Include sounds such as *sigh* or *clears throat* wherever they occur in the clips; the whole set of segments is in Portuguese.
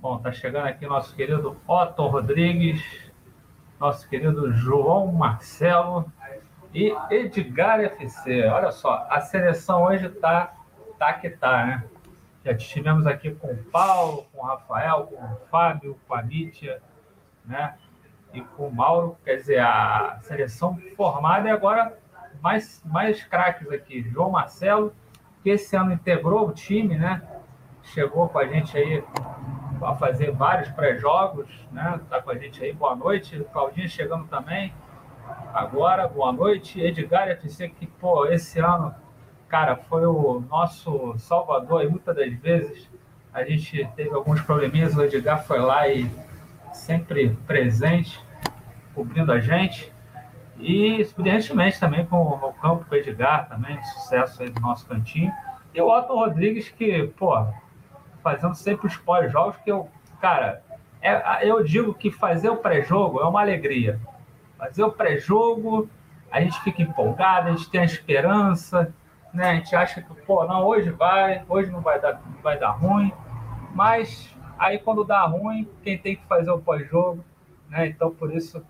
Bom, tá chegando aqui nosso querido Otto Rodrigues, nosso querido João Marcelo e Edgar FC. Olha só, a seleção hoje tá, tá que tá, né? Já estivemos aqui com o Paulo, com o Rafael, com o Fábio, com a Mítia, né? E com o Mauro. Quer dizer, a seleção formada e agora mais, mais craques aqui. João Marcelo, que esse ano integrou o time, né? Chegou com a gente aí a fazer vários pré-jogos, né? Tá com a gente aí, boa noite. Claudinha chegando também agora, boa noite. Edgar FC, que, pô, esse ano cara, foi o nosso salvador e muitas das vezes a gente teve alguns probleminhas, o Edgar foi lá e sempre presente, cobrindo a gente. E, evidentemente, também com o campo com o Edgar, também, sucesso aí do nosso cantinho. E o Otto Rodrigues, que, pô, fazendo sempre os pós-jogos, que eu, cara, é, eu digo que fazer o pré-jogo é uma alegria. Fazer o pré-jogo, a gente fica empolgado, a gente tem a esperança, né? A gente acha que, pô, não, hoje vai, hoje não vai dar, não vai dar ruim, mas aí quando dá ruim, quem tem que fazer o pós-jogo, né? Então, por isso,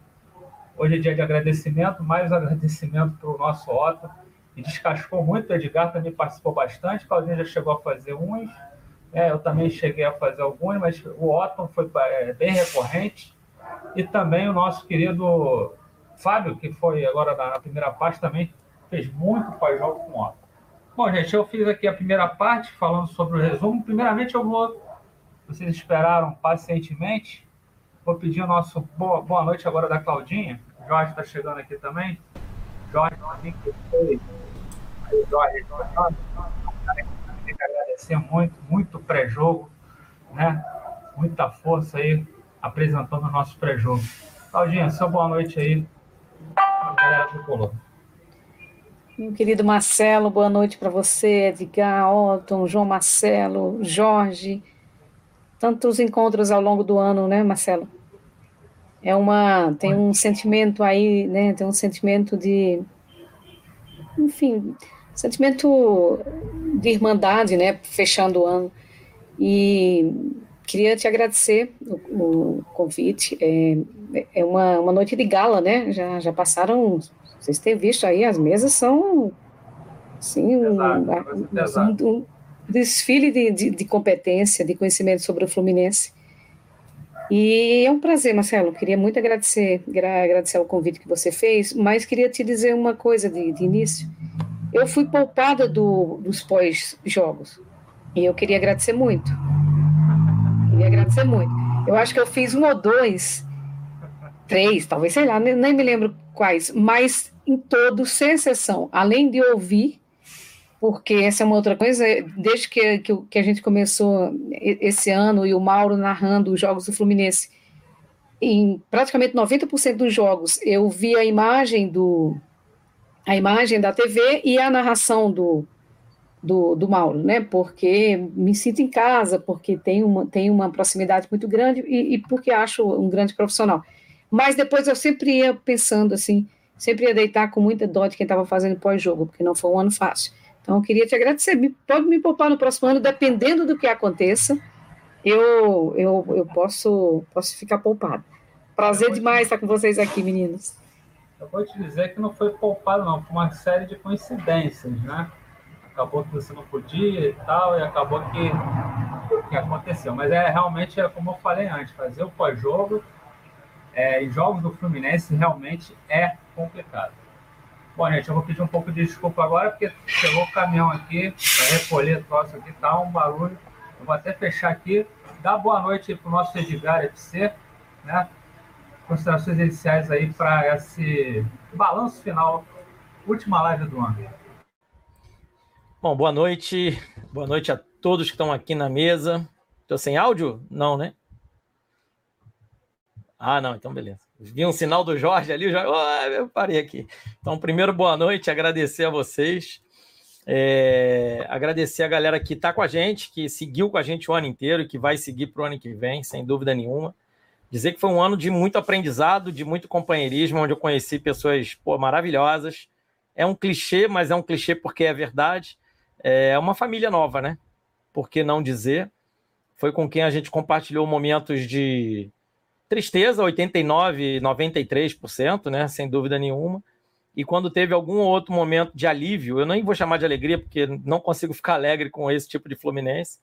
hoje é dia de agradecimento, mais agradecimento para o nosso Otto, que descascou muito, o Edgar também participou bastante, Claudinho já chegou a fazer uns, é, eu também cheguei a fazer alguns, mas o Otto foi é, bem recorrente, e também o nosso querido Fábio, que foi agora na, primeira parte também, fez muito pós-jogo com o Otto. Bom, gente, eu fiz aqui a primeira parte falando sobre o resumo. Primeiramente, eu vou. Vocês esperaram pacientemente. Vou pedir o nosso boa, boa noite agora da Claudinha. O Jorge está chegando aqui também. Jorge, Jorge, Jorge, tem que agradecer muito, muito pré-jogo, né? Muita força aí apresentando o nosso pré-jogo. Claudinha, sua boa noite aí. Meu querido Marcelo, boa noite para você, Edgar, Otton, João Marcelo, Jorge. Tantos encontros ao longo do ano, né, Marcelo? É uma tem um sentimento aí, né? Tem um sentimento de enfim, sentimento de irmandade, né, fechando o ano. E queria te agradecer o, o convite. É, é uma, uma noite de gala, né? Já, já passaram vocês têm visto aí, as mesas são assim, um, um, um, desfile de, de, de, competência, de conhecimento sobre o Fluminense. E é um prazer, Marcelo. Queria muito agradecer, agradecer o convite que você fez, mas queria te dizer uma coisa de, de início. Eu fui poupada do, dos pós-jogos e eu queria agradecer muito. Queria agradecer muito. Eu acho que eu fiz um ou dois três, talvez, sei lá, nem, nem me lembro quais, mas em todos, sem exceção, além de ouvir, porque essa é uma outra coisa, desde que, que, que a gente começou esse ano e o Mauro narrando os jogos do Fluminense, em praticamente 90% dos jogos eu vi a imagem do a imagem da TV e a narração do, do, do Mauro, né? Porque me sinto em casa, porque tem uma, tem uma proximidade muito grande e, e porque acho um grande profissional. Mas depois eu sempre ia pensando assim, sempre ia deitar com muita dó de quem estava fazendo pós-jogo, porque não foi um ano fácil. Então eu queria te agradecer. Me, pode me poupar no próximo ano, dependendo do que aconteça, eu, eu, eu posso, posso ficar poupado. Prazer demais estar com vocês aqui, meninos. Eu vou te dizer que não foi poupado, não, foi uma série de coincidências, né? Acabou que você não podia e tal, e acabou que, que aconteceu. Mas é realmente, é como eu falei antes, fazer o pós-jogo é, em jogos do Fluminense realmente é complicado. Bom, gente, eu vou pedir um pouco de desculpa agora, porque chegou o caminhão aqui para recolher troço aqui, tá um barulho. Eu vou até fechar aqui. Dá boa noite para o nosso Edgar FC, né? Considerações iniciais aí para esse balanço final, última live do ano. Bom, boa noite. Boa noite a todos que estão aqui na mesa. Estou sem áudio? Não, né? Ah, não, então beleza. Vi um sinal do Jorge ali, oh, eu parei aqui. Então, primeiro, boa noite, agradecer a vocês. É... agradecer a galera que está com a gente, que seguiu com a gente o ano inteiro, que vai seguir para o ano que vem, sem dúvida nenhuma. Dizer que foi um ano de muito aprendizado, de muito companheirismo, onde eu conheci pessoas pô, maravilhosas. É um clichê, mas é um clichê porque é verdade. É uma família nova, né? Por que não dizer? foi com quem a gente compartilhou momentos de tristeza, 89, 93%, né? Sem dúvida nenhuma. E quando teve algum outro momento de alívio, eu nem vou chamar de alegria, porque não consigo ficar alegre com esse tipo de Fluminense,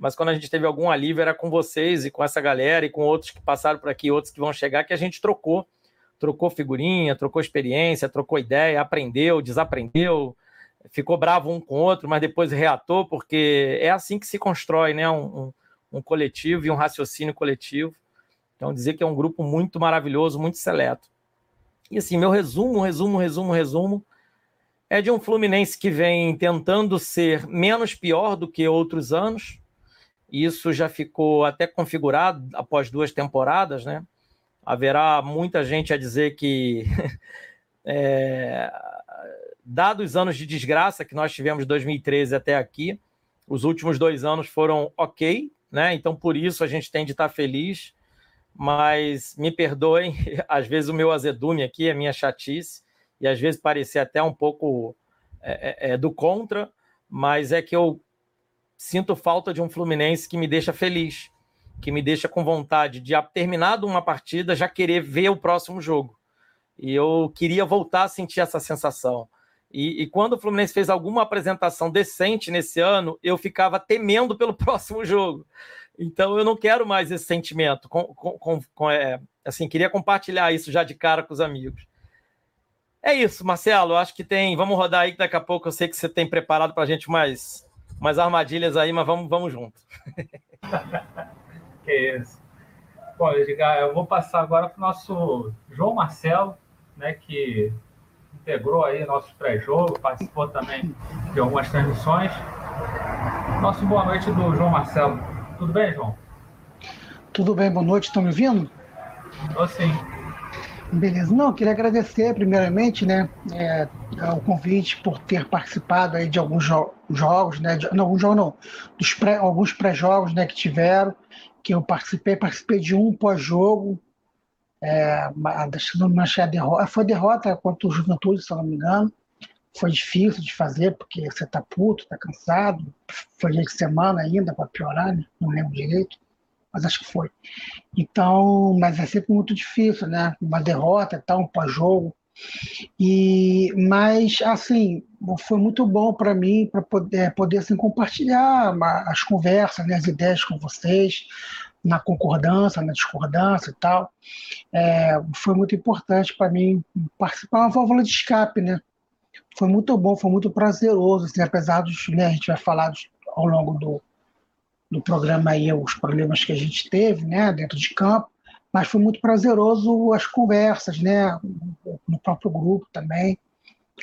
mas quando a gente teve algum alívio era com vocês e com essa galera e com outros que passaram por aqui, outros que vão chegar, que a gente trocou. Trocou figurinha, trocou experiência, trocou ideia, aprendeu, desaprendeu, ficou bravo um com o outro, mas depois reatou, porque é assim que se constrói né? um, um, um coletivo e um raciocínio coletivo. Então, dizer que é um grupo muito maravilhoso, muito seleto. E assim, meu resumo, resumo, resumo, resumo é de um Fluminense que vem tentando ser menos pior do que outros anos. Isso já ficou até configurado após duas temporadas, né? Haverá muita gente a dizer que, *laughs* é, dados os anos de desgraça que nós tivemos de 2013 até aqui, os últimos dois anos foram ok, né? Então, por isso a gente tem de estar feliz mas me perdoem, *laughs* às vezes o meu azedume aqui, a minha chatice, e às vezes parecer até um pouco é, é, é, do contra, mas é que eu sinto falta de um Fluminense que me deixa feliz, que me deixa com vontade de, terminado uma partida, já querer ver o próximo jogo. E eu queria voltar a sentir essa sensação. E, e, quando o Fluminense fez alguma apresentação decente nesse ano, eu ficava temendo pelo *laughs* próximo jogo. Então eu não quero mais esse sentimento. Com, com, com, é, assim, queria compartilhar isso já de cara com os amigos. É isso, Marcelo. Acho que tem. Vamos rodar aí, que daqui a pouco eu sei que você tem preparado para a gente mais, mais armadilhas aí, mas vamos, vamos junto. *laughs* que isso. Bom, Edgar, eu vou passar agora para o nosso João Marcelo, né, que integrou aí nosso pré-jogo, participou também de algumas transmissões. Nosso boa noite do João Marcelo. Tudo bem, João? Tudo bem, boa noite. Estão me ouvindo? Estou sim. Beleza. Não, queria agradecer primeiramente, né, é, o convite por ter participado aí de alguns jo jogos, né, de, não, alguns jogos não, dos pré, alguns pré-jogos, né, que tiveram, que eu participei, participei de um pós-jogo, é, não achei a derrota, foi derrota contra o Juventude, se eu não me engano, foi difícil de fazer, porque você tá puto, tá cansado. Foi dia de semana ainda, para piorar, né? Não lembro direito, mas acho que foi. Então, mas é sempre muito difícil, né? Uma derrota e tal, um pós-jogo. E, mas, assim, foi muito bom para mim, para poder, poder assim, compartilhar as conversas, né, as ideias com vocês, na concordância, na discordância e tal. É, foi muito importante para mim participar uma válvula de escape, né? foi muito bom, foi muito prazeroso, assim, apesar dos, né, a gente vai falar ao longo do, do programa aí os problemas que a gente teve, né, dentro de campo, mas foi muito prazeroso as conversas, né, no próprio grupo também,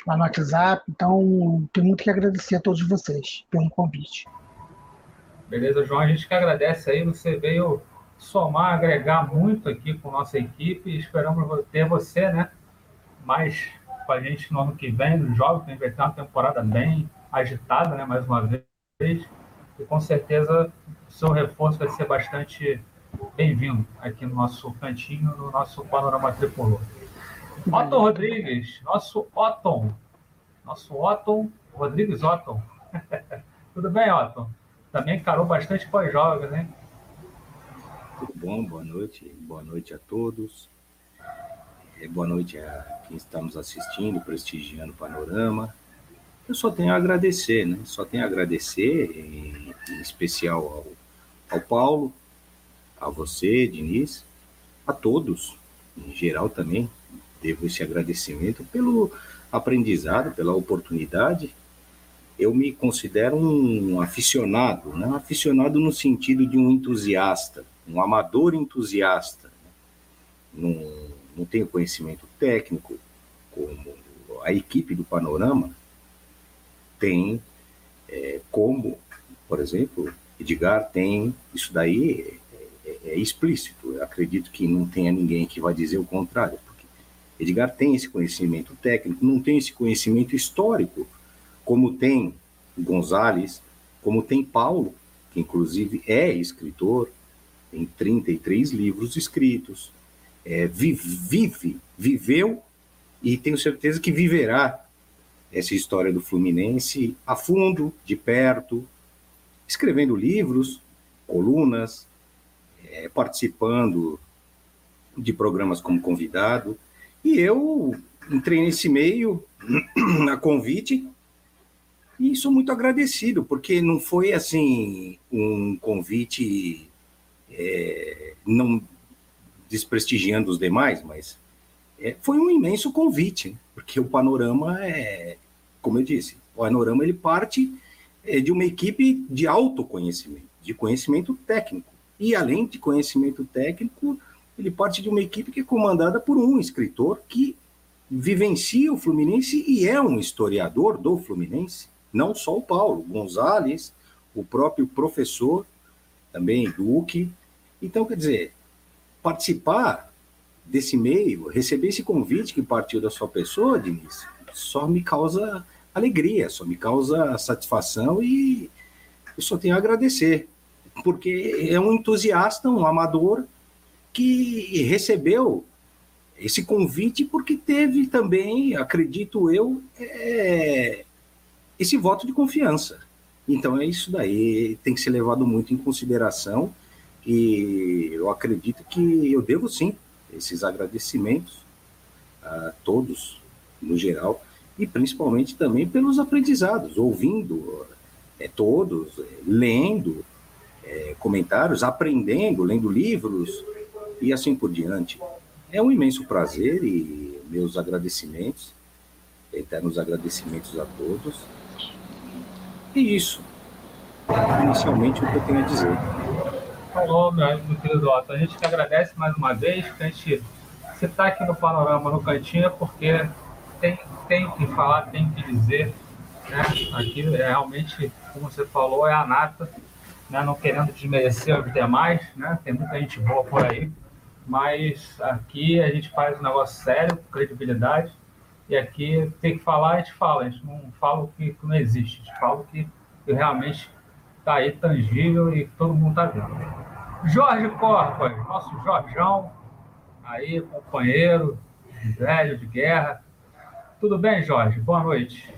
lá no WhatsApp, então tenho muito que agradecer a todos vocês pelo convite. Beleza, João, a gente que agradece aí, você veio somar, agregar muito aqui com nossa equipe, esperamos ter você, né, mais com a gente no ano que vem, nos jogos, que vai ter uma temporada bem agitada, né, mais uma vez. E com certeza o seu reforço vai ser bastante bem-vindo aqui no nosso cantinho, no nosso panorama tricolor. Otton Rodrigues, nosso Otton. Nosso Otton, Rodrigues Otton. *laughs* Tudo bem, Otton? Também encarou bastante pós-jogos, né? Tudo bom, boa noite. Boa noite a todos. Boa noite a quem está nos assistindo, prestigiando o panorama. Eu só tenho a agradecer, né? Só tenho a agradecer, em, especial ao, ao Paulo, a você, Diniz, a todos, em geral também, devo esse agradecimento pelo aprendizado, pela oportunidade. Eu me considero um aficionado, né? aficionado no sentido de um entusiasta, um amador entusiasta. Né? Num, não tenho conhecimento técnico, como a equipe do Panorama tem, é, como, por exemplo, Edgar tem, isso daí é, é, é, explícito, eu acredito que não tenha ninguém que vai dizer o contrário, porque Edgar tem esse conhecimento técnico, não tem esse conhecimento histórico, como tem Gonzales, como tem Paulo, que inclusive é escritor, tem 33 livros escritos, é, vive, viveu e tenho certeza que viverá essa história do Fluminense a fundo, de perto, escrevendo livros, colunas, é, participando de programas como convidado. E eu entrei nesse meio *clears throat* a convite e sou muito agradecido, porque não foi assim um convite é, não desprestigiando os demais, mas é, foi um imenso convite, porque o panorama é, como eu disse, o panorama ele parte é, de uma equipe de autoconhecimento, de conhecimento técnico. E além de conhecimento técnico, ele parte de uma equipe que é comandada por um escritor que vivencia o Fluminense e é um historiador do Fluminense, não só o Paulo, Gonzalez, o próprio professor, também Duque. Então, quer dizer, participar desse meio, receber esse convite que partiu da sua pessoa, Diniz, só me causa alegria, só me causa satisfação e eu só tenho a agradecer, porque é um entusiasta, um amador que recebeu esse convite porque teve também, acredito eu, é, esse voto de confiança. Então é isso daí, tem que ser levado muito em consideração e eu acredito que eu devo sim esses agradecimentos a todos, no geral, e principalmente também pelos aprendizados, ouvindo é, todos, é, lendo é, comentários, aprendendo, lendo livros e assim por diante. É um imenso prazer e meus agradecimentos, eternos agradecimentos a todos. E isso, inicialmente, o que eu tenho a dizer. Falou, meu, meu querido Otto. A gente que agradece mais uma vez, que a gente, se está aqui no panorama, no cantinho, porque tem, tem que falar, tem que dizer. Né? Aqui é realmente, como você falou, é a nata, né? não querendo desmerecer os demais, né? tem muita gente boa por aí mas aqui a gente faz um negócio sério, com credibilidade, e aqui tem que falar, a gente fala, a gente não fala o que, não existe, a gente fala o que realmente está aí tangível e todo mundo está vendo. Jorge Corpas, nosso Jorjão, aí, companheiro, velho de guerra. Tudo bem, Jorge? Boa noite.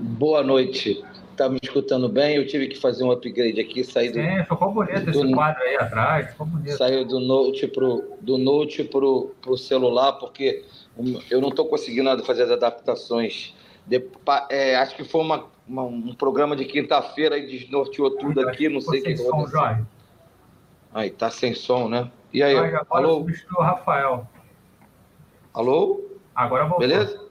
Boa noite tá me escutando bem, eu tive que fazer um upgrade aqui, sair do. Sim, ficou bonito do, esse quadro aí atrás, ficou bonito. Saiu do note pro, do note pro, pro celular, porque eu não estou conseguindo fazer as adaptações. De, é, acho que foi uma, uma, um programa de quinta-feira e desnorteou tudo aqui, não sei o que som, Jorge. Aí, tá sem som, né? E aí, Jorge, agora alô? substituiu o Rafael. Alô? Agora voltou. Beleza?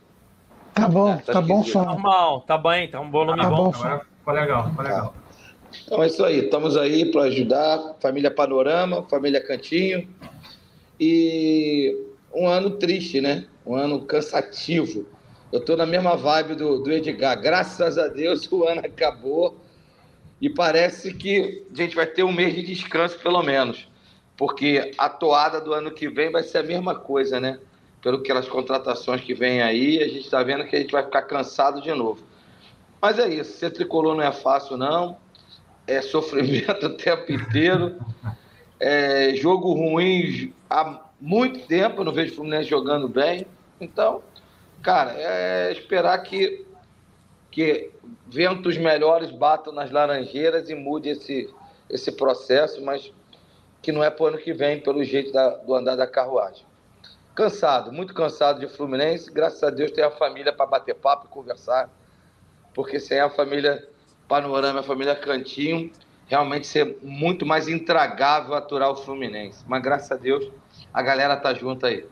Tá bom, tá, tá bom som. Normal, tá bem, tá um volume tá bom. bom Agora ficou legal, ficou legal. Então é isso aí, estamos aí para ajudar, família Panorama, família Cantinho. E um ano triste, né? Um ano cansativo. Eu estou na mesma vibe do, do Edgar. Graças a Deus o ano acabou e parece que a gente vai ter um mês de descanso, pelo menos. Porque a toada do ano que vem vai ser a mesma coisa, né? pelo aquelas contratações que vem aí, a gente está vendo que a gente vai ficar cansado de novo. Mas é isso, ser tricolor não é fácil, não. É sofrimento *laughs* o tempo inteiro. É jogo ruim há muito tempo, eu não vejo o Fluminense jogando bem. Então, cara, é esperar que, que ventos melhores batam nas laranjeiras e mude esse, esse processo, mas que não é para o ano que vem, pelo jeito da, do andar da carruagem. Cansado, muito cansado de Fluminense. Graças a Deus tem a família para bater papo e conversar. Porque sem a família Panorama, a família Cantinho, realmente ser muito mais intragável aturar o Fluminense. Mas graças a Deus a galera tá junto aí.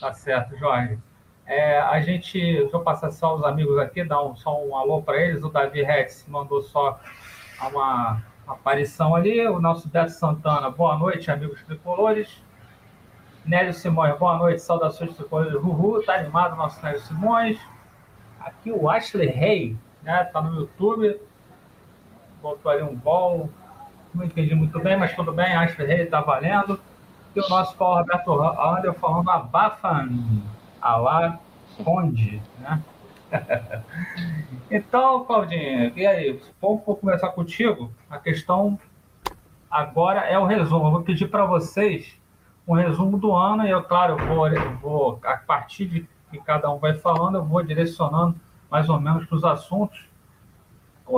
Tá certo, Jorge. É, a gente, deixa eu passar só os amigos aqui, dar um, só um alô para eles. O Davi Rex mandou só uma, aparição ali. O nosso Beto Santana, boa noite, amigos tricolores. Nélio Simões, boa noite, saudações Correio Ruhu, tá animado nosso Nélio Simões. Aqui o Ashley Rey, né, tá no YouTube, botou ali um gol, não entendi muito bem, mas tudo bem, Ashley Rey tá valendo. E o nosso Paulo Roberto Ander falando abafan, alá, Conde, né? *laughs* então, Claudinha, e aí? Vamos começar contigo. A questão agora é o resumo. Eu vou pedir para vocês um resumo do ano e eu, claro, eu vou, eu vou, a partir de que cada um vai falando, eu vou direcionando mais ou menos para os assuntos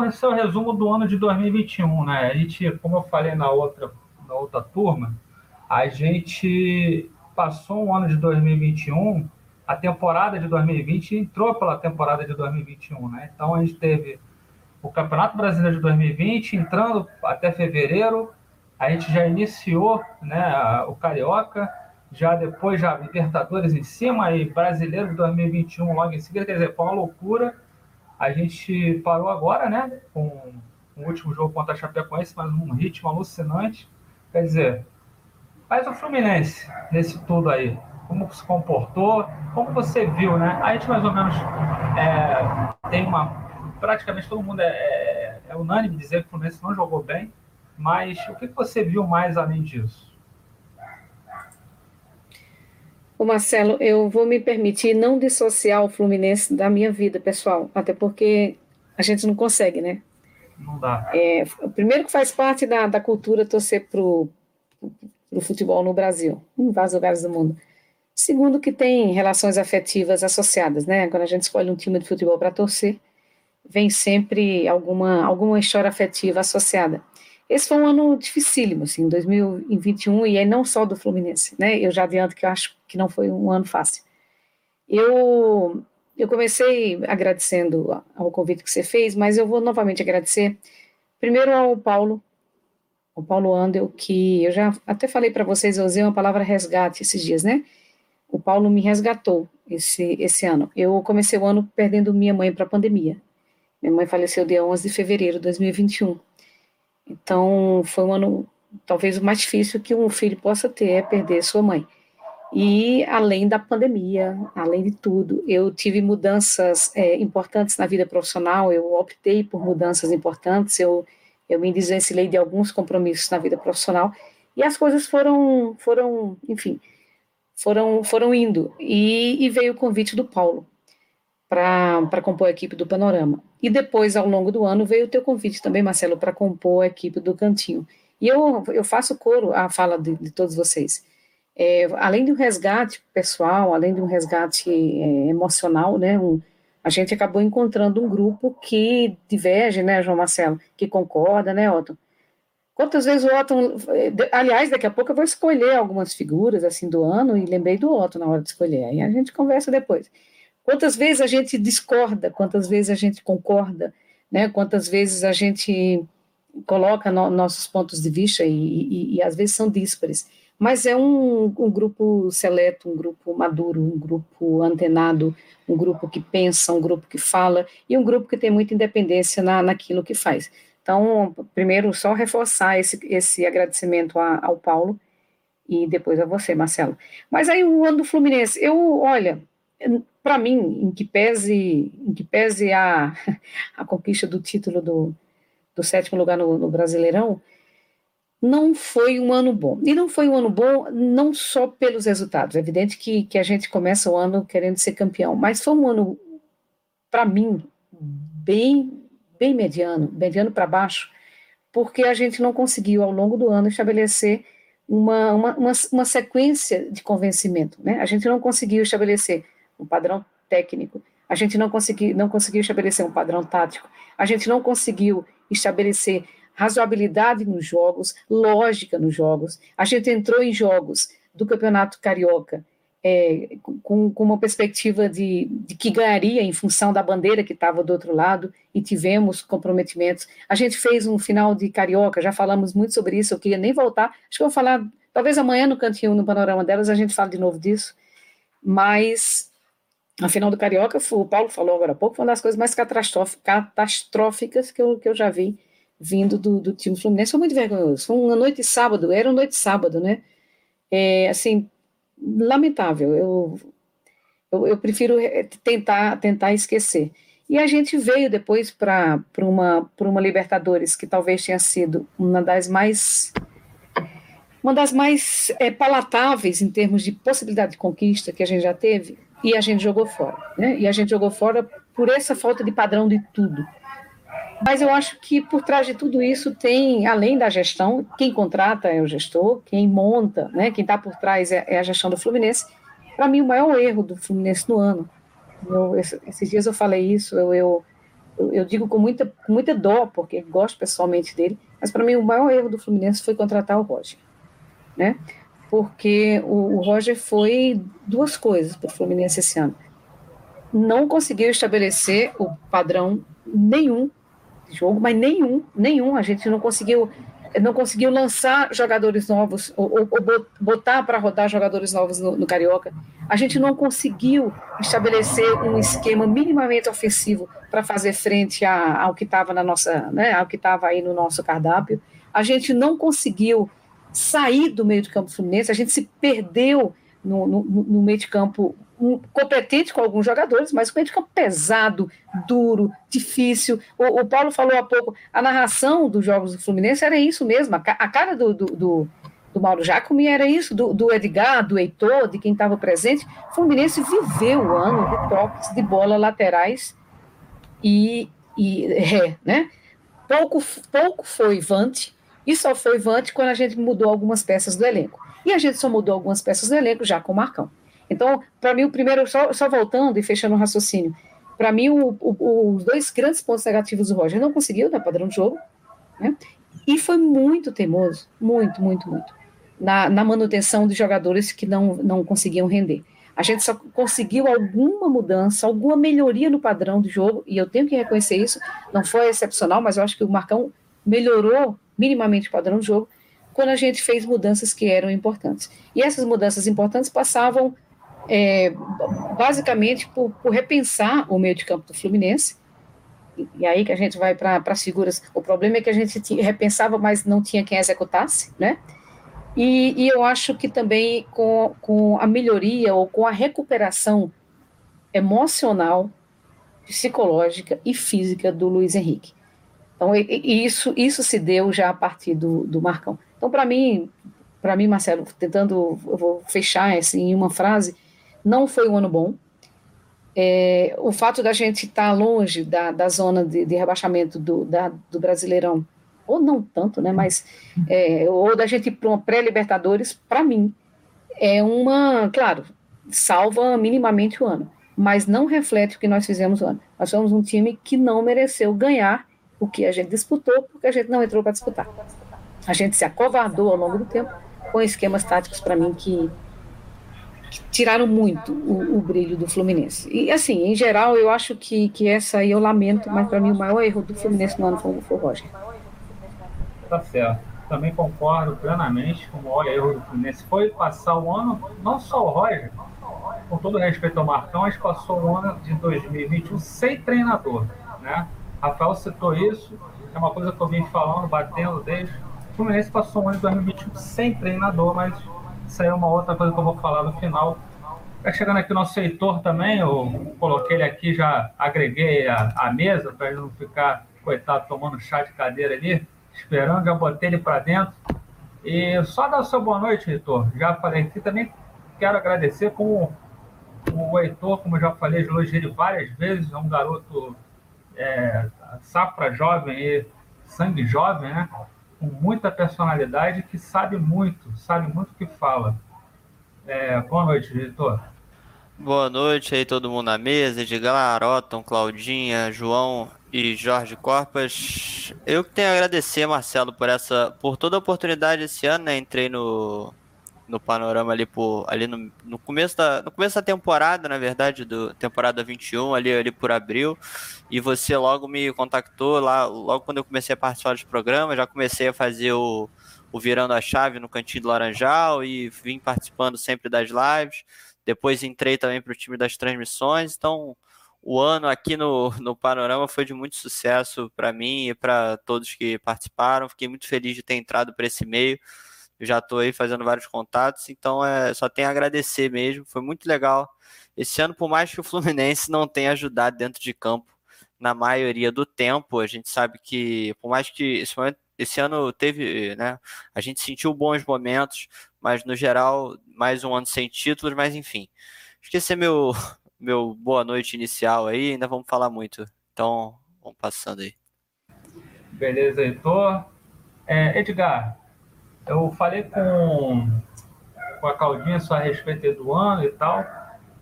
esse é o resumo do ano de 2021, né? A gente, como eu falei na outra, na outra turma, a gente passou um ano de 2021, a temporada de 2020 entrou pela temporada de 2021, né? Então a gente teve o Campeonato Brasileiro de 2020 entrando até fevereiro, a gente já iniciou, né, o Carioca, já depois já Libertadores em cima e Brasileiro de 2021 logo em seguida, quer dizer, foi uma loucura a gente parou agora, né? Com o último jogo contra a Chapecoense, mas um ritmo alucinante. Quer dizer, mas o Fluminense, nesse tudo aí, como se comportou, como você viu, né? A gente mais ou menos é, tem uma. Praticamente todo mundo é, é, é, unânime dizer que o Fluminense não jogou bem, mas o que você viu mais além disso? O Marcelo, eu vou me permitir não dissociar o Fluminense da minha vida pessoal, até porque a gente não consegue, né? Não dá. É, primeiro que faz parte da, da cultura torcer para o futebol no Brasil, em vários lugares do mundo. Segundo que tem relações afetivas associadas, né? Quando a gente escolhe um time de futebol para torcer, vem sempre alguma, alguma história afetiva associada. Esse foi um ano dificílimo, assim, 2021, e aí não só do Fluminense, né? Eu já adianto que eu acho que não foi um ano fácil. Eu, eu comecei agradecendo ao convite que você fez, mas eu vou novamente agradecer, primeiro ao Paulo, o Paulo Andel, que eu já até falei para vocês, eu usei uma palavra resgate esses dias, né? O Paulo me resgatou esse, esse ano. Eu comecei o ano perdendo minha mãe para a pandemia. Minha mãe faleceu dia 11 de fevereiro de 2021. Então, foi um ano, talvez o mais difícil que um filho possa ter é perder sua mãe. E além da pandemia, além de tudo, eu tive mudanças é, importantes na vida profissional, eu optei por mudanças importantes, eu, eu me desvencilhei de alguns compromissos na vida profissional, e as coisas foram, foram enfim, foram, foram indo. E, e veio o convite do Paulo para compor a equipe do Panorama. E depois, ao longo do ano, veio o teu convite também, Marcelo, para compor a equipe do Cantinho. E eu, eu faço coro à fala de, de todos vocês. É, além de um resgate pessoal, além de um resgate é, emocional, né, um, a gente acabou encontrando um grupo que diverge, né, João Marcelo, que concorda, né, Otton? Quantas vezes o Otton, aliás, daqui a pouco eu vou escolher algumas figuras, assim, do ano, e lembrei do Otton na hora de escolher, aí a gente conversa depois. Quantas vezes a gente discorda, quantas vezes a gente concorda, né? quantas vezes a gente coloca no, nossos pontos de vista e, e, e, às vezes são díspares. Mas é um, um grupo seleto, um grupo maduro, um grupo antenado, um grupo que pensa, um grupo que fala e um grupo que tem muita independência na, naquilo que faz. Então, primeiro, só reforçar esse, esse agradecimento a, ao Paulo e depois a você, Marcelo. Mas aí o ano do Fluminense, eu, olha, para mim, em que pese, em que pese a, *laughs* a conquista do título do, do sétimo lugar no, no Brasileirão, não foi um ano bom. E não foi um ano bom não só pelos resultados. É evidente que, que a gente começa o ano querendo ser campeão, mas foi um ano, para mim, bem, bem mediano, mediano para baixo, porque a gente não conseguiu, ao longo do ano, estabelecer uma, uma, uma, uma sequência de convencimento. Né? A gente não conseguiu estabelecer um padrão técnico. A gente não conseguiu, não conseguiu estabelecer um padrão tático. A gente não conseguiu estabelecer razoabilidade nos jogos, lógica nos jogos. A gente entrou em jogos do Campeonato Carioca é, com, com, uma perspectiva de, de, que ganharia em função da bandeira que estava do outro lado e tivemos comprometimentos. A gente fez um final de Carioca, já falamos muito sobre isso, eu queria nem voltar, acho que eu vou falar, talvez amanhã no cantinho, no panorama delas, a gente fale de novo disso, mas a final do Carioca, o Paulo falou agora há pouco, foi uma das coisas mais catastróficas que eu, que eu já vi vindo do, do time Fluminense. Foi muito vergonhoso. Foi uma noite de sábado, era uma noite de sábado, né? É, assim, lamentável. Eu, eu, eu, prefiro tentar, tentar esquecer. E a gente veio depois para uma, uma Libertadores que talvez tenha sido uma das mais uma das mais é, palatáveis em termos de possibilidade de conquista que a gente já teve, e a gente jogou fora. Né? E a gente jogou fora por essa falta de padrão de tudo. Mas eu acho que por trás de tudo isso tem, além da gestão, quem contrata é o gestor, quem monta, né, quem está por trás é, é, a gestão do Fluminense. Para mim, o maior erro do Fluminense no ano, eu, esses dias eu falei isso, eu, eu, eu, digo com muita, com muita dó, porque gosto pessoalmente dele, mas para mim o maior erro do Fluminense foi contratar o Roger, né? Porque o, o Roger foi duas coisas para o Fluminense esse ano. Não conseguiu estabelecer o padrão nenhum jogo, mas nenhum, nenhum. A gente não conseguiu não conseguiu lançar jogadores novos ou, ou, ou botar para rodar jogadores novos no, no, Carioca. A gente não conseguiu estabelecer um esquema minimamente ofensivo para fazer frente a, ao que estava na nossa, né, ao que estava aí no nosso cardápio. A gente não conseguiu sair do meio de campo fluminense. A gente se perdeu no, no, no meio de campo competente com alguns jogadores, mas um meio de pesado, duro, difícil. O, o, Paulo falou há pouco, a narração dos jogos do Fluminense era isso mesmo, a, a cara do, do, do, do Mauro Jacome era isso, do, do Edgar, do Heitor, de quem estava presente. O Fluminense viveu o ano de toques de bola laterais e, e ré, né? Pouco, pouco foi Vante, e só foi Vante quando a gente mudou algumas peças do elenco. E a gente só mudou algumas peças do elenco já com o Marcão. Então, para mim, o primeiro, só, só, voltando e fechando o raciocínio, para mim, os dois grandes pontos negativos do Roger não conseguiu dar padrão de jogo, né? e foi muito teimoso, muito, muito, muito, na, na manutenção de jogadores que não, não conseguiam render. A gente só conseguiu alguma mudança, alguma melhoria no padrão do jogo, e eu tenho que reconhecer isso, não foi excepcional, mas eu acho que o Marcão melhorou minimamente o padrão do jogo quando a gente fez mudanças que eram importantes. E essas mudanças importantes passavam é, basicamente por, por, repensar o meio de campo do Fluminense. E, e aí que a gente vai para as figuras. O problema é que a gente tinha, repensava, mas não tinha quem executasse, né? E, e, eu acho que também com, com a melhoria ou com a recuperação emocional, psicológica e física do Luiz Henrique. Então, e, e isso, isso se deu já a partir do, do Marcão. Então, para mim, para mim, Marcelo, tentando, eu vou fechar assim, em uma frase, não foi um ano bom. É, o fato da gente estar tá longe da, da zona de, de rebaixamento do, da, do Brasileirão, ou não tanto, né, mas, é, ou da gente ir para uma pré-Libertadores, para mim, é uma, claro, salva minimamente o ano, mas não reflete o que nós fizemos o ano. Nós somos um time que não mereceu ganhar o que a gente disputou, porque a gente não entrou para disputar. A gente se acovardou ao longo do tempo com esquemas táticos, para mim, que tiraram muito o, o, brilho do Fluminense. E assim, em geral, eu acho que, que essa aí eu lamento, mas para mim o maior erro do Fluminense no ano foi, foi o Roger. Tá certo. Também concordo plenamente com o maior erro do Fluminense foi passar o ano, não só o Roger, com todo respeito ao Marcão, mas passou o ano de 2021 sem treinador. Né? Rafael citou isso, é uma coisa que eu vim falando, batendo desde. O Fluminense passou o ano de 2021 sem treinador, mas isso aí é uma outra coisa que eu vou falar no final. Tá chegando aqui o nosso Heitor também, eu coloquei ele aqui, já agreguei a, a mesa para ele não ficar, coitado, tomando chá de cadeira ali, esperando, já botei ele para dentro. E só dar sua boa noite, Heitor. Já falei aqui também, quero agradecer como o Heitor, como já falei, elogiei ele várias vezes, é um garoto é, safra jovem e sangue jovem, né? Com muita personalidade, que sabe muito, sabe muito o que fala. É, boa noite, diretor. Boa noite aí todo mundo na mesa, Edgar, Otton, Claudinha, João e Jorge Corpas. Eu que tenho a agradecer, Marcelo, por essa, por toda a oportunidade esse ano, né? Entrei no, no panorama ali por ali no, no começo da no começo da temporada, na verdade, do temporada 21, ali ali por abril e você logo me contactou lá, logo quando eu comecei a participar dos programas, já comecei a fazer o, o Virando a Chave no Cantinho do Laranjal e vim participando sempre das lives. Depois entrei também para o time das transmissões. Então, o ano aqui no, no Panorama foi de muito sucesso para mim e para todos que participaram. Fiquei muito feliz de ter entrado para esse meio. Eu já estou aí fazendo vários contatos, então é, só tenho a agradecer mesmo. Foi muito legal. Esse ano, por mais que o *laughs* Fluminense não tenha ajudado dentro de campo, na maioria do tempo. A gente sabe que, por mais que esse, momento, esse ano teve, né? A gente sentiu bons momentos, mas no geral, mais um ano sem títulos, mas enfim. Esqueci meu, *laughs* meu boa noite inicial aí, ainda vamos falar muito. Então, vamos passando aí. Beleza, Heitor. É, Edgar, eu falei com, com a Claudinha só a respeito do ano e tal.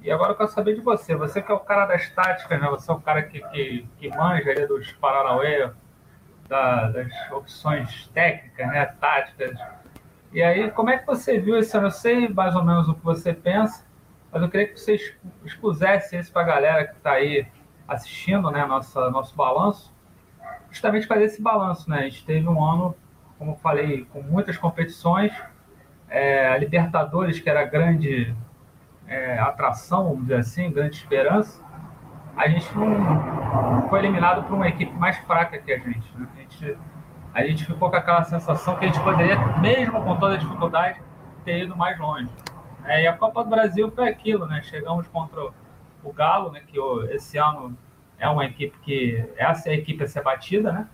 E agora eu quero saber de você. Você que é o cara das táticas, né? Você é o cara que, que, que manja ali dos Paranauê, da, das opções técnicas, né? Táticas. E aí, como é que você viu esse ano? Eu sei mais ou menos o que você pensa, mas eu queria que você expusesse isso para a galera que está aí assistindo, né? Nossa, nosso balanço. Justamente fazer esse balanço, né? A gente teve um ano, como falei, com muitas competições. É, a Libertadores, que era grande é, atração, vamos dizer assim, grande esperança, a gente não foi eliminado por uma equipe mais fraca que a gente. Né? A gente, a gente ficou com aquela sensação que a gente poderia, mesmo com toda a dificuldade, ter ido mais longe. É, e a Copa do Brasil foi aquilo, né? Chegamos contra o Galo, né? Que esse ano é uma equipe que essa é a equipe a ser batida, né?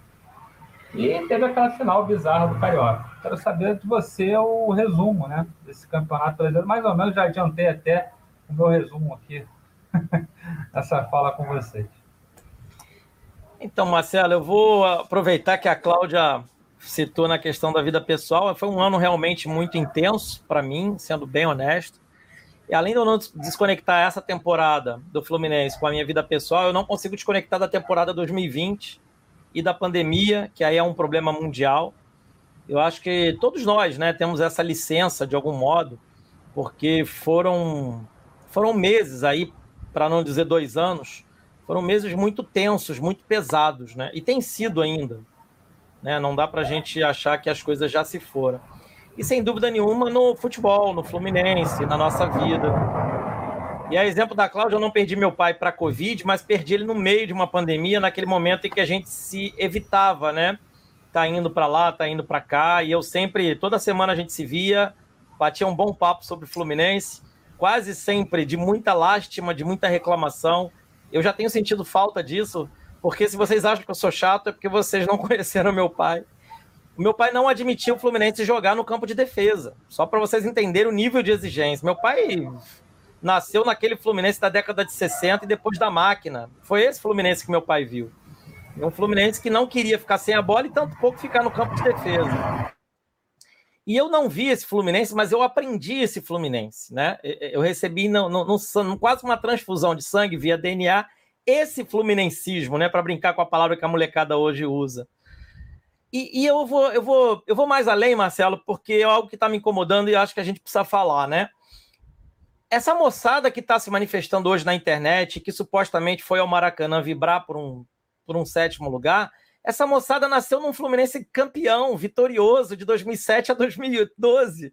E teve aquela final bizarra do Carioca. Quero saber de você o resumo, né? Desse campeonato brasileiro. Mais ou menos já adiantei até o meu resumo aqui *laughs* essa fala com vocês. Então, Marcelo, eu vou aproveitar que a Cláudia citou na questão da vida pessoal. Foi um ano realmente muito intenso para mim, sendo bem honesto. E além de eu não desconectar essa temporada do Fluminense com a minha vida pessoal, eu não consigo desconectar da temporada 2020 e da pandemia, que aí é um problema mundial. Eu acho que todos nós, né, temos essa licença de algum modo, porque foram foram meses aí, para não dizer dois anos, foram meses muito tensos, muito pesados, né? E tem sido ainda, né? Não dá para a gente achar que as coisas já se foram. E sem dúvida nenhuma no futebol, no Fluminense, na nossa vida. E a exemplo da Cláudia, eu não perdi meu pai para a Covid, mas perdi ele no meio de uma pandemia, naquele momento em que a gente se evitava, né? Tá indo para lá, tá indo para cá, e eu sempre, toda semana a gente se via, batia um bom papo sobre o Fluminense, quase sempre de muita lástima, de muita reclamação. Eu já tenho sentido falta disso, porque se vocês acham que eu sou chato, é porque vocês não *laughs* conheceram meu pai. O meu pai não admitiu o Fluminense jogar no campo de defesa, só para vocês entenderem o nível de exigência. Meu pai nasceu naquele Fluminense da década de 60 e depois da máquina. Foi esse Fluminense que meu pai viu. Um Fluminense que não queria ficar sem a bola e tanto pouco ficar no campo de defesa. E eu não vi esse Fluminense, mas eu aprendi esse Fluminense, né? Eu recebi no, no, no, quase uma transfusão de sangue via DNA esse fluminensismo, né? Para brincar com a palavra que a molecada hoje usa. E, e, eu, vou, eu, vou, eu vou mais além, Marcelo, porque é algo que está me incomodando e acho que a gente precisa falar, né? Essa moçada que está se manifestando hoje na internet, que supostamente foi ao Maracanã vibrar por um, por um sétimo lugar, essa moçada nasceu num Fluminense campeão, vitorioso, de 2007 a 2012.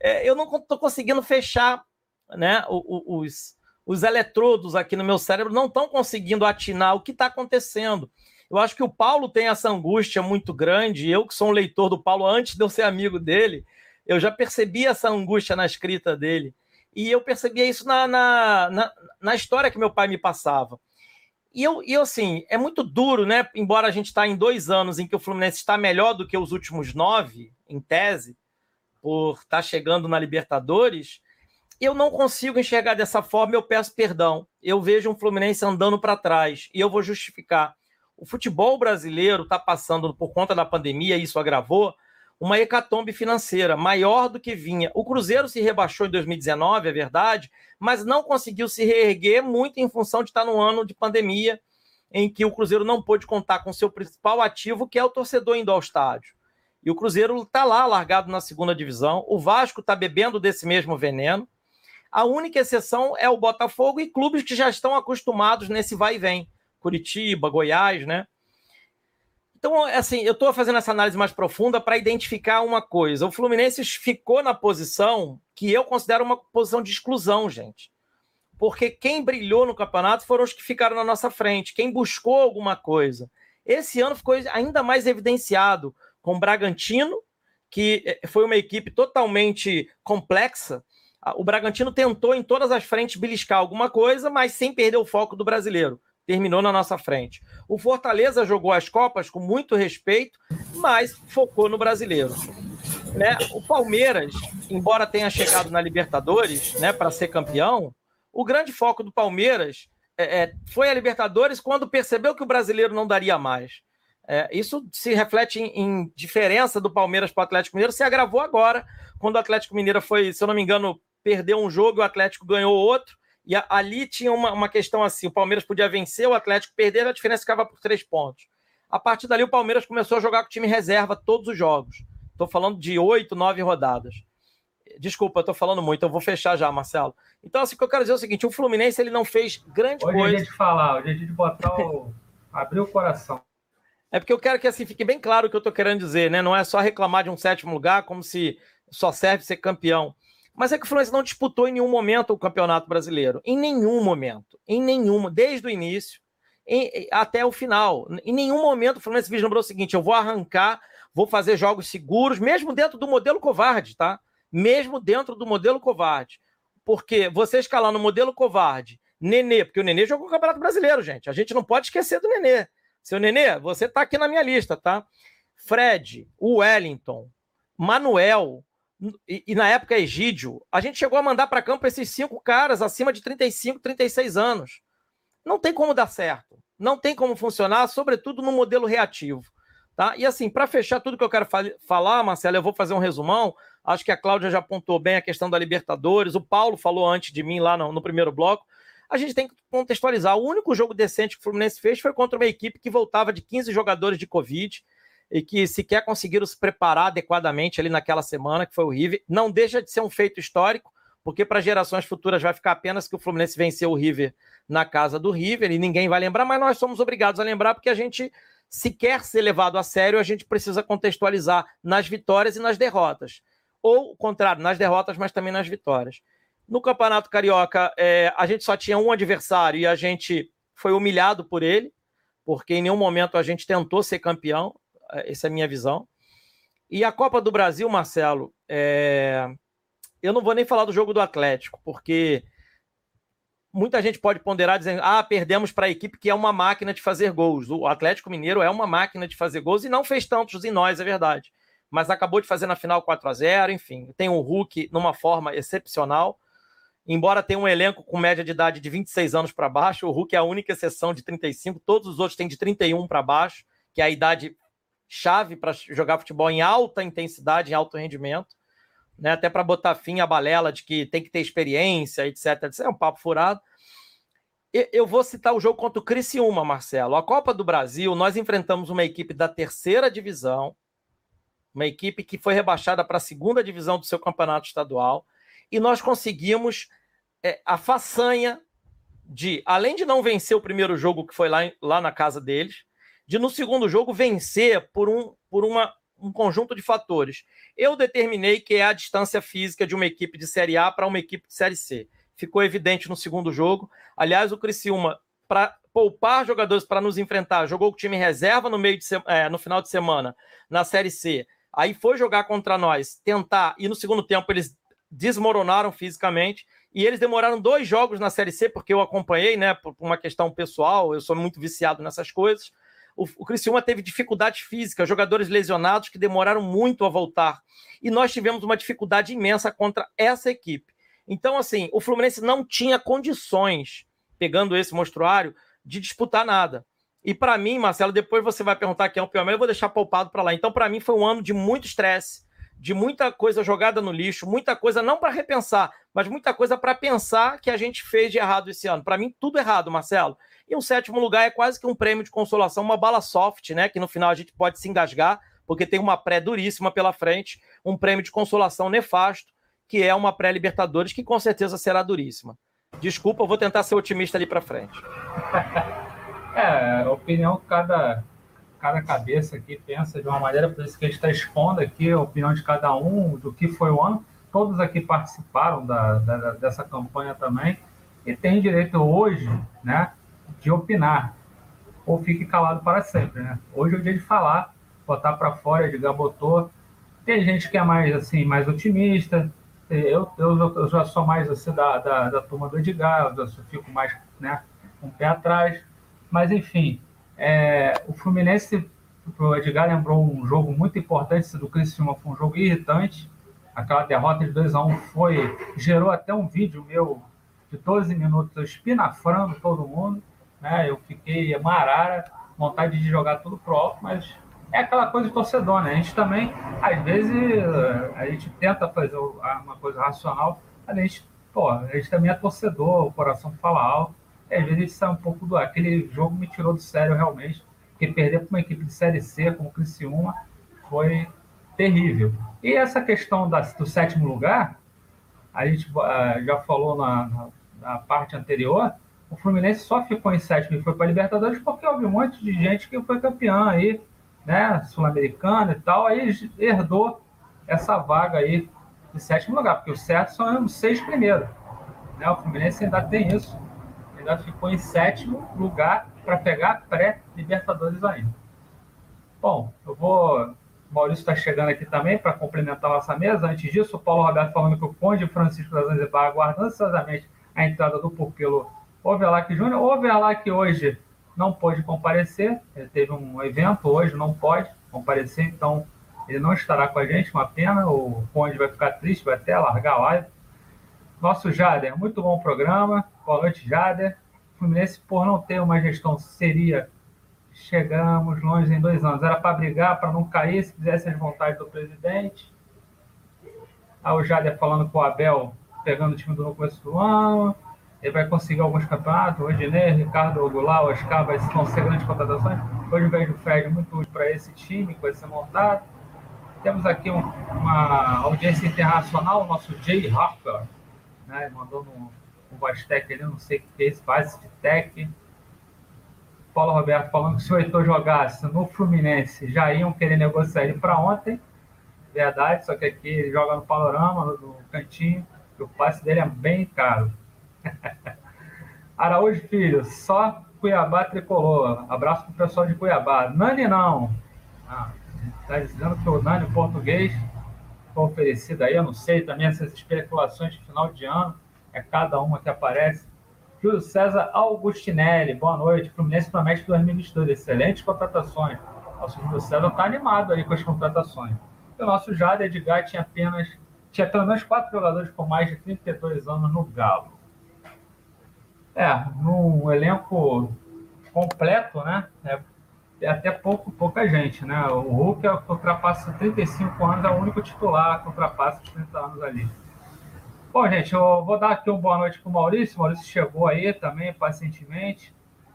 É, eu não estou conseguindo fechar né, os, os eletrodos aqui no meu cérebro, não estão conseguindo atinar o que está acontecendo. Eu acho que o Paulo tem essa angústia muito grande. Eu, que sou um leitor do Paulo antes de eu ser amigo dele, eu já percebi essa angústia na escrita dele. E eu percebia isso na, na, na, na história que meu pai me passava. E eu, e eu, assim, é muito duro, né? Embora a gente está em dois anos em que o Fluminense está melhor do que os últimos nove, em tese, por estar tá chegando na Libertadores, eu não consigo enxergar dessa forma, eu peço perdão. Eu vejo um Fluminense andando para trás e eu vou justificar. O futebol brasileiro está passando, por conta da pandemia, isso agravou, uma hecatombe financeira maior do que vinha. O Cruzeiro se rebaixou em 2019, é verdade, mas não conseguiu se reerguer muito em função de estar no ano de pandemia, em que o Cruzeiro não pôde contar com seu principal ativo, que é o torcedor indo ao estádio. E o Cruzeiro está lá, largado na segunda divisão. O Vasco está bebendo desse mesmo veneno. A única exceção é o Botafogo e clubes que já estão acostumados nesse vai e vem. Curitiba, Goiás, né? Então, assim, eu estou fazendo essa análise mais profunda para identificar uma coisa. O Fluminense ficou na posição que eu considero uma posição de exclusão, gente. Porque quem brilhou no campeonato foram os que ficaram na nossa frente, quem buscou alguma coisa. Esse ano ficou ainda mais evidenciado com o Bragantino, que eh, foi uma equipe totalmente complexa. O Bragantino tentou em todas as frentes beliscar alguma coisa, mas sem perder o foco do brasileiro terminou na nossa frente. O Fortaleza jogou as Copas com muito respeito, mas focou no brasileiro. Né? O Palmeiras, embora tenha chegado na Libertadores né, para ser campeão, o grande foco do Palmeiras é, é, foi a Libertadores quando percebeu que o brasileiro não daria mais. É, isso se reflete em, em diferença do Palmeiras para o Atlético Mineiro, se agravou agora, quando o Atlético Mineiro foi, se eu não me engano, perdeu um jogo e o Atlético ganhou outro E a, ali tinha uma, uma questão assim: o Palmeiras podia vencer, o Atlético perder, a diferença ficava por três pontos. A partir dali, o Palmeiras começou a jogar com o time reserva todos os jogos. Estou falando de oito, nove rodadas. Desculpa, estou falando muito, eu vou fechar já, Marcelo. Então, assim, o que eu quero dizer é o seguinte: o Fluminense ele não fez grande hoje coisa. Hoje é de falar, hoje é dia de botar o. *laughs* abrir o coração. É porque eu quero que assim fique bem claro o que eu estou querendo dizer, né? Não é só reclamar de um sétimo lugar como se só serve ser campeão. Mas é que o Fluminense não disputou em nenhum momento o Campeonato Brasileiro. Em nenhum momento. Em nenhum, desde o início em, até o final. Em nenhum momento o Fluminense vislumbrou o seguinte: eu vou arrancar, vou fazer jogos seguros, mesmo dentro do modelo covarde, tá? Mesmo dentro do modelo covarde. Porque você escalar no modelo covarde, Nenê, porque o Nenê jogou o Campeonato Brasileiro, gente. A gente não pode esquecer do Nenê. Seu Nenê, você tá aqui na minha lista, tá? Fred, Wellington, Manuel, e, e, na época Egídio, a gente chegou a mandar para campo esses cinco caras acima de 35, 36 anos. Não tem como dar certo. Não tem como funcionar, sobretudo no modelo reativo. Tá? E assim, para fechar tudo que eu quero fa falar, Marcelo, eu vou fazer um resumão. Acho que a Cláudia já apontou bem a questão da Libertadores. O Paulo falou antes de mim lá no, no primeiro bloco a gente tem que contextualizar. O único jogo decente que o Fluminense fez foi contra uma equipe que voltava de 15 jogadores de Covid e que sequer conseguiram se preparar adequadamente ali naquela semana, que foi o River. Não deixa de ser um feito histórico, porque para gerações futuras vai ficar apenas que o Fluminense venceu o River na casa do River e ninguém vai lembrar, mas nós somos obrigados a lembrar porque a gente, se quer ser levado a sério, a gente precisa contextualizar nas vitórias e nas derrotas. Ou o contrário, nas derrotas, mas também nas vitórias. No Campeonato Carioca, é, a gente só tinha um adversário e a gente foi humilhado por ele, porque em nenhum momento a gente tentou ser campeão. Essa é a minha visão. E a Copa do Brasil, Marcelo, é... eu não vou nem falar do jogo do Atlético, porque muita gente pode ponderar dizendo: ah, perdemos para a equipe que é uma máquina de fazer gols. O Atlético Mineiro é uma máquina de fazer gols e não fez tantos em nós, é verdade. Mas acabou de fazer na final 4 a 0 enfim. Tem o Hulk numa forma excepcional. Embora tenha um elenco com média de idade de 26 anos para baixo, o Hulk é a única exceção de 35, todos os outros têm de 31 para baixo, que é a idade chave para jogar futebol em alta intensidade, em alto rendimento, né? até para botar fim à balela de que tem que ter experiência, etc. Isso é um papo furado. Eu vou citar o jogo contra o Criciúma, Marcelo. A Copa do Brasil, nós enfrentamos uma equipe da terceira divisão, uma equipe que foi rebaixada para a segunda divisão do seu campeonato estadual e nós conseguimos é, a façanha de, além de não vencer o primeiro jogo que foi lá, lá na casa deles, de no segundo jogo vencer por um, por uma, um conjunto de fatores. Eu determinei que é a distância física de uma equipe de Série A para uma equipe de Série C. Ficou evidente no segundo jogo. Aliás, o Criciúma, para poupar jogadores para nos enfrentar, jogou com o time reserva no, meio de, é, no final de semana na Série C. Aí foi jogar contra nós, tentar, e no segundo tempo eles desmoronaram fisicamente. E eles demoraram dois jogos na Série C, porque eu acompanhei, né, por uma questão pessoal, eu sou muito viciado nessas coisas. O, o Criciúma teve dificuldade física, jogadores lesionados que demoraram muito a voltar. E nós tivemos uma dificuldade imensa contra essa equipe. Então, assim, o Fluminense não tinha condições, pegando esse monstruário, de disputar nada. E para mim, Marcelo, depois você vai perguntar quem é o pior, mas eu vou deixar poupado para lá. Então, para mim, foi um ano de muito estresse, de muita coisa jogada no lixo, muita coisa não para repensar, mas muita coisa para pensar que a gente fez de errado esse ano. Para mim, tudo errado, Marcelo. E um sétimo lugar é quase que um prêmio de consolação, uma bala soft, né? Que no final a gente pode se engasgar, porque tem uma pré duríssima pela frente, um prêmio de consolação nefasto, que é uma pré-Libertadores, que com certeza será duríssima. Desculpa, eu vou tentar ser otimista ali para frente. *laughs* é, opinião cada cada cabeça aqui pensa de uma maneira, por isso que a gente está expondo aqui a opinião de cada um, do que foi o ano. Todos aqui participaram da, da, dessa campanha também e tem direito hoje né, de opinar, ou fique calado para sempre. Né? Hoje é o dia de falar, botar para fora, de botou. Tem gente que é mais assim, mais otimista, eu, eu, eu já sou mais assim da, da, da turma do Edgar, eu fico mais né, um pé atrás, mas enfim, é, o Fluminense, o Edgar lembrou um jogo muito importante do Criciúma, foi um jogo irritante. Aquela derrota de 2 a 1 foi gerou até um vídeo meu de 12 minutos espinafrando todo mundo, né? Eu fiquei marara, vontade de jogar tudo pro alto, mas é aquela coisa de torcedor, né? A gente também, às vezes, a gente tenta fazer uma coisa racional, a gente pô, a gente também é torcedor, o coração fala alto. Às vezes a gente sai um pouco do. Aquele jogo me tirou do sério realmente. Porque perder para uma equipe de Série C como o Criciúma foi terrível. E essa questão da, do sétimo lugar, a gente uh, já falou na, na, na, parte anterior, o Fluminense só ficou em sétimo e foi para a Libertadores porque houve um monte de gente que foi campeã aí, né, sul-americana e tal, aí herdou essa vaga aí de sétimo lugar, porque o certo são os seis primeiros. Né? O Fluminense ainda tem isso, ainda ficou em sétimo lugar para pegar pré-Libertadores ainda. Bom, eu vou Maurício está chegando aqui também para complementar nossa mesa. Antes disso, o Paulo Roberto falando que o Conde Francisco da Zanzibar aguarda ansiosamente a entrada do Pupilo Overlac Júnior. O Overlac hoje não pôde comparecer, ele teve um evento hoje, não pode comparecer, então ele não estará com a gente, uma pena. O Conde vai ficar triste, vai até largar a live. Nosso Jader, muito bom programa. Boa noite, Jader. Fluminense, por não ter uma gestão seria chegamos longe em dois anos. Era para brigar, para não cair, se fizesse as vontades do presidente. Aí o Jader falando com o Abel, pegando o time do começo do ano. Ele vai conseguir alguns campeonatos. O Rodinei, Ricardo Goulart, Oscar vai, vão ser grandes contratações. Hoje vejo o Fred muito útil para esse time vai ser montado. Temos aqui um, uma audiência internacional, o nosso Jay Harper, né, mandou no, no Vastec ali, não sei o que é esse, base de tech Paulo Roberto falando que se o Heitor jogasse no Fluminense, já iam querer negociar ele para ontem. Verdade, só que aqui ele joga no panorama, no, no cantinho, e o passe dele é bem caro. *laughs* Araújo Filho, só Cuiabá tricolor. Abraço pro pessoal de Cuiabá. Nani não. Ah, tá dizendo que o Nani português foi oferecido aí, eu não sei também essas especulações de final de ano, é cada uma que aparece. Júlio César Augustinelli, boa noite. Fluminense promete 2022, excelentes contratações. Nosso Júlio César está animado aí com as contratações. o nosso Jade Edgar tinha apenas tinha pelo menos quatro jogadores com mais de 32 anos no Galo. É, num elenco completo, né? É, é até pouco, pouca gente, né? O Hulk é ultrapassa 35 anos, é o único titular que ultrapassa os 30 anos ali. Bom, gente, eu vou dar aqui uma boa noite para o Maurício. O Maurício chegou aí também, pacientemente.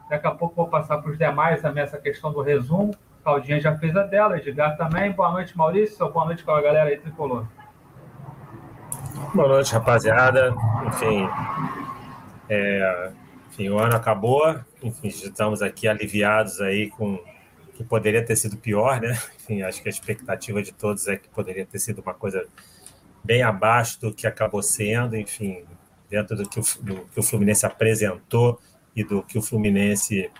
Daqui a pouco vou passar para os demais também essa questão do resumo. Claudinha já fez a dela, Edgar também. Boa noite, Maurício. Boa noite com a galera aí tricolor. Boa noite, rapaziada. Enfim, é, enfim, o ano acabou. Enfim, estamos aqui aliviados aí com que poderia ter sido pior, né? *laughs* Enfim, acho que a expectativa de todos é que poderia ter sido uma coisa bem abaixo do que acabou sendo, enfim, dentro do que o, do que o Fluminense apresentou e do que o Fluminense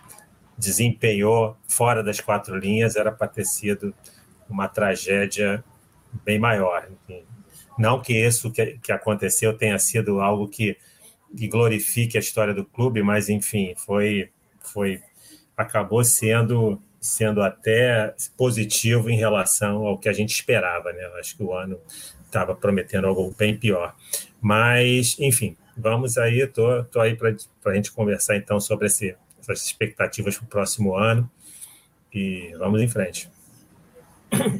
desempenhou fora das quatro linhas, era para ter sido uma tragédia bem maior. Enfim, não que isso que, que aconteceu tenha sido algo que, que glorifique a história do clube, mas enfim, foi, foi acabou sendo sendo até positivo em relação ao que a gente esperava, né? Acho que o ano estava prometendo algo bem pior. Mas, enfim, vamos aí, tô, tô aí para a gente conversar então sobre esse, essas expectativas para o próximo ano e vamos em frente.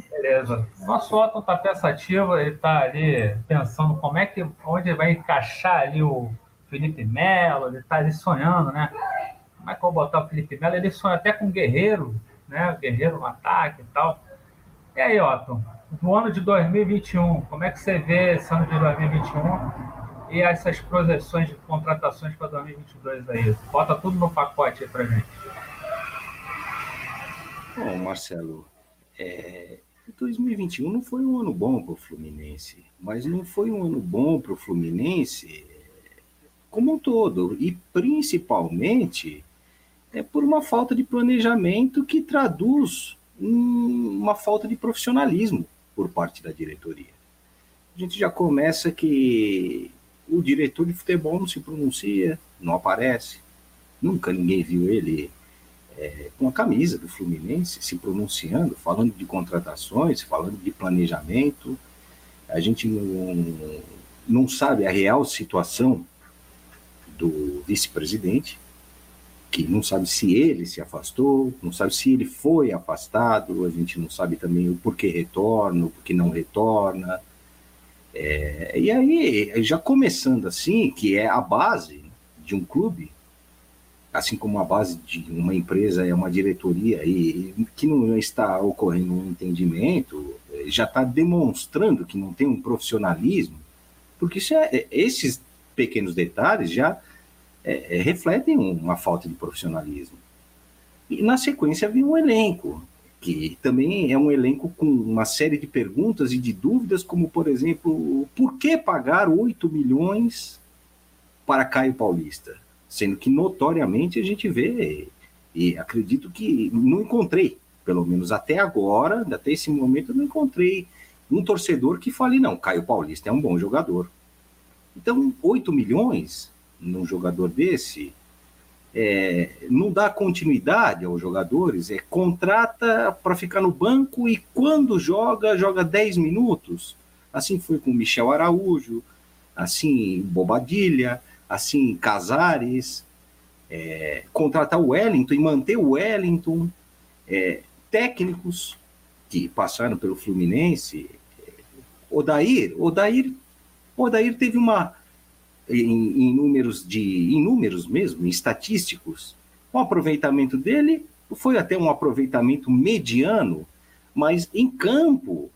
Beleza. Nosso Otton está pensativo, ele está ali pensando como é que, onde vai encaixar ali o Felipe Melo, ele está ali sonhando, né? Como é que eu vou botar o Felipe Melo? Ele sonha até com o Guerreiro, né? O Guerreiro no ataque e tal. E aí, Otton, do ano de 2021, como é que você vê esse ano de 2021 e essas projeções de contratações para 2022 aí? Bota tudo no pacote aí para gente. Bom, Marcelo, é, 2021 não foi um ano bom para o Fluminense, mas não foi um ano bom para o Fluminense como um todo, e principalmente é por uma falta de planejamento que traduz uma falta de profissionalismo por parte da diretoria. A gente já começa que o diretor de futebol não se pronuncia, não aparece. Nunca ninguém viu ele é, com a camisa do Fluminense se pronunciando, falando de contratações, falando de planejamento. A gente não, não sabe a real situação do vice-presidente, que não sabe se ele se afastou, não sabe se ele foi afastado, a gente não sabe também o porquê retorna, o porquê não retorna. É, e aí, já começando assim, que é a base de um clube, assim como a base de uma empresa é uma diretoria e, e que não está ocorrendo um entendimento, já está demonstrando que não tem um profissionalismo, porque é, esses pequenos detalhes já é, é, refletem uma falta de profissionalismo. E na sequência vem um elenco, que também é um elenco com uma série de perguntas e de dúvidas, como, por exemplo, por que pagar 8 milhões para Caio Paulista? Sendo que notoriamente a gente vê, e acredito que não encontrei, pelo menos até agora, até esse momento, não encontrei um torcedor que fale, não, Caio Paulista é um bom jogador. Então, 8 milhões num jogador desse é, não dá continuidade aos jogadores, é contrata para ficar no banco e quando joga, joga 10 minutos. Assim foi com Michel Araújo, assim Bobadilha, assim Casares, é, contratar o Wellington e manter o Wellington, é, técnicos que passaram pelo Fluminense, é, Odair, Odair, Odair teve uma em, em, números de em números mesmo, em estatísticos, o aproveitamento dele foi até um aproveitamento mediano, mas em campo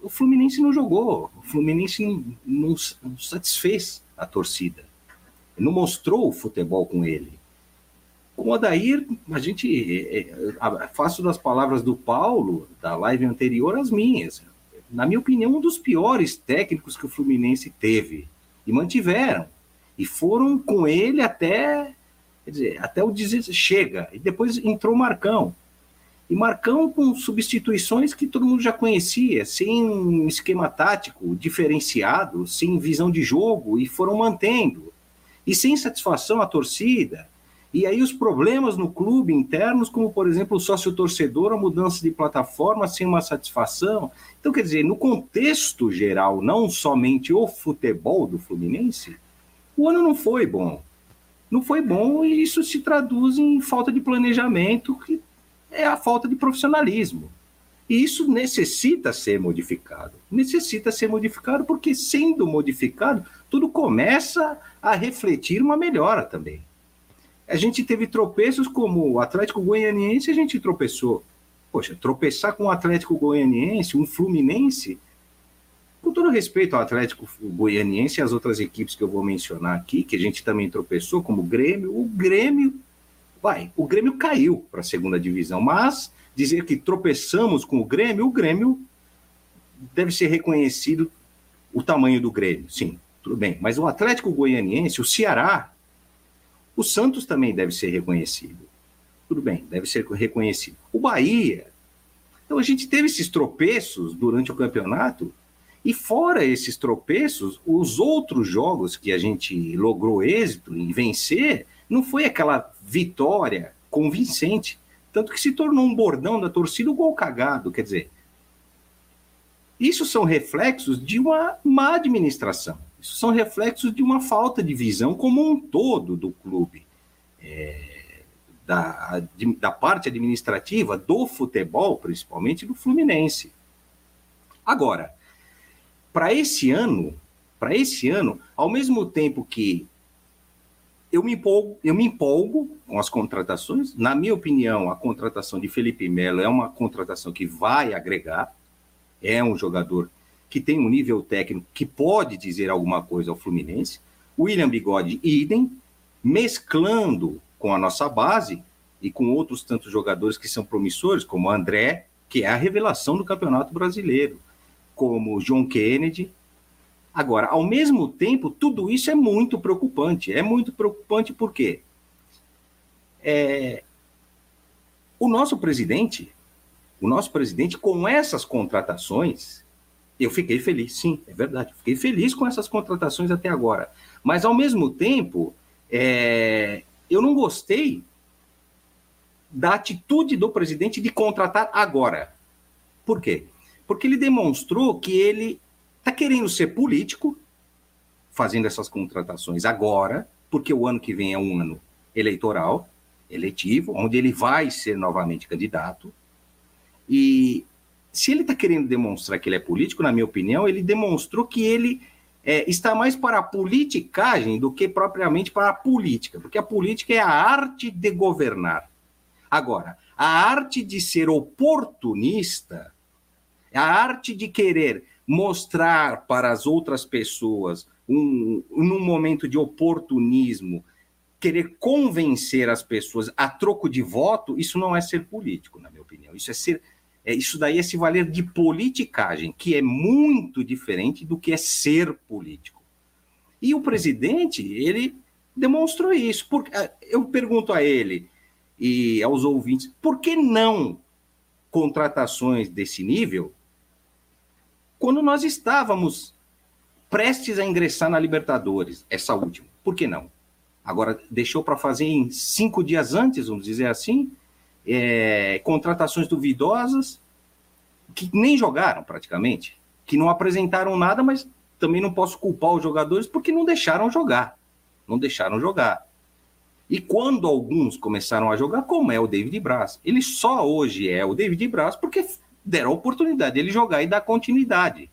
o Fluminense não jogou, o Fluminense não, não, não satisfez a torcida, não mostrou o futebol com ele. Com o Odair, a gente é, é, faço das palavras do Paulo da live anterior as minhas. Na minha opinião, um dos piores técnicos que o Fluminense teve e mantiveram. E foram com ele até, dizer, até o dizer chega. E depois entrou Marcão. E Marcão com substituições que todo mundo já conhecia, sem um esquema tático diferenciado, sem visão de jogo, e foram mantendo. E sem satisfação à torcida. E aí os problemas no clube internos, como por exemplo o sócio torcedor, a mudança de plataforma sem uma satisfação. Então, quer dizer, no contexto geral, não somente o futebol do Fluminense, o ano não foi bom. Não foi bom e isso se traduz em falta de planejamento, que é a falta de profissionalismo. E isso necessita ser modificado. Necessita ser modificado porque, sendo modificado, tudo começa a refletir uma melhora também. A gente teve tropeços como o Atlético Goianiense, a gente tropeçou. Poxa, tropeçar com o Atlético Goianiense, um Fluminense, com todo respeito ao Atlético Goianiense e às outras equipes que eu vou mencionar aqui, que a gente também tropeçou, como o Grêmio, o Grêmio, vai, o Grêmio caiu para a segunda divisão, mas dizer que tropeçamos com o Grêmio, o Grêmio deve ser reconhecido o tamanho do Grêmio, sim, tudo bem. Mas o Atlético Goianiense, o Ceará, o Santos também deve ser reconhecido. Tudo bem, deve ser reconhecido. O Bahia. Então a gente teve esses tropeços durante o campeonato, e fora esses tropeços, os outros jogos que a gente logrou êxito em vencer, não foi aquela vitória convincente. Tanto que se tornou um bordão da torcida o gol cagado. Quer dizer, isso são reflexos de uma má administração. Isso são reflexos de uma falta de visão como um todo do clube, é, da, da parte administrativa, do futebol, principalmente do Fluminense. Agora, para esse ano, para esse ano, ao mesmo tempo que eu me empolgo, eu me empolgo com as contratações. Na minha opinião, a contratação de Felipe Melo é uma contratação que vai agregar. É um jogador que tem um nível técnico que pode dizer alguma coisa ao Fluminense. William Bigode, idem, mesclando com a nossa base e com outros tantos jogadores que são promissores, como André, que é a revelação do Campeonato Brasileiro, como John Kennedy. Agora, ao mesmo tempo, tudo isso é muito preocupante. É muito preocupante porque é, o nosso presidente, o nosso presidente, com essas contratações, eu fiquei feliz, sim, é verdade. Fiquei feliz com essas contratações até agora. Mas, ao mesmo tempo, é, eu não gostei da atitude do presidente de contratar agora. Por quê? Porque ele demonstrou que ele está querendo ser político, fazendo essas contratações agora, porque o ano que vem é um ano eleitoral, eletivo, onde ele vai ser novamente candidato. E se ele está querendo demonstrar que ele é político, na minha opinião, ele demonstrou que ele é, está mais para a politicagem do que propriamente para a política, porque a política é a arte de governar. Agora, a arte de ser oportunista, a arte de querer mostrar para as outras pessoas, um, num momento de oportunismo, querer convencer as pessoas a troco de voto, isso não é ser político, na minha opinião. Isso é ser é, isso daí é se valer de politicagem, que é muito diferente do que é ser político. E o presidente, ele demonstrou isso. Por, ah, eu pergunto a ele e aos ouvintes, por que não contratações desse nível quando nós estávamos prestes a ingressar na Libertadores, essa última? Por que não? Agora, deixou para fazer em cinco dias antes, vamos dizer assim, é, contratações duvidosas, que nem jogaram praticamente, que não apresentaram nada, mas também não posso culpar os jogadores porque não deixaram jogar. Não deixaram jogar. E quando alguns começaram a jogar, como é o David Braz? Ele só hoje é o David Braz porque deram a oportunidade dele jogar e dar continuidade.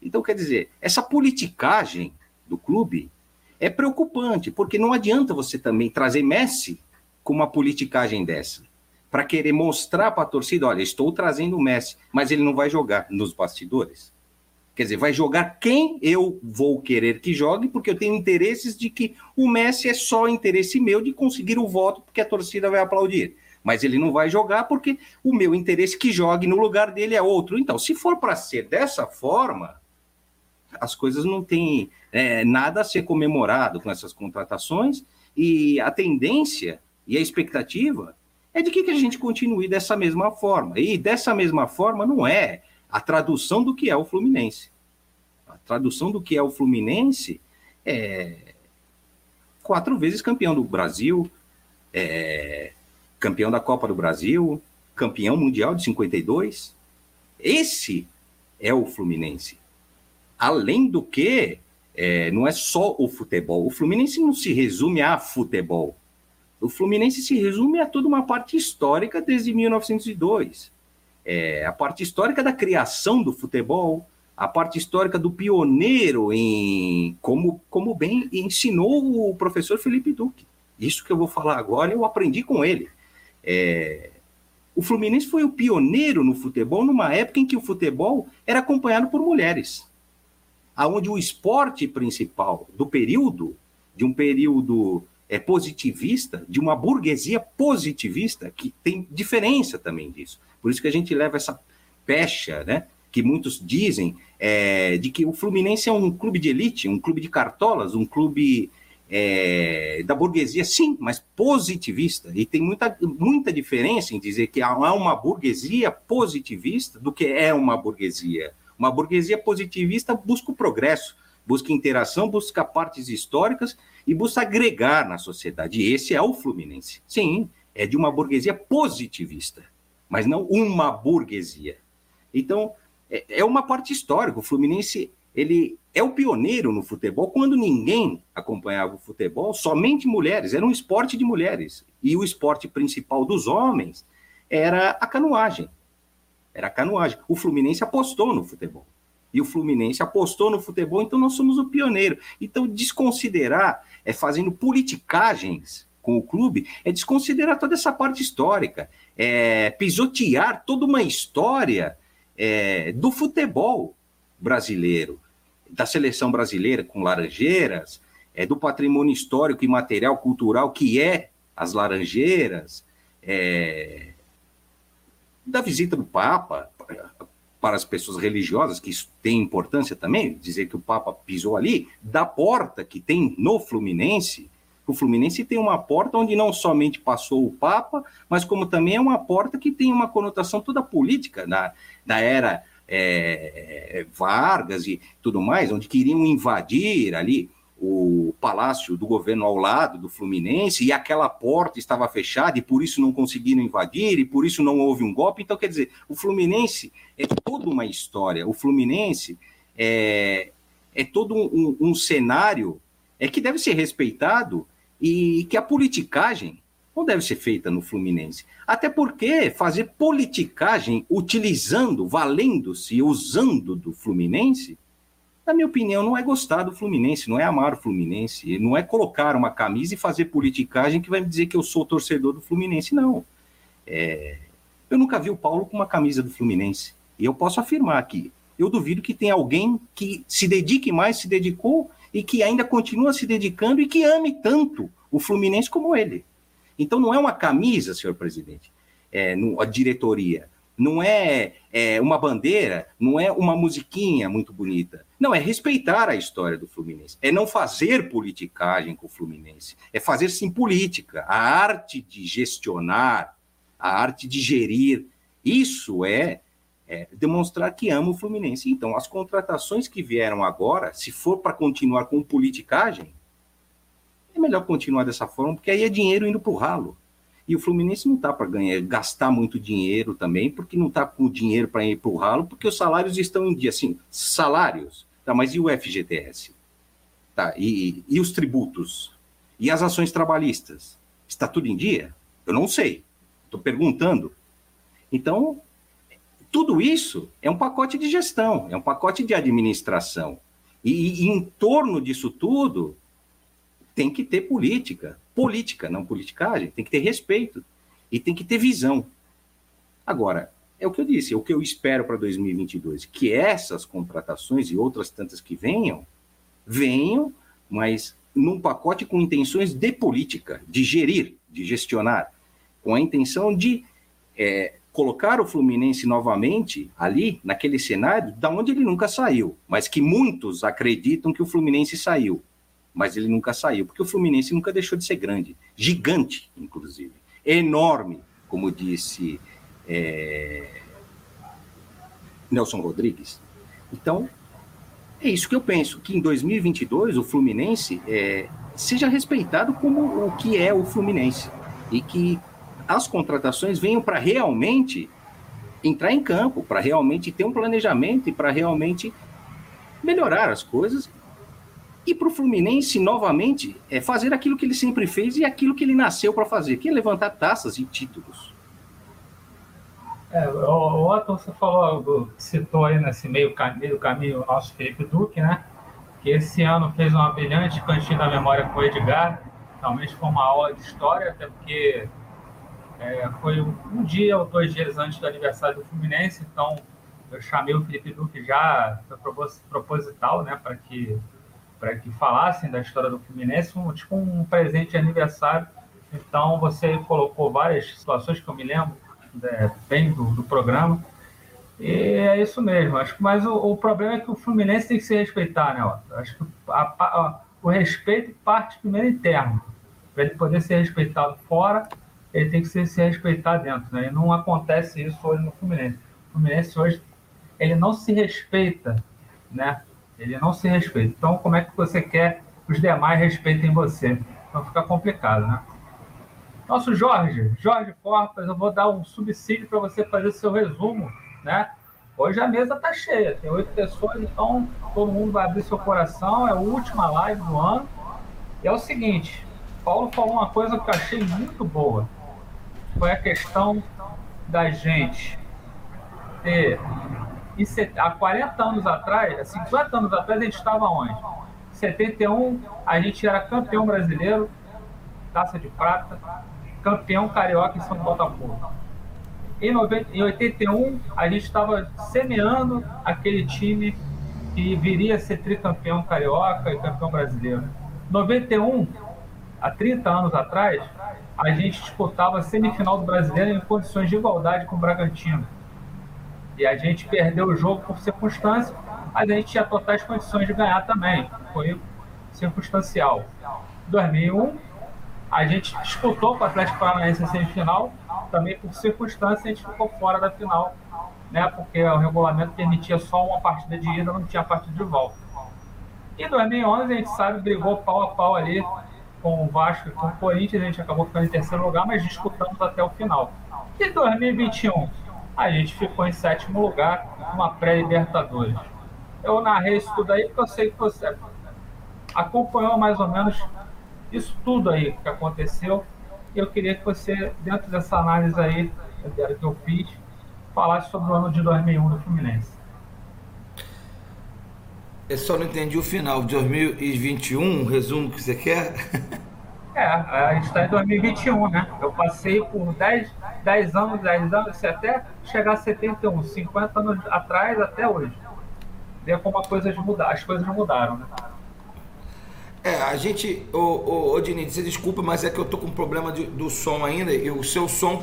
Então, quer dizer, essa politicagem do clube é preocupante, porque não adianta você também trazer Messi com uma politicagem dessa, para querer mostrar para a torcida, olha, estou trazendo o Messi, mas ele não vai jogar nos bastidores. Quer dizer, vai jogar quem eu vou querer que jogue, porque eu tenho interesses de que o Messi é só interesse meu de conseguir o voto, porque a torcida vai aplaudir. Mas ele não vai jogar porque o meu interesse que jogue no lugar dele é outro. Então, se for para ser dessa forma, as coisas não têm é, nada a ser comemorado com essas contratações e a tendência e a expectativa é de que, a gente continue dessa mesma forma. E dessa mesma forma não é a tradução do que é o Fluminense. A tradução do que é o Fluminense é quatro vezes campeão do Brasil, é campeão da Copa do Brasil, campeão mundial de 52. Esse é o Fluminense. Além do que, é, não é só o futebol. O Fluminense não se resume a futebol. O Fluminense se resume a toda uma parte histórica desde 1902. É, a parte histórica da criação do futebol, a parte histórica do pioneiro em como, como bem ensinou o professor Felipe Duque. Isso que eu vou falar agora, eu aprendi com ele. É, o Fluminense foi o pioneiro no futebol numa época em que o futebol era acompanhado por mulheres, aonde o esporte principal do período, de um período é, positivista, de uma burguesia positivista, que tem diferença também disso. Por isso que a gente leva essa pecha, né? Que muitos dizem é, de que o Fluminense é um clube de elite, um clube de cartolas, um clube é, da burguesia, sim, mas positivista. E tem muita, muita diferença em dizer que há uma burguesia positivista do que é uma burguesia. Uma burguesia positivista busca o progresso, busca interação, busca partes históricas e busca agregar na sociedade. E esse é o Fluminense. Sim, é de uma burguesia positivista, mas não uma burguesia. Então, é, é uma parte histórica. O Fluminense ele é o pioneiro no futebol quando ninguém acompanhava o futebol, somente mulheres, era um esporte de mulheres. E o esporte principal dos homens era a canoagem. Era a canoagem. O Fluminense apostou no futebol e o Fluminense apostou no futebol, então nós somos o pioneiro. Então, desconsiderar, é fazendo politicagens com o clube, é desconsiderar toda essa parte histórica, é pisotear toda uma história é, do futebol brasileiro, da seleção brasileira com Laranjeiras, é, do patrimônio histórico e material cultural que é as Laranjeiras, é, da visita do Papa, para as pessoas religiosas, que isso tem importância também, dizer que o Papa pisou ali, da porta que tem no Fluminense, o Fluminense tem uma porta onde não somente passou o Papa, mas como também é uma porta que tem uma conotação toda política da, da era é, Vargas e tudo mais, onde queriam invadir ali o palácio do governo ao lado do Fluminense e aquela porta estava fechada e por isso não conseguiram invadir e por isso não houve um golpe. Então, quer dizer, o Fluminense é toda uma história. O Fluminense é, é todo um, um cenário é que deve ser respeitado e que a politicagem não deve ser feita no Fluminense. Até porque fazer politicagem utilizando, valendo-se, usando do Fluminense, na minha opinião, não é gostar do Fluminense, não é amar o Fluminense, não é colocar uma camisa e fazer politicagem que vai me dizer que eu sou torcedor do Fluminense, não. É... Eu nunca vi o Paulo com uma camisa do Fluminense. E eu posso afirmar aqui, eu duvido que tenha alguém que se dedique mais, se dedicou e que ainda continua se dedicando e que ame tanto o Fluminense como ele. Então não é uma camisa, senhor presidente, é, a diretoria, não é, é, uma bandeira, não é uma musiquinha muito bonita. Não, é respeitar a história do Fluminense. É não fazer politicagem com o Fluminense. É fazer sim política. A arte de gestionar, a arte de gerir. Isso é, é demonstrar que ama o Fluminense. Então, as contratações que vieram agora, se for para continuar com politicagem, é melhor continuar dessa forma, porque aí é dinheiro indo para o ralo. E o Fluminense não está para ganhar, gastar muito dinheiro também, porque não está com dinheiro para ir para o ralo, porque os salários estão em dia. Assim, salários, tá, mas e o FGTS? Tá, e, e os tributos? E as ações trabalhistas? Está tudo em dia? Eu não sei. Estou perguntando. Então, tudo isso é um pacote de gestão, é um pacote de administração. E, e em torno disso tudo, tem que ter política. Política, não politicagem. Tem que ter respeito. E tem que ter visão. Agora, é o que eu disse, é o que eu espero para 2022, que essas contratações e outras tantas que venham, venham, mas num pacote com intenções de política, de gerir, de gestionar, com a intenção de é, colocar o Fluminense novamente ali, naquele cenário, da onde ele nunca saiu, mas que muitos acreditam que o Fluminense saiu mas ele nunca saiu, porque o Fluminense nunca deixou de ser grande, gigante, inclusive, enorme, como disse é... Nelson Rodrigues. Então, é isso que eu penso, que em 2022 o Fluminense é, seja respeitado como o que é o Fluminense e que as contratações venham para realmente entrar em campo, para realmente ter um planejamento e para realmente melhorar as coisas e para o Fluminense, novamente, é fazer aquilo que ele sempre fez e aquilo que ele nasceu para fazer, que é levantar taças e títulos. É, o Otto, você falou, citou aí nesse meio, meio caminho o nosso Felipe Duque, né? Que esse ano fez uma brilhante cantinha da memória com o Edgar. Realmente foi uma aula de história, até porque é, foi um dia ou dois dias antes do aniversário do Fluminense, então eu chamei o Felipe Duque já, proposital, né? Para que que falassem da história do Fluminense, um, tipo um presente de aniversário. Então, você colocou várias situações que eu me lembro né, bem do, do, programa. E é isso mesmo. Acho mas o, o, problema é que o Fluminense tem que se respeitar, né? Ó. Acho que a, a, o respeito parte primeiro interno. Para ele poder ser respeitado fora, ele tem que se, se respeitar dentro. Né? E não acontece isso hoje no Fluminense. O Fluminense hoje ele não se respeita, né? Ele não se respeita. Então, como é que você quer que os demais respeitem você? Então fica complicado, né? Nosso Jorge, Jorge Corpas, eu vou dar um subsídio para você fazer seu resumo, né? Hoje a mesa está cheia, tem oito pessoas, então todo mundo vai abrir seu coração, é a última live do ano. E é o seguinte, Paulo falou uma coisa que eu achei muito boa. Foi a questão da gente ter há 40 anos atrás, 50 anos atrás, a gente estava onde? Em 71, a gente era campeão brasileiro, taça de prata, campeão carioca em São Botafogo. Em, 90, em 81, a gente estava semeando aquele time que viria a ser tricampeão carioca e campeão brasileiro. 91, há 30 anos atrás, a gente disputava a semifinal do brasileiro em condições de igualdade com o Bragantino e a gente perdeu o jogo por circunstância, mas a gente tinha totais condições de ganhar também. Foi circunstancial. 2001, a gente disputou com o Atlético Paranaense a semifinal, também por circunstância a gente ficou fora da final, né? Porque o regulamento permitia só uma partida de ida, não tinha partida de volta. Em 2011 a gente sabe brigou pau a pau ali com o Vasco e com o Corinthians, a gente acabou ficando em terceiro lugar, mas disputamos até o final. E 2021 a gente ficou em sétimo lugar numa pré-Libertadores. Eu narrei isso tudo aí porque eu sei que você acompanhou mais ou menos isso tudo aí que aconteceu E eu queria que você, dentro dessa análise aí que eu fiz, falasse sobre o ano de 2001 do Fluminense. Eu só não entendi o final. 2021, resumo que você quer? É, a gente está em 2021, né? Eu passei por 10, 10 anos, 10 anos, até chegar a 71, 50 anos atrás até hoje. Vê como coisa mudar, as coisas mudaram, né? É, a gente. Ô, ô, ô Dini, você desculpa, mas é que eu tô com problema de, do som ainda, e o seu som,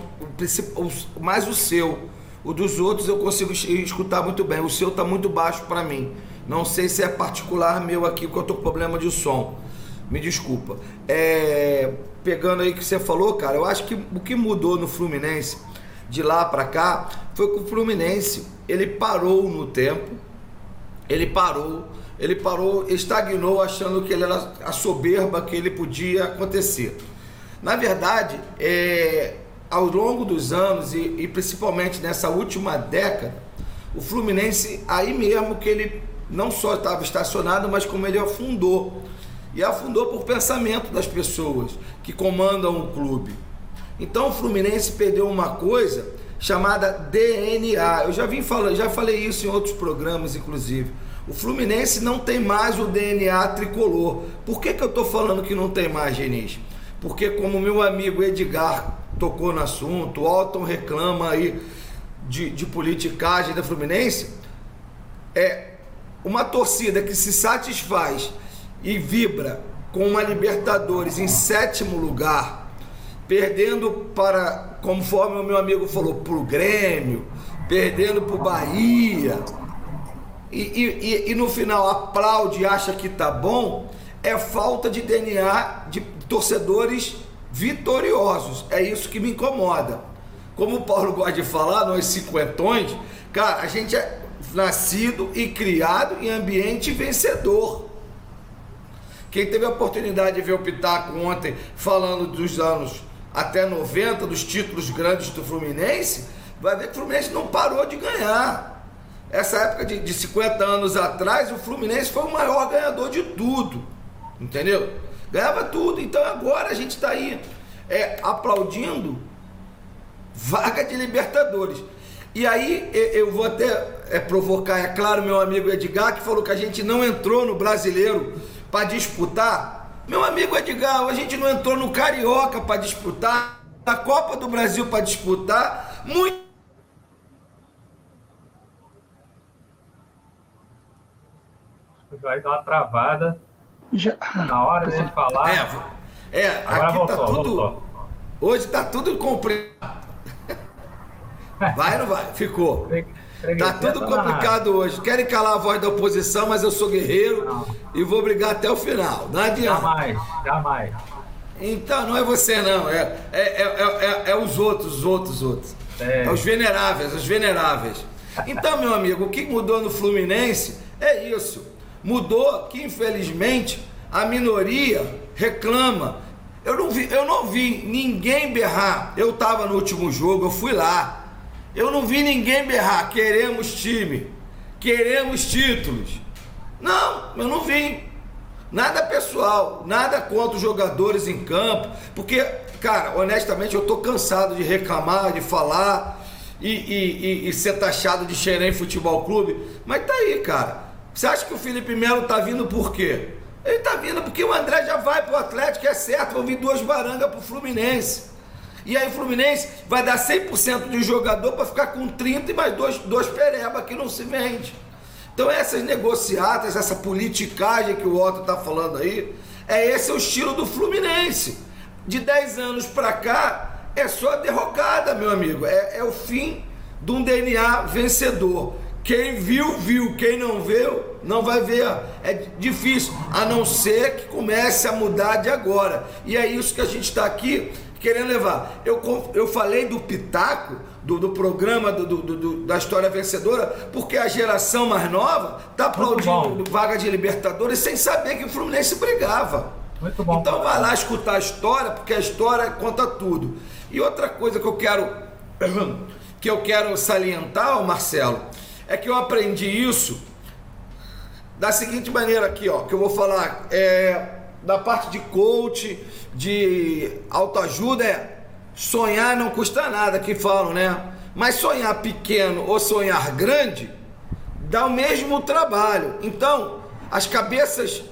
o, mais o seu. O dos outros eu consigo escutar muito bem. O seu tá muito baixo para mim. Não sei se é particular meu aqui, porque eu tô com problema de som. Me desculpa. É, pegando aí o que você falou, cara, eu acho que o que mudou no Fluminense de lá para cá foi que o Fluminense ele parou no tempo, ele parou, ele parou, estagnou achando que ele era a soberba que ele podia acontecer. Na verdade, é, ao longo dos anos e, e principalmente nessa última década, o Fluminense aí mesmo que ele não só estava estacionado, mas como ele afundou. E afundou por pensamento das pessoas que comandam o clube. Então o Fluminense perdeu uma coisa chamada DNA. Eu já vim falando, já falei isso em outros programas, inclusive. O Fluminense não tem mais o DNA tricolor. Por que, que eu estou falando que não tem mais, Genis? Porque como meu amigo Edgar tocou no assunto, o Alton reclama aí de, de politicagem da Fluminense, é uma torcida que se satisfaz e vibra com uma Libertadores em sétimo lugar, perdendo para, conforme o meu amigo falou, para o Grêmio, perdendo para o Bahia, e, e, e, no final aplaude e acha que tá bom, é falta de DNA de torcedores vitoriosos. É isso que me incomoda. Como o Paulo gosta de falar, nós cinquentões, cara, a gente é nascido e criado em ambiente vencedor. Quem teve a oportunidade de ver o Pitaco ontem falando dos anos até 90, dos títulos grandes do Fluminense, vai ver que o Fluminense não parou de ganhar. Essa época de, de 50 anos atrás, o Fluminense foi o maior ganhador de tudo. Entendeu? Ganhava tudo. Então agora a gente está aí é, aplaudindo vaga de Libertadores. E aí eu vou até é, provocar, é claro, meu amigo Edgar, que falou que a gente não entrou no brasileiro para disputar. Meu amigo Edgar, a gente não entrou no Carioca para disputar, na Copa do Brasil para disputar. Muito. Vai dar uma travada Já... na hora de falar. É, é Agora aqui voltou, tá tudo. Voltou. Hoje tá tudo complicado. *laughs* Vai ou não vai? Ficou. Tá tudo complicado hoje. Querem calar a voz da oposição, mas eu sou guerreiro não. e vou brigar até o final. Não adianta. Jamais, jamais. Então, não é você não, é, é, é, é, os outros, os outros, os outros. É. os veneráveis, os veneráveis. Então, meu amigo, o que mudou no Fluminense é isso. Mudou que, infelizmente, a minoria reclama. Eu não vi, eu não vi ninguém berrar. Eu estava no último jogo, eu fui lá. Eu não vi ninguém berrar, queremos time, queremos títulos. Não, eu não vi. Nada pessoal, nada contra os jogadores em campo, porque, cara, honestamente, eu tô cansado de reclamar, de falar e, e, e, e ser taxado de xerém futebol clube. Mas tá aí, cara. Você acha que o Felipe Melo tá vindo por quê? Ele tá vindo porque o André já vai pro Atlético, é certo, vão vir duas barangas pro Fluminense. E aí o Fluminense vai dar 100% de jogador para ficar com 30 e mais dois, dois pereba que não se vende. Então essas negociatas, essa politicagem que o Otto está falando aí, é esse é o estilo do Fluminense. De 10 anos para cá, é só derrocada, meu amigo. É, é o fim de um DNA vencedor. Quem viu, viu. Quem não viu, não vai ver. É difícil, a não ser que comece a mudar de agora. E é isso que a gente está aqui querendo levar. Eu, eu falei do Pitaco, do, do programa do, do, do, da história vencedora, porque a geração mais nova está aplaudindo vaga de Libertadores sem saber que o Fluminense brigava. Muito bom. Então vai lá escutar a história, porque a história conta tudo. E outra coisa que eu quero *clears throat* que eu quero salientar, Marcelo, é que eu aprendi isso da seguinte maneira aqui, ó, que eu vou falar. É, da parte de coach, de autoajuda é sonhar não custa nada, que falam, né? Mas sonhar pequeno ou sonhar grande dá o mesmo trabalho. Então, as cabeças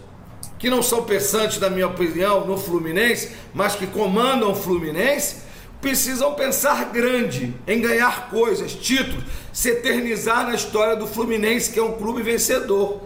que não são pensantes, na minha opinião, no Fluminense, mas que comandam o Fluminense, precisam pensar grande, em ganhar coisas, títulos, se eternizar na história do Fluminense, que é um clube vencedor.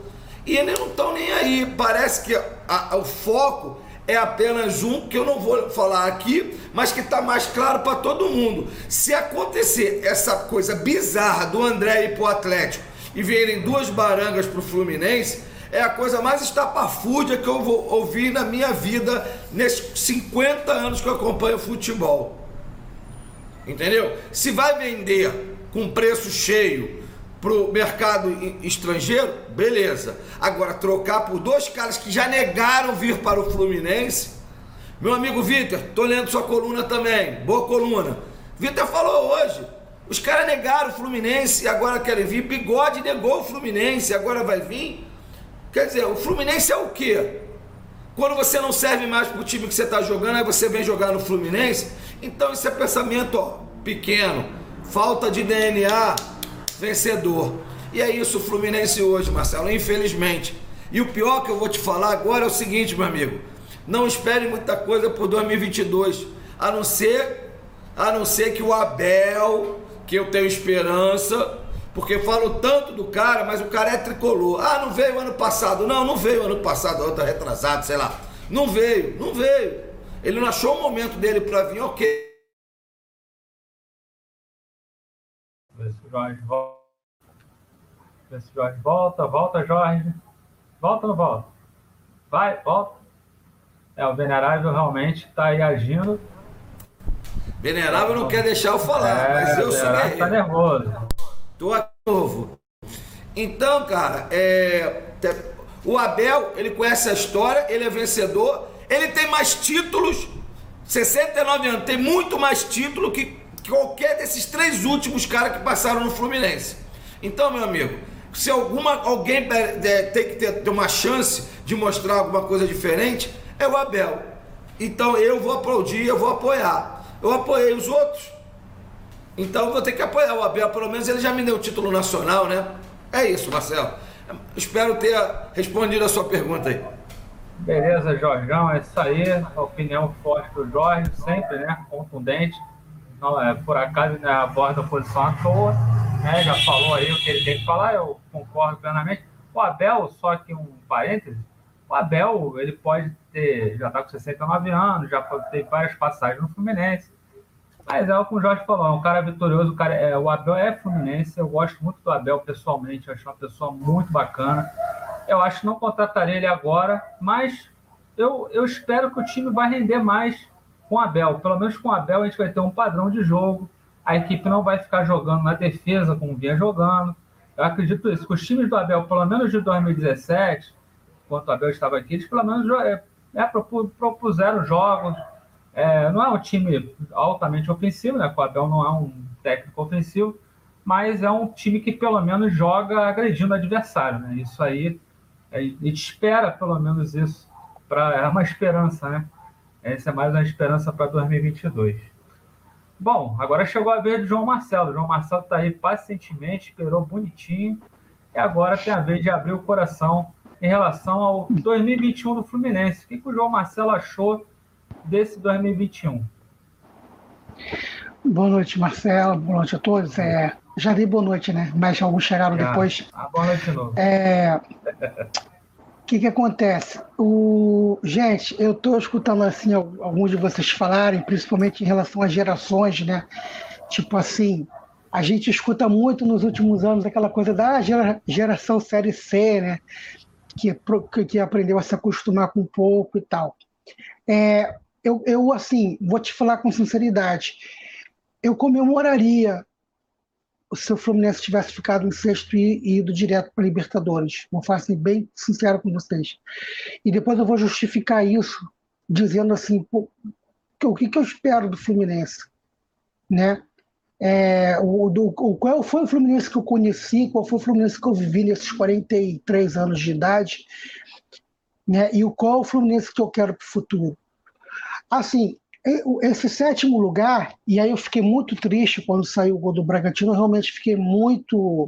E eles não estão nem aí. Parece que a, a, o foco é apenas um, que eu não vou falar aqui, mas que está mais claro para todo mundo. Se acontecer essa coisa bizarra do André ir para o Atlético e virem duas barangas para o Fluminense, é a coisa mais estapafúrdia que eu vou ouvir na minha vida nesses 50 anos que eu acompanho futebol. Entendeu? Se vai vender com preço cheio para o mercado estrangeiro, beleza. Agora, trocar por dois caras que já negaram vir para o Fluminense. Meu amigo Vitor, tô lendo sua coluna também. Boa coluna. Vitor falou hoje. Os caras negaram o Fluminense e agora querem vir. Bigode negou o Fluminense, agora vai vir. Quer dizer, o Fluminense é o quê? Quando você não serve mais para o time que você está jogando, aí você vem jogar no Fluminense. Então isso é pensamento ó, pequeno, falta de DNA, vencedor. E é isso o Fluminense hoje, Marcelo, infelizmente. E o pior que eu vou te falar agora é o seguinte, meu amigo. Não espere muita coisa por 2022, a não ser a não ser que o Abel, que eu tenho esperança, porque falo tanto do cara, mas o cara é tricolor. Ah, não veio ano passado. Não, não veio ano passado, outra retrasado, sei lá. Não veio, não veio. Ele não achou o momento dele para vir, ok. Vê se o Jorge volta. Vê se o Jorge volta. Volta, Jorge. Volta ou não volta? Vai, volta. É, o Venerável realmente está aí agindo. Venerável não quer deixar eu falar, é, mas eu sou guerreiro. Tá nervoso. Tô aqui novo. Então, cara, é, o Abel, ele conhece a história, ele é vencedor, ele tem mais títulos, 69 anos, tem muito mais título que qualquer desses três últimos caras que passaram no Fluminense. Então, meu amigo, se alguma, alguém tem que ter, uma chance de mostrar alguma coisa diferente, é o Abel. Então eu vou aplaudir, eu vou apoiar. Eu apoiei os outros, então vou ter que apoiar o Abel, pelo menos ele já me deu o título nacional, né? É isso, Marcelo. Espero ter respondido a sua pergunta aí. Beleza, Jorgão, é isso aí. A opinião forte do Jorge, sempre, né? Contundente. Não, é, por acaso né, aborda a posição à toa, né? Já falou aí o que ele tem que falar, eu concordo plenamente. O Abel, só que um parêntese, o Abel, ele pode ter, já está com 69 anos, já ter várias passagens no Fluminense mas é o que o Jorge falou, é um cara vitorioso, o, cara é, o Abel é fluminense, eu gosto muito do Abel pessoalmente, acho uma pessoa muito bacana. Eu acho que não contrataria ele agora, mas eu, eu espero que o time vai render mais com o Abel. Pelo menos com o Abel a gente vai ter um padrão de jogo, a equipe não vai ficar jogando na defesa como vinha jogando. Eu acredito isso, que os times do Abel, pelo menos de 2017, enquanto o Abel estava aqui, eles pelo menos é, é, propuseram jogos, é, não é um time altamente ofensivo, né? O Abel não é um técnico ofensivo, mas é um time que pelo menos joga agredindo o adversário, né? Isso aí, a gente espera pelo menos isso, pra, é uma esperança, né? Essa é mais uma esperança para 2022. Bom, agora chegou a vez do João Marcelo. O João Marcelo está aí pacientemente, esperou bonitinho, e agora tem a vez de abrir o coração em relação ao 2021 do Fluminense. O que, que o João Marcelo achou desse 2021? Boa noite, Marcelo. Boa noite a todos. É, já dei boa noite, né? Mas alguns chegaram já. depois. Ah, boa noite de novo. É, o que, que acontece? O, gente, eu estou escutando assim alguns de vocês falarem, principalmente em relação às gerações, né? Tipo assim, a gente escuta muito nos últimos anos aquela coisa da gera, geração série C, né? Que, que aprendeu a se acostumar com pouco e tal. É, eu, eu, assim, vou te falar com sinceridade, eu comemoraria se o Fluminense tivesse ficado em sexto e, e ido direto para Libertadores. Vou falar assim, bem sincero com vocês. E depois eu vou justificar isso dizendo assim, pô, o que, que eu espero do Fluminense? Né? É, o, do, o, qual foi o Fluminense que eu conheci, qual foi o Fluminense que eu vivi nesses 43 anos de idade. né? E o qual é o Fluminense que eu quero para o futuro? Assim, esse sétimo lugar, e aí eu fiquei muito triste quando saiu o gol do Bragantino, eu realmente fiquei muito.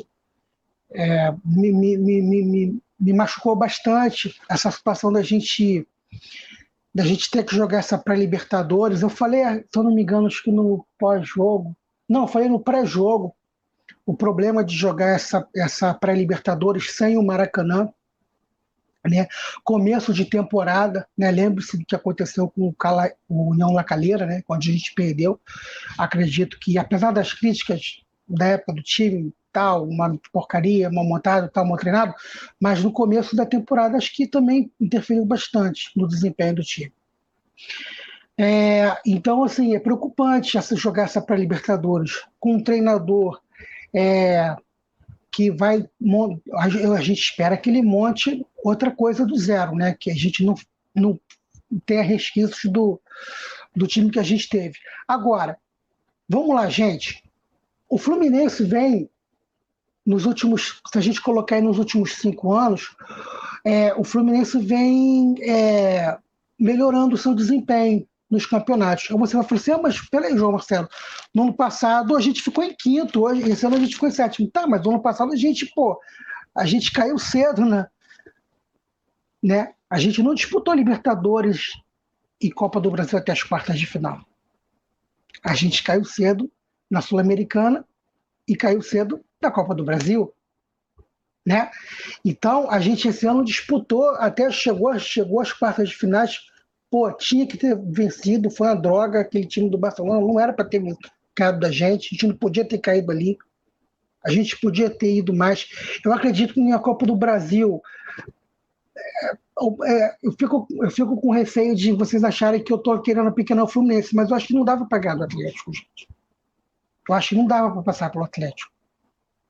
É, me, me, me, me, machucou bastante essa situação da gente da gente ter que jogar essa pré-Libertadores. Eu falei, se eu não me engano, acho que no pós-jogo. Não, falei no pré-jogo. O problema de jogar essa, essa pré-Libertadores sem o Maracanã. Né? Começo de temporada, né? lembre-se do que aconteceu com o, Cala, o União Lacalheira, né? quando a gente perdeu. Acredito que, apesar das críticas da época do time, tal, uma porcaria, mal montado, tal, mal treinado, mas no começo da temporada acho que também interferiu bastante no desempenho do time. É, então, assim, é preocupante essa jogar essa para Libertadores com um treinador é, que vai. A gente espera que ele monte outra coisa do zero, né? Que a gente não, não tenha resquícios do, do time que a gente teve. Agora, vamos lá, gente. O Fluminense vem nos últimos, se a gente colocar aí nos últimos cinco anos, é, o Fluminense vem é, melhorando o seu desempenho nos campeonatos. Aí você vai falar assim, ah, mas peraí, João Marcelo, no ano passado a gente ficou em quinto, hoje, esse ano a gente ficou em sétimo. Tá, mas no ano passado a gente, pô, a gente caiu cedo, né? né? A gente não disputou Libertadores e Copa do Brasil até as quartas de final. A gente caiu cedo na Sul-Americana e caiu cedo da Copa do Brasil. Né? Então, a gente esse ano disputou, até chegou, chegou às quartas de finais. Pô, tinha que ter vencido, foi uma droga aquele time do Barcelona, não era para ter caído da gente, a gente não podia ter caído ali. A gente podia ter ido mais. Eu acredito que na Copa do Brasil. É, é, eu, fico, eu fico com receio de vocês acharem que eu estou querendo pequeno Fluminense, mas eu acho que não dava para ganhar do Atlético, gente. Eu acho que não dava para passar pelo Atlético.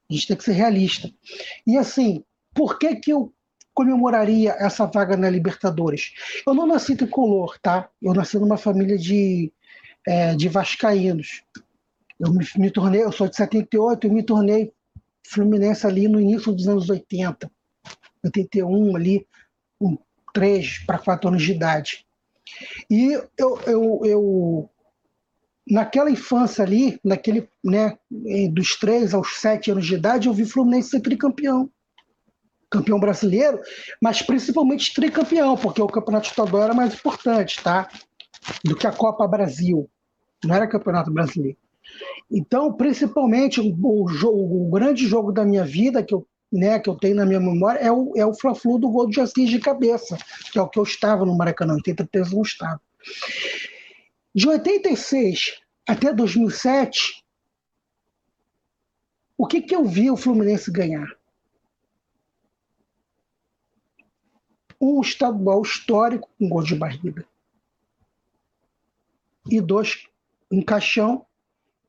A gente tem que ser realista. E assim, por que, que eu comemoraria essa vaga na Libertadores? Eu não nasci tricolor, tá? Eu nasci numa família de, é, de vascaínos. Eu me, me, tornei, eu sou de 78, eu me tornei fluminense ali no início dos anos 80. 81 ali, com 3 para 4 anos de idade. E eu, eu, eu naquela infância ali, naquele, né, dos três aos sete anos de idade, eu vi Fluminense ser tricampeão. Campeão brasileiro, mas principalmente tricampeão, porque o campeonato estadual era mais importante, tá? Do que a Copa Brasil. Não era campeonato brasileiro. Então, principalmente, o, jogo, o grande jogo da minha vida, que eu, né, que eu tenho na minha memória, é o, é o Fla-Flu do gol de Assis de cabeça, que é o que eu estava no Maracanã, 83 eu não estava. De 86 até 2007, o que, que eu vi o Fluminense ganhar? Um estadual histórico com gol de barriga. E dois, um caixão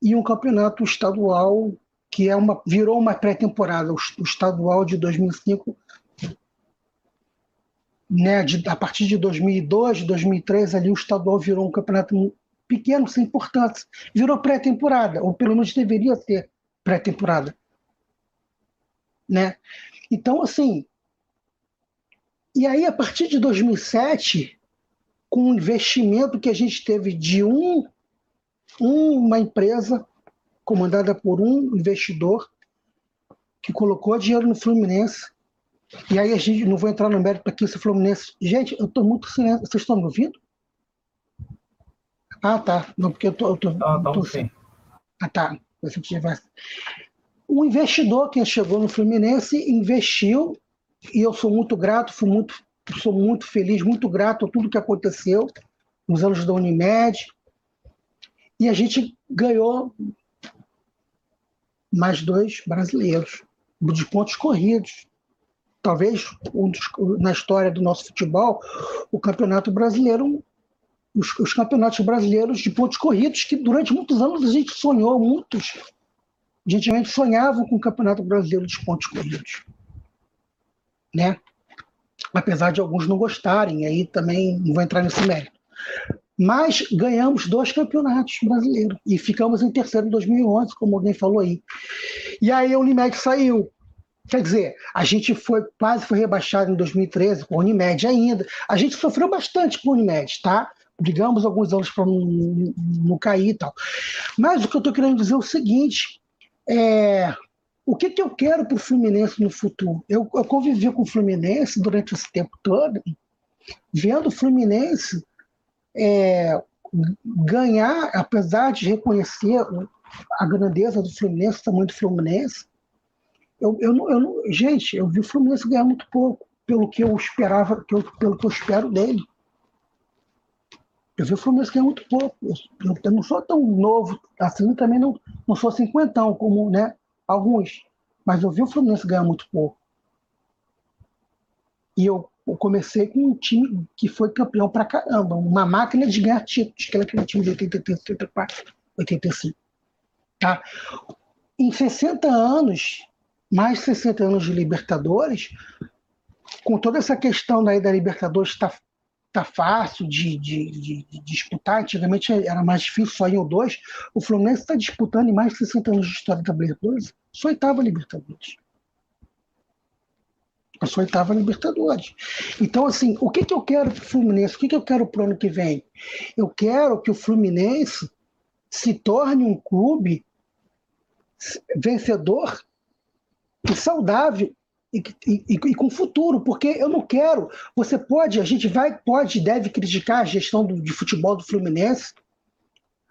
e um campeonato estadual que é uma, virou uma pré-temporada, o, estadual de 2005 né, de, a partir de 2002, 2003, ali o estadual virou um campeonato pequeno, sem importância. Virou pré-temporada, ou pelo menos deveria ser pré-temporada. Né? Então, assim. E aí, a partir de 2007, com o investimento que a gente teve de um, uma empresa comandada por um investidor que colocou dinheiro no Fluminense, e aí a gente, não vou entrar no mérito aqui, se Fluminense. Gente, eu estou muito silêncio. Vocês estão me ouvindo? Ah, tá. Não, porque eu tô. Eu tô, ah, tá, tô sim. Ah, tá. Um investidor que chegou no Fluminense investiu, e eu sou muito grato, fui muito, sou muito feliz, muito grato a tudo que aconteceu nos anos da Unimed. E a gente ganhou mais dois brasileiros, de pontos corridos talvez um dos, na história do nosso futebol, o campeonato brasileiro, os, os, campeonatos brasileiros de pontos corridos, que durante muitos anos a gente sonhou, muitos, a gente sonhava com o campeonato brasileiro de pontos corridos. Né? Apesar de alguns não gostarem, aí também não vou entrar nesse mérito. Mas ganhamos dois campeonatos brasileiros e ficamos em terceiro em 2011, como alguém falou aí. E aí a Unimed saiu Quer dizer, a gente foi quase foi rebaixado em 2013 com a Unimed ainda. A gente sofreu bastante com a Unimed, tá? Brigamos alguns anos para não, não, cair e tal. Mas o que eu estou querendo dizer é o seguinte: é, o que, que eu quero para o Fluminense no futuro? Eu, eu convivi com o Fluminense durante esse tempo todo, vendo o Fluminense é, ganhar, apesar de reconhecer a grandeza do Fluminense, o tamanho do Fluminense, eu, eu, eu, gente, eu vi o Fluminense ganhar muito pouco, pelo que eu esperava, pelo, que eu espero dele. Eu vi o Fluminense ganhar muito pouco. Eu, eu, não sou tão novo assim, também não, não sou cinquentão, como né, alguns. Mas eu vi o Fluminense ganhar muito pouco. E eu, comecei com um time que foi campeão pra caramba, uma máquina de ganhar títulos, que era aquele time de 83, 84, 85. Tá? Em 60 anos, mais de 60 anos de Libertadores, com toda essa questão daí da Libertadores está tá fácil de, de, de, de, disputar, antigamente era mais difícil, só em ou dois, o Fluminense está disputando em mais de 60 anos de história da Libertadores, sua oitava Libertadores. A sua oitava Libertadores. Então, assim, o que, que eu quero para o Fluminense? O que, que eu quero para o ano que vem? Eu quero que o Fluminense se torne um clube vencedor e saudável e, e, e, com futuro, porque eu não quero. Você pode, a gente vai, pode, deve criticar a gestão do, de futebol do Fluminense.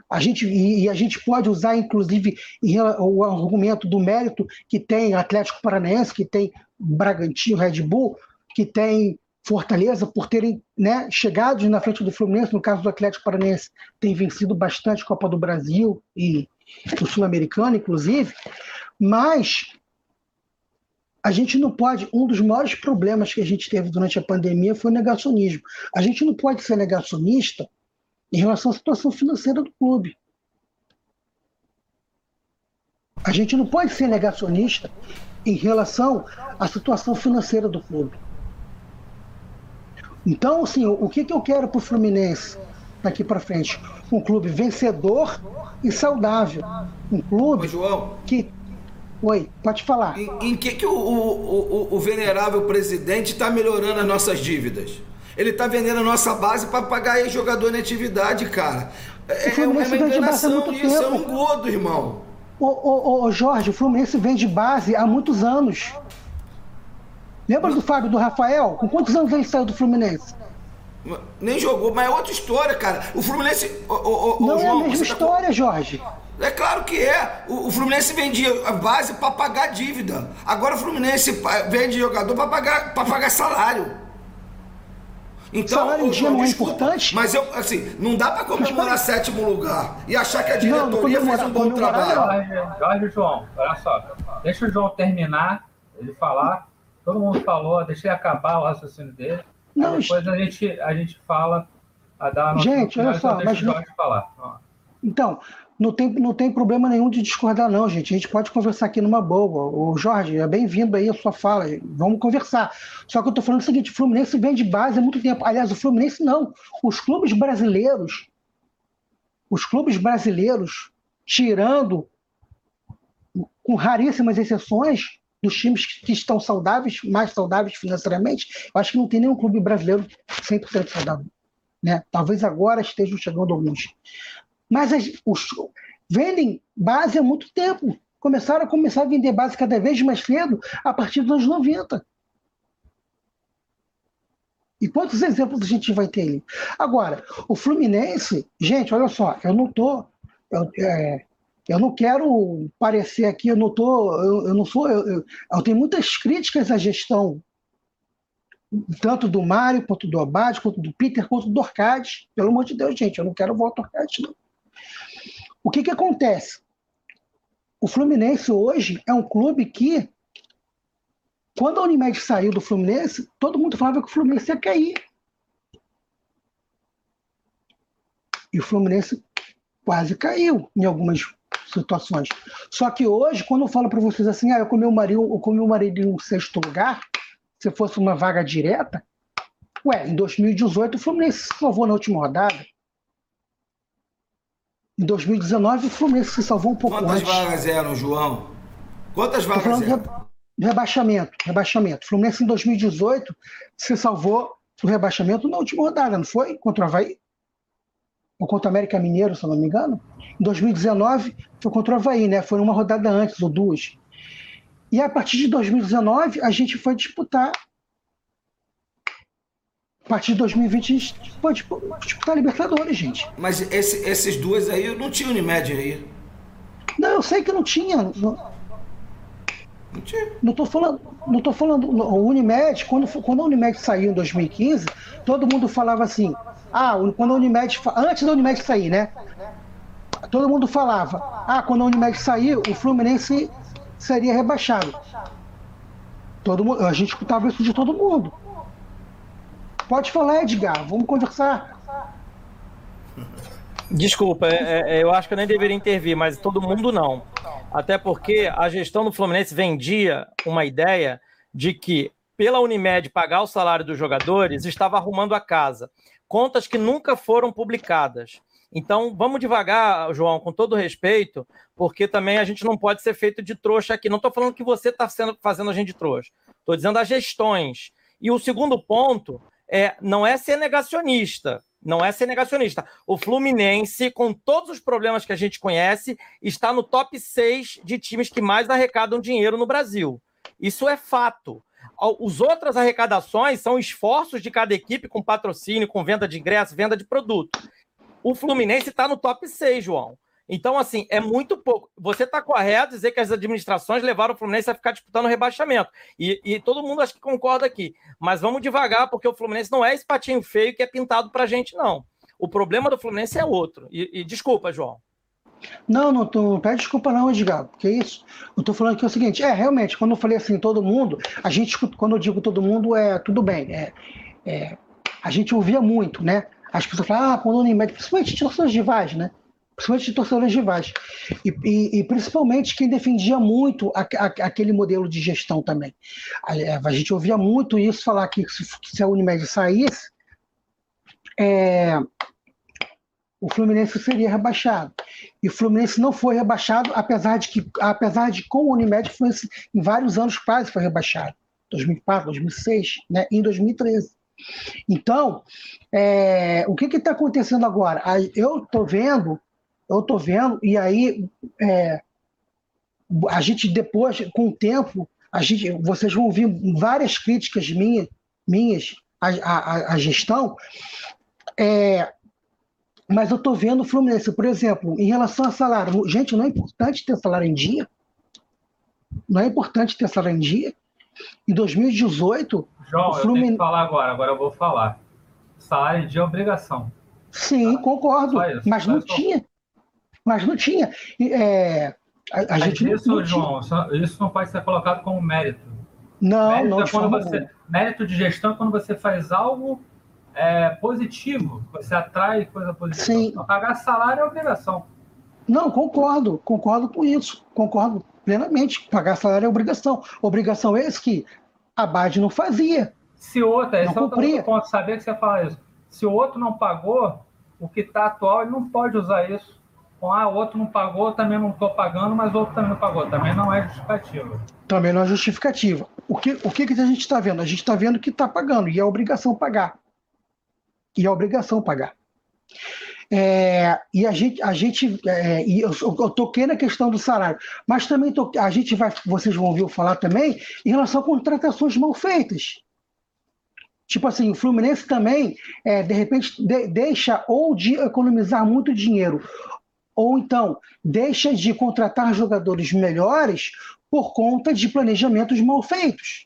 A gente, e, a gente pode usar, inclusive, o argumento do mérito que tem Atlético Paranaense, que tem Bragantino, Red Bull, que tem Fortaleza, por terem né, chegado na frente do Fluminense, no caso do Atlético Paranaense, tem vencido bastante Copa do Brasil e o Sul-Americano, inclusive. Mas a gente não pode. Um dos maiores problemas que a gente teve durante a pandemia foi o negacionismo. A gente não pode ser negacionista em relação à situação financeira do clube. A gente não pode ser negacionista em relação à situação financeira do clube. Então, assim, o que, que eu quero para o Fluminense daqui para frente? Um clube vencedor e saudável. Um clube João. que Oi, pode falar. Em, em que, que o, o, o, o venerável presidente está melhorando as nossas dívidas? Ele está vendendo a nossa base para pagar jogador em atividade, cara. É, é uma enganação isso, tempo. é um godo, irmão. Ô, ô, ô, Jorge, o Fluminense vende base há muitos anos. Lembra do Fábio do Rafael? Com quantos anos ele saiu do Fluminense? Nem jogou, mas é outra história, cara. O Fluminense. Ô, ô, ô, Não João, é a mesma tá história, tá... Jorge. É claro que é. O, o Fluminense vendia a base para pagar dívida. Agora o Fluminense vende jogador para pagar, pagar salário. Então, salário em dia não é importante? Mas eu, assim, não dá para comemorar mas... sétimo lugar e achar que a diretoria não, fez um bom trabalho. Jorge, João, olha só. Deixa o João terminar, ele falar. Todo mundo falou, deixa ele acabar o raciocínio dele. Não, depois a gente, a gente fala, a dar a nossa Gente, olha só, mas... Jorge falar. Então, não tem, não tem problema nenhum de discordar, não, gente. A gente pode conversar aqui numa boa. O Jorge, é bem-vindo aí a sua fala. Vamos conversar. Só que eu estou falando o seguinte: o Fluminense vem de base há muito tempo. Aliás, o Fluminense não. Os clubes brasileiros, os clubes brasileiros, tirando, com raríssimas exceções, dos times que estão saudáveis, mais saudáveis financeiramente, eu acho que não tem nenhum clube brasileiro 100% saudável. Né? Talvez agora estejam chegando alguns. Mas as, os, vendem base há muito tempo. Começaram a começar a vender base cada vez mais cedo a partir dos anos 90. E quantos exemplos a gente vai ter ali? Agora, o Fluminense, gente, olha só, eu não tô. Eu, é, eu não quero parecer aqui, eu não tô. Eu, eu não sou. Eu, eu, tenho muitas críticas à gestão, tanto do Mário, quanto do Abad, quanto do Peter, quanto do Orcades. Pelo amor de Deus, gente, eu não quero voto Orcades, não. O que, que acontece? O Fluminense hoje é um clube que, quando a Unimed saiu do Fluminense, todo mundo falava que o Fluminense ia cair. E o Fluminense quase caiu em algumas situações. Só que hoje, quando eu falo para vocês assim, ah, eu comi o marido, eu comi o marido em um sexto lugar, se fosse uma vaga direta, ué, em 2018 o Fluminense se salvou na última rodada. Em 2019, o Fluminense se salvou um pouco Quantas antes. vagas eram, João? Quantas vagas eram? rebaixamento, rebaixamento. O Fluminense em 2018 se salvou do rebaixamento na última rodada, não foi? Contra o Havaí? Ou contra o América Mineiro, se não me engano. Em 2019 foi contra o Havaí, né? Foi uma rodada antes, ou duas. E a partir de 2019 a gente foi disputar. A partir de 2020 a gente foi disputar a Libertadores, gente. Mas esse, esses duas aí não tinha Unimed aí. Não, eu sei que não tinha. Não... Não estou falando, não tô falando. O Unimed, quando, quando a Unimed saiu em 2015, todo mundo falava assim: ah, quando a Unimed. Antes da Unimed sair, né? Todo mundo falava: ah, quando a Unimed sair, o Fluminense seria rebaixado. Todo a gente escutava isso de todo mundo. Pode falar, Edgar, vamos conversar. Desculpa, é, é, eu acho que eu nem deveria intervir, mas todo mundo não. Até porque a gestão do Fluminense vendia uma ideia de que, pela Unimed pagar o salário dos jogadores, estava arrumando a casa. Contas que nunca foram publicadas. Então, vamos devagar, João, com todo respeito, porque também a gente não pode ser feito de trouxa aqui. Não estou falando que você está fazendo a gente de trouxa. Estou dizendo as gestões. E o segundo ponto é não é ser negacionista. Não é ser negacionista. O Fluminense, com todos os problemas que a gente conhece, está no top 6 de times que mais arrecadam dinheiro no Brasil. Isso é fato. Os outras arrecadações são esforços de cada equipe com patrocínio, com venda de ingresso, venda de produto. O Fluminense está no top 6, João. Então, assim, é muito pouco. Você está correto dizer que as administrações levaram o Fluminense a ficar disputando rebaixamento. E, e, todo mundo acho que concorda aqui. Mas vamos devagar, porque o Fluminense não é esse patinho feio que é pintado para a gente, não. O problema do Fluminense é outro. E, e desculpa, João. Não, não tô, pede desculpa não, Edgar, porque é isso. Eu tô falando que é o seguinte, é, realmente, quando eu falei assim, todo mundo, a gente, quando eu digo todo mundo, é tudo bem, é, é a gente ouvia muito, né? As pessoas falam, ah, quando o Unimed, principalmente torcedores de Vaz, né? Principalmente de torcedores rivais. E, e, e, principalmente quem defendia muito a, a, aquele modelo de gestão também. A, a, gente ouvia muito isso falar que se, se a Unimed saísse, é, o Fluminense seria rebaixado. E o Fluminense não foi rebaixado, apesar de que, apesar de com o Unimed, foi, em vários anos quase foi rebaixado. 2004, 2006, né, em 2013. Então, é, o que está acontecendo agora? Eu estou vendo eu estou vendo, e aí é, a gente depois, com o tempo, a gente, vocês vão ouvir várias críticas minha, minhas à, à, à gestão, é, mas eu estou vendo o Fluminense, por exemplo, em relação a salário. Gente, não é importante ter salário em dia. Não é importante ter salário em dia. Em 2018. João, Fluminense... eu tenho que falar agora, agora eu vou falar. Salário em dia é obrigação. Sim, concordo. Mas não tinha mas não tinha. É, a, a gente isso, não, João, isso não pode ser colocado como mérito. Não, mérito não. É quando você, mérito de gestão é quando você faz algo é, positivo, você atrai coisa positiva. Sim. Então, pagar salário é obrigação. Não, concordo, concordo com isso, concordo plenamente. Pagar salário é obrigação. Obrigação é esse que a Bad não fazia. Se outra, esse não é outro ponto, saber que você fala isso. Se o outro não pagou, o que está atual, ele não pode usar isso com ah, outro não pagou, também não estou pagando, mas outro também não pagou. Também não é justificativa. Também não é justificativa. O que, o que, que a gente está vendo? A gente está vendo que está pagando, e é obrigação pagar. E é obrigação pagar. É, e a gente, a gente é, e eu, eu, toquei na questão do salário, mas também to, a gente vai, vocês vão ouvir falar também em relação a contratações mal feitas. Tipo assim, o Fluminense também, é, de repente, de, deixa ou de economizar muito dinheiro, ou então deixa de contratar jogadores melhores por conta de planejamentos mal feitos.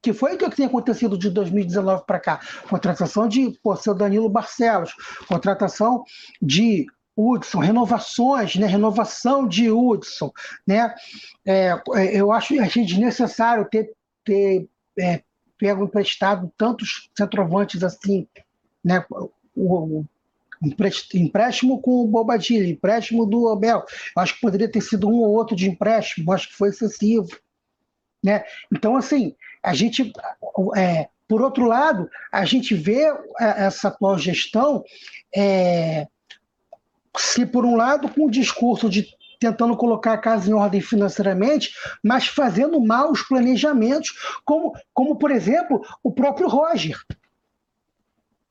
Que foi o que tem acontecido de 2019 para cá. Contratação de pô, seu Danilo Barcelos, contratação de Hudson, renovações, né? renovação de Hudson. Né? É, é eu acho, achei desnecessário ter, ter é, pego emprestado tantos centroavantes assim. Né? O, empréstimo com o Bobadilha, empréstimo do Abel. Acho que poderia ter sido um ou outro de empréstimo, acho que foi excessivo. Né? Então, assim, a gente, é, por outro lado, a gente vê é, essa atual gestão, é, se por um lado, com o discurso de tentando colocar a casa em ordem financeiramente, mas fazendo mal os planejamentos, como, como por exemplo, o próprio Roger.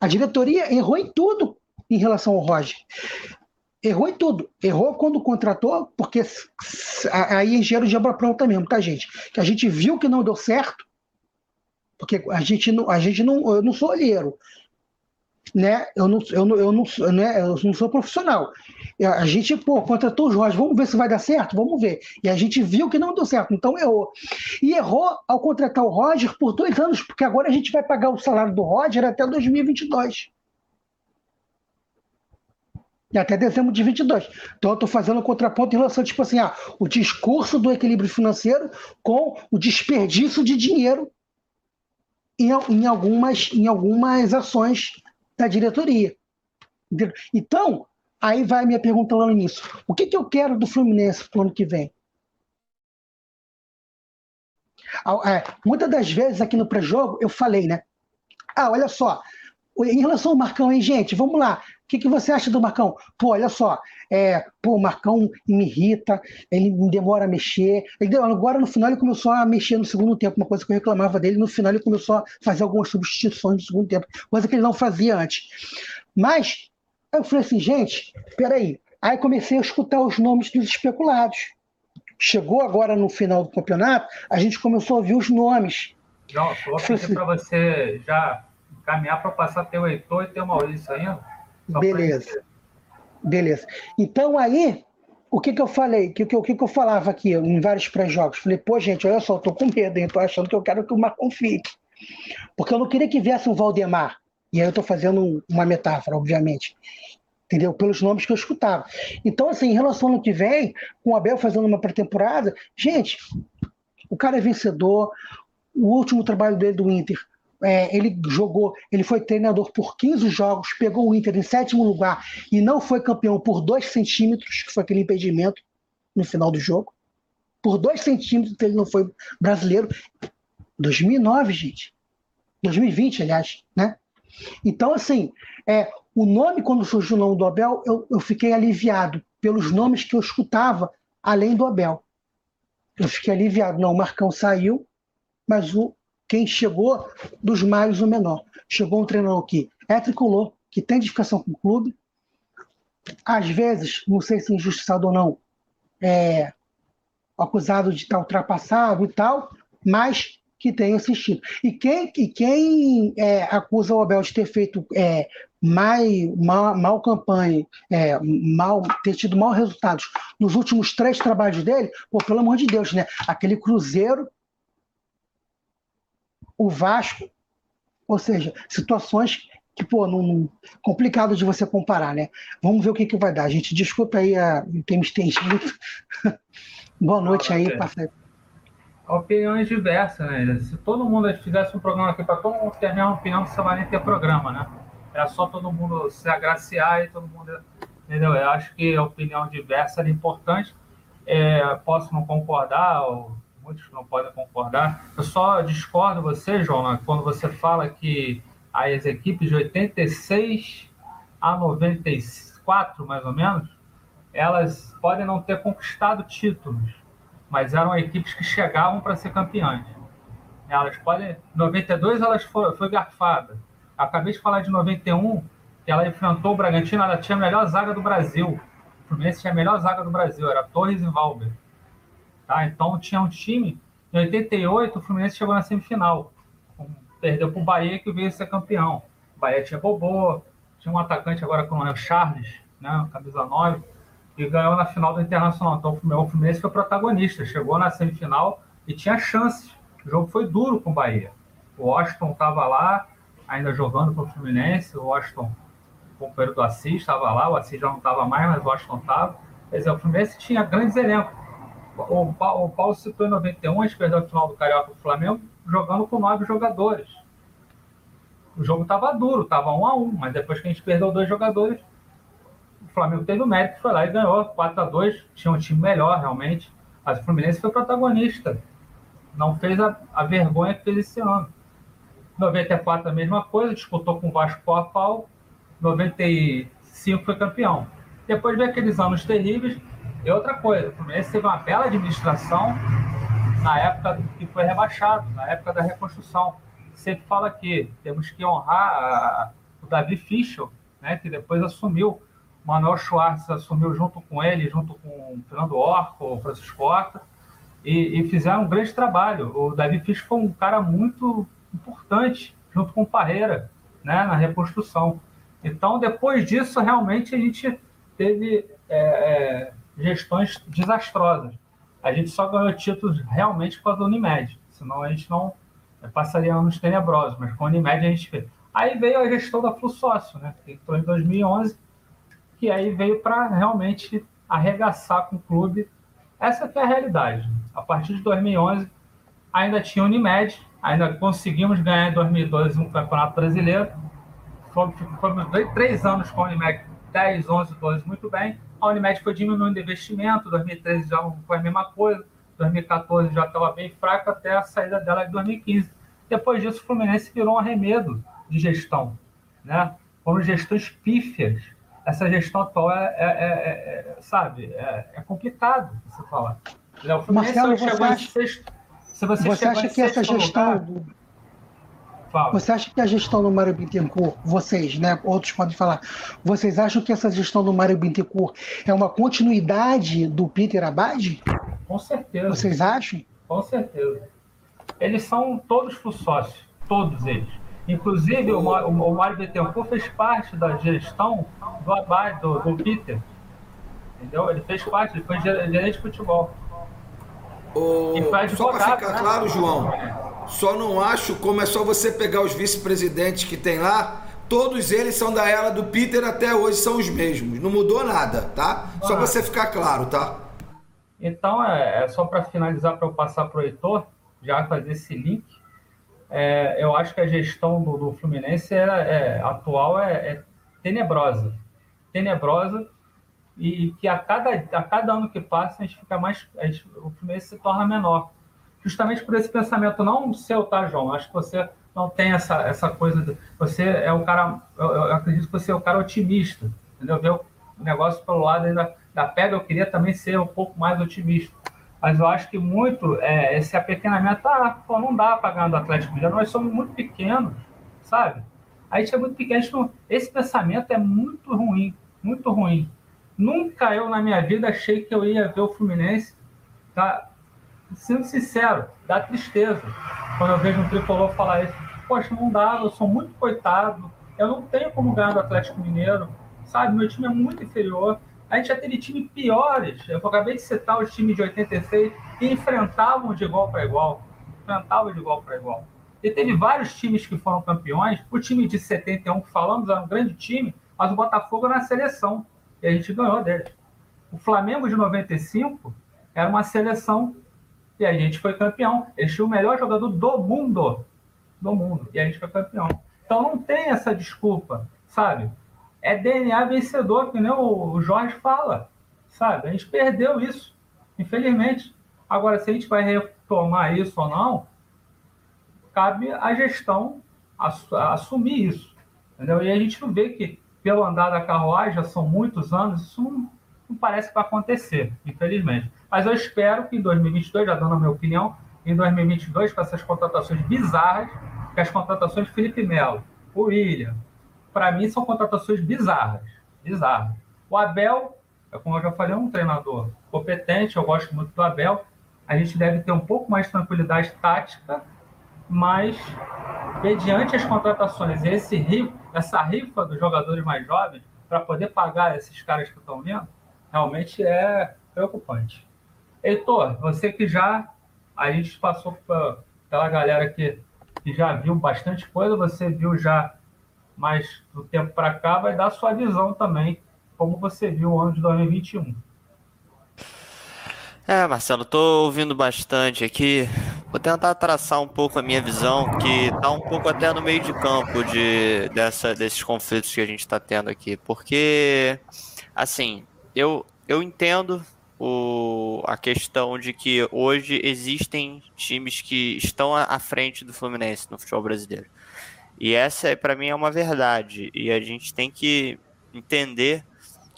A diretoria errou em tudo em relação ao Roger. Errou em tudo. Errou quando contratou, porque aí engenheiro de obra pronta mesmo, tá, gente? Que a gente viu que não deu certo, porque a gente não, a gente não, eu não sou olheiro né? Eu não, eu não, eu não, né? eu não sou profissional. A gente, pô, contratou o Jorge, vamos ver se vai dar certo? Vamos ver. E a gente viu que não deu certo, então errou. E errou ao contratar o Roger por dois anos, porque agora a gente vai pagar o salário do Roger até 2022. Até dezembro de 22. Então, eu estou fazendo um contraponto em relação, tipo assim, ah, o discurso do equilíbrio financeiro com o desperdício de dinheiro em, em, algumas, em algumas ações da diretoria. Então, aí vai minha pergunta lá no início. O que, que eu quero do Fluminense para o ano que vem? É, muitas das vezes aqui no pré-jogo eu falei, né? Ah, olha só, em relação ao Marcão, hein, gente? Vamos lá. O que, que você acha do Marcão? Pô, olha só. É, pô, o Marcão me irrita, ele me demora a mexer. Ele, agora, no final, ele começou a mexer no segundo tempo, uma coisa que eu reclamava dele. No final, ele começou a fazer algumas substituições no segundo tempo, coisa que ele não fazia antes. Mas, eu falei assim, gente, peraí. Aí comecei a escutar os nomes dos especulados. Chegou agora no final do campeonato, a gente começou a ouvir os nomes. Não, vou pedir assim, para você já caminhar para passar ter o Heitor e ter o Maurício ainda. Beleza. Beleza. Então aí, o que, que eu falei? O que, que, que eu falava aqui em vários pré-jogos? Falei, pô, gente, olha só, eu tô com medo, hein? Tô achando que eu quero que o Marcon fique. Porque eu não queria que viesse um Valdemar. E aí eu tô fazendo uma metáfora, obviamente. Entendeu? Pelos nomes que eu escutava. Então, assim, em relação ao ano que vem, com o Abel fazendo uma pré-temporada, gente, o cara é vencedor. O último trabalho dele do Inter é, ele jogou, ele foi treinador por 15 jogos, pegou o Inter em sétimo lugar e não foi campeão por 2 centímetros, que foi aquele impedimento no final do jogo. Por 2 centímetros ele não foi brasileiro. 2009, gente. 2020, aliás, né? Então, assim, é, o nome, quando surgiu o nome do Abel, eu, eu fiquei aliviado pelos nomes que eu escutava além do Abel. Eu fiquei aliviado. Não, o Marcão saiu, mas o quem chegou dos males o menor. Chegou um treinador que é tricolor, que tem identificação com o clube, às vezes, não sei se injustiçado ou não, é acusado de estar ultrapassado e tal, mas que tem assistido. E quem, e quem é, acusa o Abel de ter feito é, mal, mal, mal campanha, é, mal, ter tido maus resultados nos últimos três trabalhos dele, pô, pelo amor de Deus, né? Aquele Cruzeiro o Vasco, ou seja, situações que, pô, não, não, complicado de você comparar, né? Vamos ver o que, que vai dar. A gente desculpa aí a, tem me estendido. *laughs* Boa noite aí, parceiro. Opiniões diversas, né? Se todo mundo fizesse um programa aqui para todo mundo ter a mesma opinião, você vai nem ter programa, né? Era só todo mundo se agraciar e todo mundo. Entendeu? Eu acho que a opinião diversa é importante. É, posso não concordar, ou muitos não podem concordar. Eu só discordo você, João, quando você fala que as equipes de 86 a 94, mais ou menos, elas podem não ter conquistado títulos, mas eram equipes que chegavam para ser campeãs. Elas podem. 92 elas foi, foi garfada. Acabei de falar de 91, que ela enfrentou o Bragantino, ela tinha a melhor zaga do Brasil. O Fluminense tinha a melhor zaga do Brasil, era Torres e Valber. Tá? Então tinha um time. Em 88, o Fluminense chegou na semifinal. Perdeu para o Bahia, que veio ser campeão. O Bahia tinha Bobô, tinha um atacante agora com o Charles, né, camisa 9, e ganhou na final do Internacional. Então o Fluminense foi protagonista, chegou na semifinal e tinha chances. O jogo foi duro com o Bahia. O Washington estava lá, ainda jogando com o Fluminense. O Washington, o companheiro do Assis, estava lá. O Assis já não estava mais, mas o Washington estava. Quer dizer, o Fluminense tinha grandes elencos o, Paulo, o Paulo citou em 91, a gente perdeu a final do Carioca do Flamengo, jogando com nove jogadores. O jogo estava duro, estava um a um, mas depois que a gente perdeu dois jogadores, o Flamengo teve o mérito, foi lá e ganhou 4 a 2 tinha um time melhor realmente, mas o Fluminense foi protagonista. Não fez a, a vergonha que fez esse ano. 94 a mesma coisa, disputou com o Vasco pau a pau, 95 foi campeão. Depois veio aqueles anos terríveis, E outra coisa, o Fluminense teve uma bela administração na época que foi rebaixado, na época da reconstrução. Sempre fala que temos que honrar a, o Davi Fischel, né, que depois assumiu. O Manuel Schwartz assumiu junto com ele, junto com o Fernando Orco, o Francisco Horta, e, e, fizeram um grande trabalho. O Davi Fischel foi um cara muito importante, junto com o Parreira, né, na reconstrução. Então, depois disso, realmente a gente teve é, é, gestões desastrosas. A gente só ganhou títulos realmente com a Unimed, senão a gente não é, passaria anos tenebrosos, mas com a Unimed a gente fez. Aí veio a gestão da Flu Sócio, né, que entrou em 2011, que aí veio para realmente arregaçar com o clube. Essa que é a realidade. A partir de 2011, ainda tinha Unimed, ainda conseguimos ganhar em 2012 um campeonato brasileiro, fomos três anos com a Unimed, 10, 11, 12, muito bem. A Unimed foi diminuindo o investimento, 2013 já foi a mesma coisa, 2014 já estava bem fraca até a saída dela em 2015. Depois disso, o Fluminense virou um arremedo de gestão. Né? Foram gestões pífias. Essa gestão atual é, é, é, é sabe, é, é, complicado você falar. O Fluminense Marcelo, você acha, sexto, se você, você acha que essa gestão... Lugar, Fala. Você acha que a gestão do Mário Bittencourt, vocês, né, outros podem falar, vocês acham que essa gestão do Mário Bittencourt é uma continuidade do Peter Abad? Com certeza. Vocês acham? Com certeza. Eles são todos sócios, todos eles. Inclusive, o, o, o Mário Bittencourt fez parte da gestão do Abad, do, do Peter. Entendeu? Ele fez parte, ele foi gerente de futebol. Só para ficar né? claro, João, só não acho como é só você pegar os vice-presidentes que tem lá, todos eles são da era do Peter até hoje, são os mesmos. Não mudou nada, tá? Só para você ficar claro, tá? Então, é, é só para finalizar, para eu passar para o Heitor, já fazer esse link. É, eu acho que a gestão do, do Fluminense é, é atual é, é tenebrosa. Tenebrosa e que a cada, a cada ano que passa a gente fica mais. Gente, o Fluminense se torna menor. Justamente por esse pensamento não seu, tá, João? Acho que você não tem essa, essa coisa. De, você é o cara. Eu, eu, acredito que você é o cara otimista. Entendeu? Ver o negócio pelo lado da, da pega, eu queria também ser um pouco mais otimista. Mas eu acho que muito é, esse apequenamento, ah, pô, não dá para ganhar do Atlético Mineiro, nós somos muito pequenos, sabe? A gente é muito pequeno, não, esse pensamento é muito ruim, muito ruim. Nunca eu na minha vida achei que eu ia ver o Fluminense, tá? Sendo sincero, dá tristeza quando eu vejo um tricolor falar isso. Poxa, não dá, eu sou muito coitado, eu não tenho como ganhar do Atlético Mineiro, sabe? Meu time é muito inferior. A gente já teve time piores. Eu acabei de citar os times de 86 que enfrentavam de igual para igual. Enfrentavam de igual para igual. E teve vários times que foram campeões. O time de 71 que falamos era um grande time, mas o Botafogo na seleção e a gente ganhou deles. O Flamengo de 95 era uma seleção e a gente foi campeão. Eles tinham o melhor jogador do mundo. Do mundo. E a gente foi campeão. Então não tem essa desculpa, sabe? É DNA vencedor, que nem o Jorge fala, sabe? A gente perdeu isso, infelizmente. Agora, se a gente vai retomar isso ou não, cabe a gestão assumir isso. Entendeu? E a gente não vê que pelo andar da carruagem, já são muitos anos, isso não, não parece que vai acontecer, infelizmente. Mas eu espero que em 2022, já dando a minha opinião, em 2022, com essas contratações bizarras, que as contratações de Felipe Melo, o William, para mim são contratações bizarras. Bizarras. O Abel, é como eu já falei, é um treinador competente, eu gosto muito do Abel. A gente deve ter um pouco mais de tranquilidade tática, mas mediante as contratações, esse rico, essa rifa dos jogadores mais jovens, para poder pagar esses caras que estão vindo, realmente é preocupante. Heitor, você que já, a gente passou pela galera que, que já viu bastante coisa, você viu já mais do tempo para cá, vai dar sua visão também, como você viu o ano de 2021. É, Marcelo, tô ouvindo bastante aqui. Vou tentar traçar um pouco a minha visão, que tá um pouco até no meio de campo de, dessa, desses conflitos que a gente está tendo aqui. Porque, assim, eu, eu entendo o, a questão de que hoje existem times que estão à frente do Fluminense no futebol brasileiro. E essa, para mim, é uma verdade. E a gente tem que entender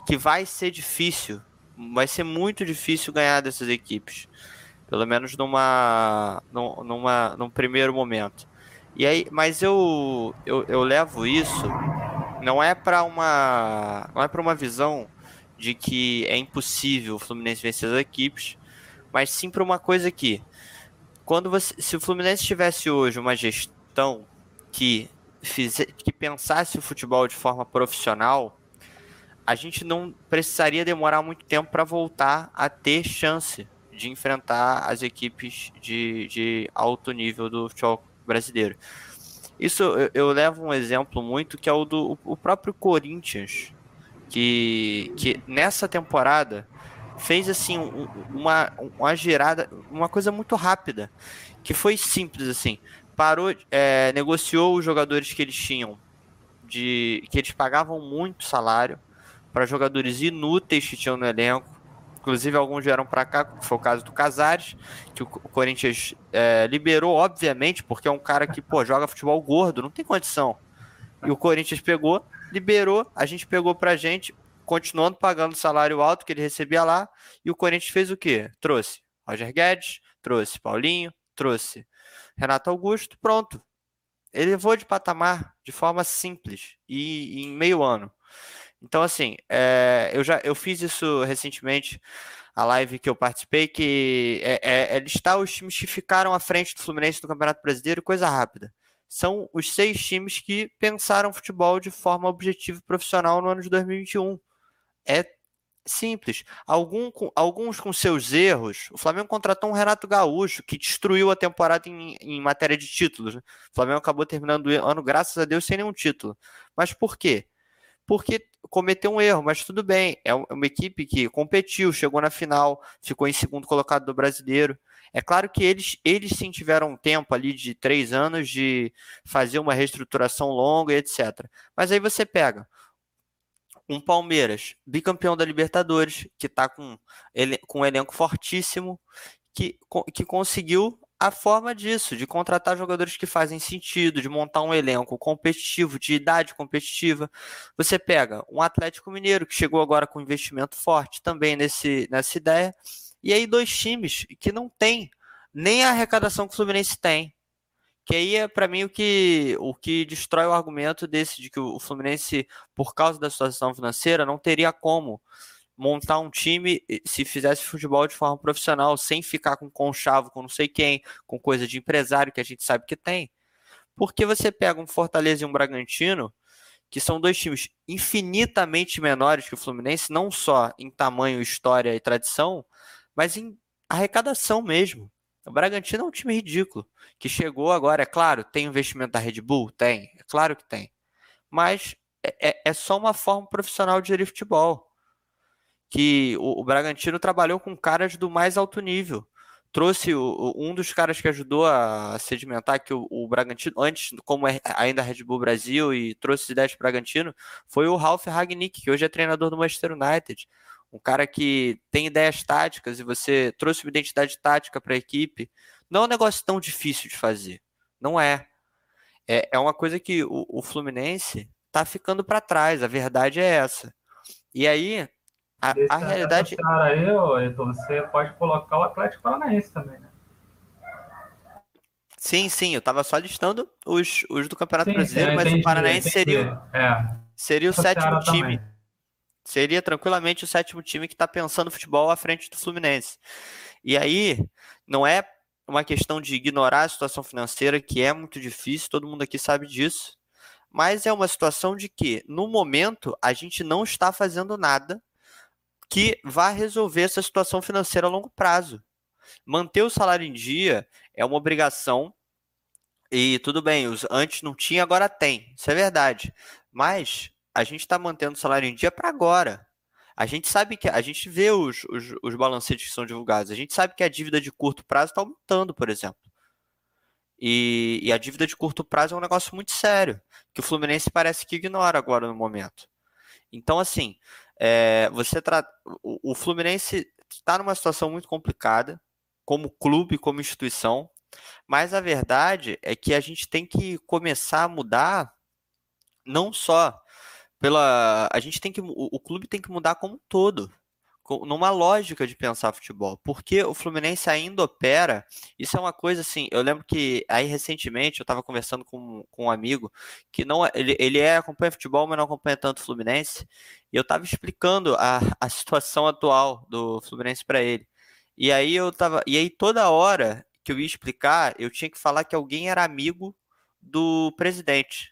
que vai ser difícil vai ser muito difícil ganhar dessas equipes. Pelo menos numa, numa, num primeiro momento. E aí, mas eu, eu, eu levo isso não é para uma não é para uma visão de que é impossível o Fluminense vencer as equipes, mas sim para uma coisa que quando você, se o Fluminense tivesse hoje uma gestão que fizer, que pensasse o futebol de forma profissional, a gente não precisaria demorar muito tempo para voltar a ter chance de enfrentar as equipes de, de alto nível do futebol brasileiro. Isso eu, eu levo um exemplo muito que é o do o próprio Corinthians, que, que nessa temporada fez assim uma, uma girada, uma coisa muito rápida, que foi simples assim. Parou, é, negociou os jogadores que eles tinham, de que eles pagavam muito salário para jogadores inúteis que tinham no elenco, Inclusive, alguns vieram para cá, foi o caso do Casares, que o Corinthians é, liberou, obviamente, porque é um cara que pô, joga futebol gordo, não tem condição. E o Corinthians pegou, liberou, a gente pegou pra gente, continuando pagando o salário alto que ele recebia lá, e o Corinthians fez o quê? Trouxe Roger Guedes, trouxe Paulinho, trouxe Renato Augusto, pronto. Ele levou de patamar de forma simples e em meio ano. Então, assim, é, eu já eu fiz isso recentemente, a live que eu participei, que é, é, é, listar os times que ficaram à frente do Fluminense no Campeonato Brasileiro, coisa rápida. São os seis times que pensaram futebol de forma objetiva e profissional no ano de 2021. É simples. Algum, alguns com seus erros. O Flamengo contratou um Renato Gaúcho, que destruiu a temporada em, em matéria de títulos. Né? O Flamengo acabou terminando o ano, graças a Deus, sem nenhum título. Mas por quê? porque cometeu um erro, mas tudo bem. É, é uma equipe que competiu, chegou na final, ficou em segundo colocado do brasileiro. É claro que eles, eles sim tiveram um tempo ali de três anos de fazer uma reestruturação longa e etc. Mas aí você pega um Palmeiras, bicampeão da Libertadores, que está com, com um elenco fortíssimo, que, que conseguiu a forma disso, de contratar jogadores que fazem sentido, de montar um elenco competitivo, de idade competitiva. Você pega um Atlético Mineiro, que chegou agora com investimento forte também nesse, nessa ideia, e aí dois times que não tem nem a arrecadação que o Fluminense tem. Que aí é para mim o que, o que destrói o argumento desse de que o Fluminense, por causa da situação financeira, não teria como montar um time se fizesse futebol de forma profissional, sem ficar com conchavo com não sei quem, com coisa de empresário que a gente sabe que tem. Porque você pega um Fortaleza e um Bragantino, que são dois times infinitamente menores que o Fluminense, não só em tamanho, história e tradição, mas em arrecadação mesmo. O Bragantino é um time ridículo, que chegou agora, é claro, tem investimento da Red Bull? Tem, é claro que tem. Mas é, é, é só uma forma profissional de gerir futebol que o, o Bragantino trabalhou com caras do mais alto nível. Trouxe o, um dos caras que ajudou a sedimentar que o, o Bragantino, antes, como é ainda Red Bull Brasil, e trouxe ideias para Bragantino, foi o Ralf Ragnick, que hoje é treinador do Manchester United. Um cara que tem ideias táticas e você trouxe uma identidade tática para a equipe. Não é um negócio tão difícil de fazer. Não é. É, é uma coisa que o, o Fluminense está ficando para trás. A verdade é essa. E aí, a, a realidade. Aí, Edu, você pode colocar o Atlético Paranaense também, né? Sim, sim, eu estava só listando os, os do Campeonato sim, Brasileiro, mas o Paranaense seria, é. seria o sétimo time. Também. Seria tranquilamente o sétimo time que está pensando futebol à frente do Fluminense. E aí, não é uma questão de ignorar a situação financeira, que é muito difícil, todo mundo aqui sabe disso, mas é uma situação de que, no momento, a gente não está fazendo nada que vá resolver essa situação financeira a longo prazo. Manter o salário em dia é uma obrigação e tudo bem, os, antes não tinha, agora tem. Isso é verdade. Mas a gente está mantendo o salário em dia para agora. A gente sabe que a gente vê os, os, os balancetes que são divulgados. A gente sabe que a dívida de curto prazo está aumentando, por exemplo. E, e, a dívida de curto prazo é um negócio muito sério, que o Fluminense parece que ignora agora no momento. Então, assim, é, você tra... o, o Fluminense está numa situação muito complicada, como clube, como instituição, mas a verdade é que a gente tem que começar a mudar, não só pela. A gente tem que. O, o clube tem que mudar como um todo. Numa lógica de pensar futebol, porque o Fluminense ainda opera. Isso é uma coisa assim. Eu lembro que aí recentemente eu estava conversando com, com um amigo que não é, ele, ele é acompanha futebol, mas não acompanha tanto o Fluminense. E eu estava explicando a, a situação atual do Fluminense para ele. E aí eu tava, e aí toda hora que eu ia explicar, eu tinha que falar que alguém era amigo do presidente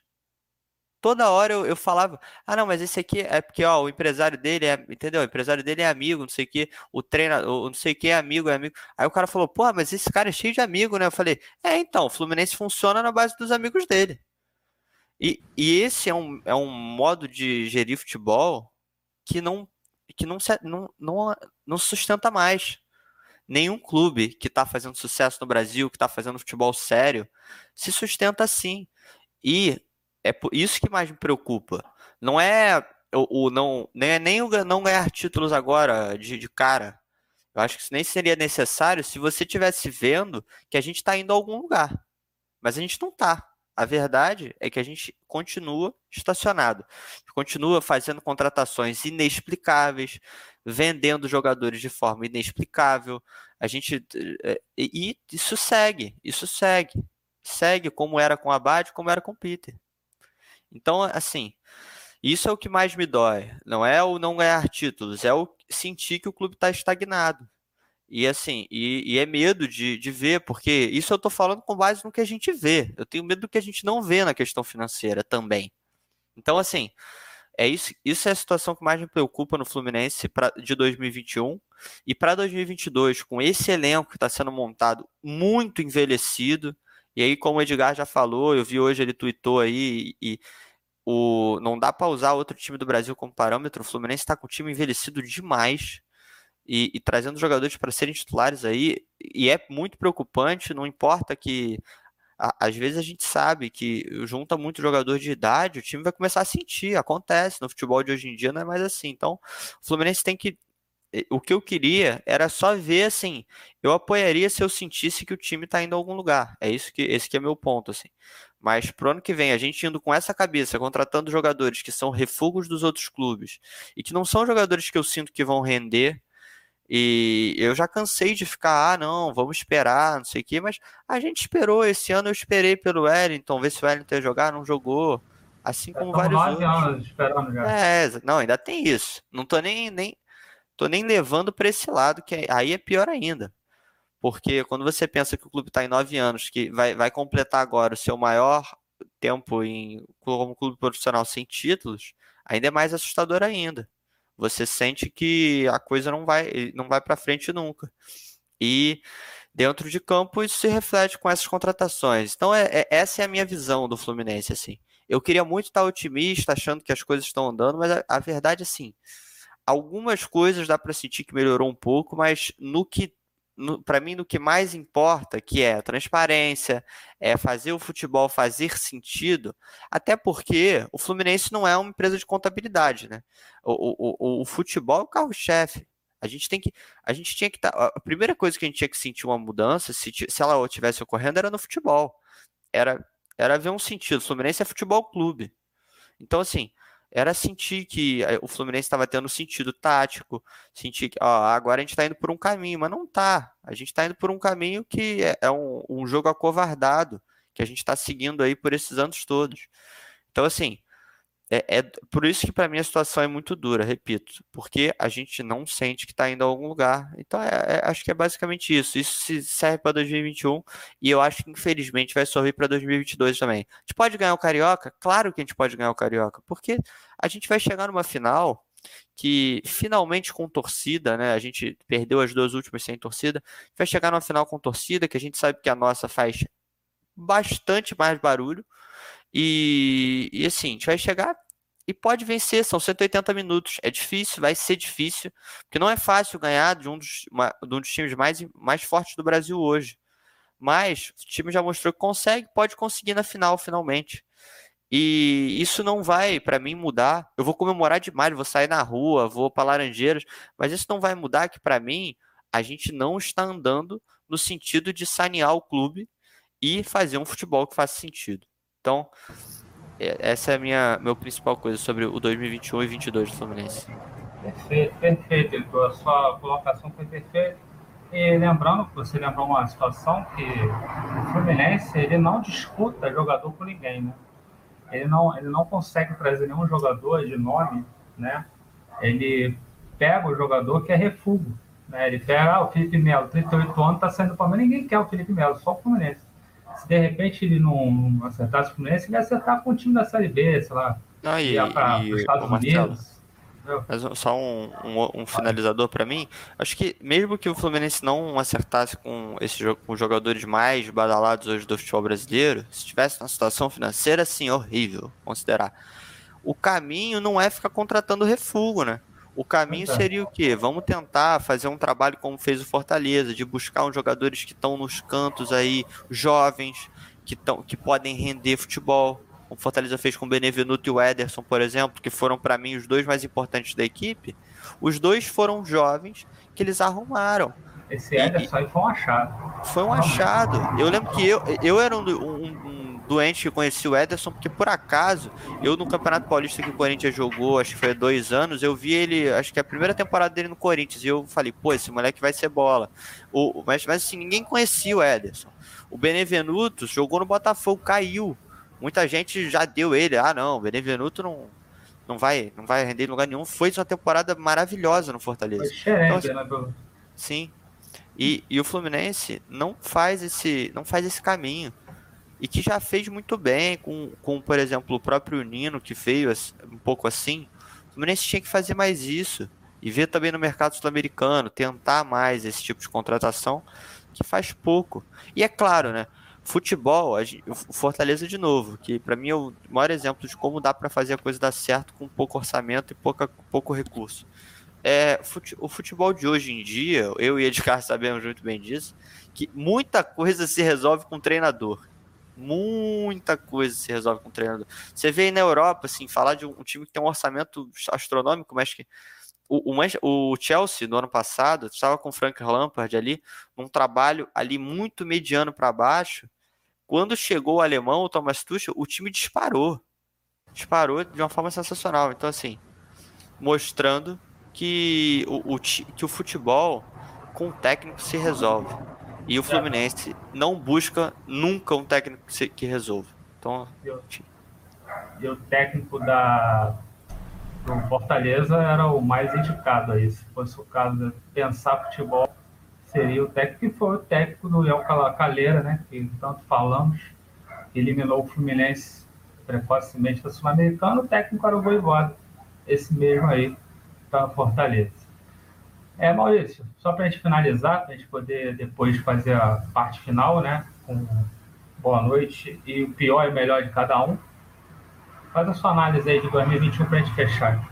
toda hora eu, eu falava, ah, não, mas esse aqui é porque, ó, o empresário dele é, entendeu? O empresário dele é amigo, não sei o que, o treinador, não sei o que é amigo, é amigo. Aí o cara falou, pô, mas esse cara é cheio de amigo, né? Eu falei, é, então, o Fluminense funciona na base dos amigos dele. E, e esse é um, é um modo de gerir futebol que não que não, não, não, não sustenta mais. Nenhum clube que está fazendo sucesso no Brasil, que está fazendo futebol sério, se sustenta assim. E é isso que mais me preocupa. Não é o, o não, nem, é nem o não ganhar títulos agora de, de cara. Eu acho que isso nem seria necessário se você tivesse vendo que a gente está indo a algum lugar. Mas a gente não está. A verdade é que a gente continua estacionado, continua fazendo contratações inexplicáveis, vendendo jogadores de forma inexplicável. A gente eh, e isso segue, isso segue, segue como era com a Abad, como era com o Peter. Então, assim, isso é o que mais me dói. Não é o não ganhar títulos, é o sentir que o clube está estagnado. E assim, e, e, é medo de, de ver, porque isso eu estou falando com base no que a gente vê. Eu tenho medo do que a gente não vê na questão financeira também. Então, assim, é isso, isso é a situação que mais me preocupa no Fluminense pra, de 2021. E para 2022, com esse elenco que está sendo montado muito envelhecido, e aí, como o Edgar já falou, eu vi hoje ele tweetou aí e o não dá para usar outro time do Brasil como parâmetro. O Fluminense está com o time envelhecido demais e, e trazendo jogadores para serem titulares aí. E é muito preocupante. Não importa que às vezes a gente sabe que junta muito jogador de idade, o time vai começar a sentir, acontece. No futebol de hoje em dia não é mais assim. Então, o Fluminense tem que o que eu queria era só ver assim, eu apoiaria se eu sentisse que o time está indo a algum lugar. É isso que esse que é meu ponto assim. Mas pro ano que vem, a gente indo com essa cabeça, contratando jogadores que são refugos dos outros clubes e que não são jogadores que eu sinto que vão render. E eu já cansei de ficar, ah, não, vamos esperar, não sei o quê, mas a gente esperou esse ano, eu esperei pelo Wellington, ver se o Wellington ia jogar, não jogou. Assim como vários outros. Anos esperando já. É, não, ainda tem isso. Não tô nem, nem Tô nem levando para esse lado, que aí é pior ainda. Porque quando você pensa que o clube está em nove anos, que vai, vai completar agora o seu maior tempo em, como clube profissional sem títulos, ainda é mais assustador ainda. Você sente que a coisa não vai, não vai para frente nunca. E dentro de campo isso se reflete com essas contratações. Então é, é, essa é a minha visão do Fluminense assim. Eu queria muito estar otimista, achando que as coisas estão andando, mas a, a verdade é assim, algumas coisas dá para sentir que melhorou um pouco, mas no que para mim no que mais importa, que é transparência, é fazer o futebol fazer sentido, até porque o Fluminense não é uma empresa de contabilidade, né? O, o, o, o futebol é o carro-chefe. A gente tem que, a gente tinha que tá, a primeira coisa que a gente tinha que sentir uma mudança, se, se ela tivesse ocorrendo, era no futebol. Era, era ver um sentido. O Fluminense é futebol clube. Então assim, era sentir que eh, o Fluminense estava tendo sentido tático, sentir que ó, agora a gente está indo por um caminho, mas não tá. A gente está indo por um caminho que é, é um, um, jogo acovardado, que a gente está seguindo aí por esses anos todos. Então, assim, é, é por isso que para mim a situação é muito dura, repito, porque a gente não sente que está indo a algum lugar. Então, é, é, acho que é basicamente isso. Isso serve para 2021 e eu acho que infelizmente vai servir para 2022 também. A gente pode ganhar o Carioca? Claro que a gente pode ganhar o Carioca, porque a gente vai chegar numa final que finalmente com torcida, né? A gente perdeu as duas últimas sem torcida, vai chegar numa final com torcida que a gente sabe que a nossa faz bastante mais barulho e, e assim, a gente vai chegar e pode vencer, são 180 minutos. É difícil, vai ser difícil, porque não é fácil ganhar de um dos, uma, de um dos times mais, mais fortes do Brasil hoje. Mas o time já mostrou que consegue, pode conseguir na final, finalmente. E isso não vai, para mim, mudar. Eu vou comemorar demais, vou sair na rua, vou para Laranjeiras, mas isso não vai mudar que, para mim, a gente não está andando no sentido de sanear o clube e fazer um futebol que faça sentido. Então, é, essa é a minha meu principal coisa sobre o 2021 e 2022 do Fluminense. Perfeito, perfeito, Heitor. A sua colocação foi perfeita. E lembrando, você lembrou uma situação que o Fluminense ele não disputa jogador com ninguém, né? Ele não, ele não consegue trazer nenhum jogador de nome, né? Ele pega o jogador que é refúgio, né? Ele pega ah, o Felipe Melo, 38 anos, está saindo do Palmeiras, ninguém quer o Felipe Melo, só o Fluminense. Se de repente ele não acertasse o Fluminense, ele ia acertar com o time da Série B, sei lá, ah, e, para os Estados Unidos. Mas só um, um, um finalizador para mim. Acho que mesmo que o Fluminense não acertasse com esse jogo com jogadores mais badalados hoje do futebol brasileiro, se tivesse uma situação financeira assim horrível, considerar. O caminho não é ficar contratando refúgio, né? O caminho seria o quê? Vamos tentar fazer um trabalho como fez o Fortaleza, de buscar uns jogadores que estão nos cantos aí, jovens, que, tão, que podem render futebol o Fortaleza fez com o Benevenuto e o Ederson, por exemplo, que foram para mim os dois mais importantes da equipe, os dois foram jovens que eles arrumaram. Esse Ederson e, aí foi um achado. Foi um achado. Eu lembro que eu, eu era um, um, um, doente que conheci o Ederson, porque por acaso, eu no Campeonato Paulista que o Corinthians jogou, acho que foi dois anos, eu vi ele, acho que é a primeira temporada dele no Corinthians, e eu falei, pô, esse moleque vai ser bola. O, mas, mas assim, ninguém conhecia o Ederson. O Benevenuto jogou no Botafogo, caiu. Muita gente já deu ele, ah não, o Benevenuto não, não vai, não vai render em lugar nenhum. Foi uma temporada maravilhosa no Fortaleza. então, assim, né, sim. E, e o Fluminense não faz esse, não faz esse caminho. E que já fez muito bem com, com, por exemplo, o próprio Nino, que fez um pouco assim. O Fluminense tinha que fazer mais isso. E ver também no mercado sul-americano, tentar mais esse tipo de contratação, que faz pouco. E é claro, né? Futebol, o Fortaleza de novo, que para mim é o maior exemplo de como dá para fazer a coisa dar certo com pouco orçamento e pouca, pouco recurso. É, o futebol de hoje em dia, eu e Edgar *laughs* sabemos muito bem disso, que muita coisa se resolve com treinador. Muita coisa se resolve com treinador. Você vê aí na Europa, assim, falar de um time que tem um orçamento astronômico, mas que o, o, o, Chelsea, no ano passado, estava com o Frank Lampard ali, num trabalho ali muito mediano para baixo, quando chegou o alemão, o Thomas Tuchel, o time disparou. Disparou de uma forma sensacional. Então, assim, mostrando que o, o, que o futebol com o técnico se resolve. E o Fluminense não busca nunca um técnico que, que resolva. Então, e o técnico da do Fortaleza era o mais indicado aí. Se fosse o caso de pensar futebol, seria o técnico que foi o técnico do El Caleira, né? Que tanto falamos, eliminou o Fluminense precocemente da Sul-Americana, o técnico era o Voivoda, esse mesmo aí, para Fortaleza. É, Maurício, só para a gente finalizar, para a gente poder depois fazer a parte final, né? Com boa noite e o pior e o melhor de cada um. Faz a sua análise aí de 2021 para a gente fechar.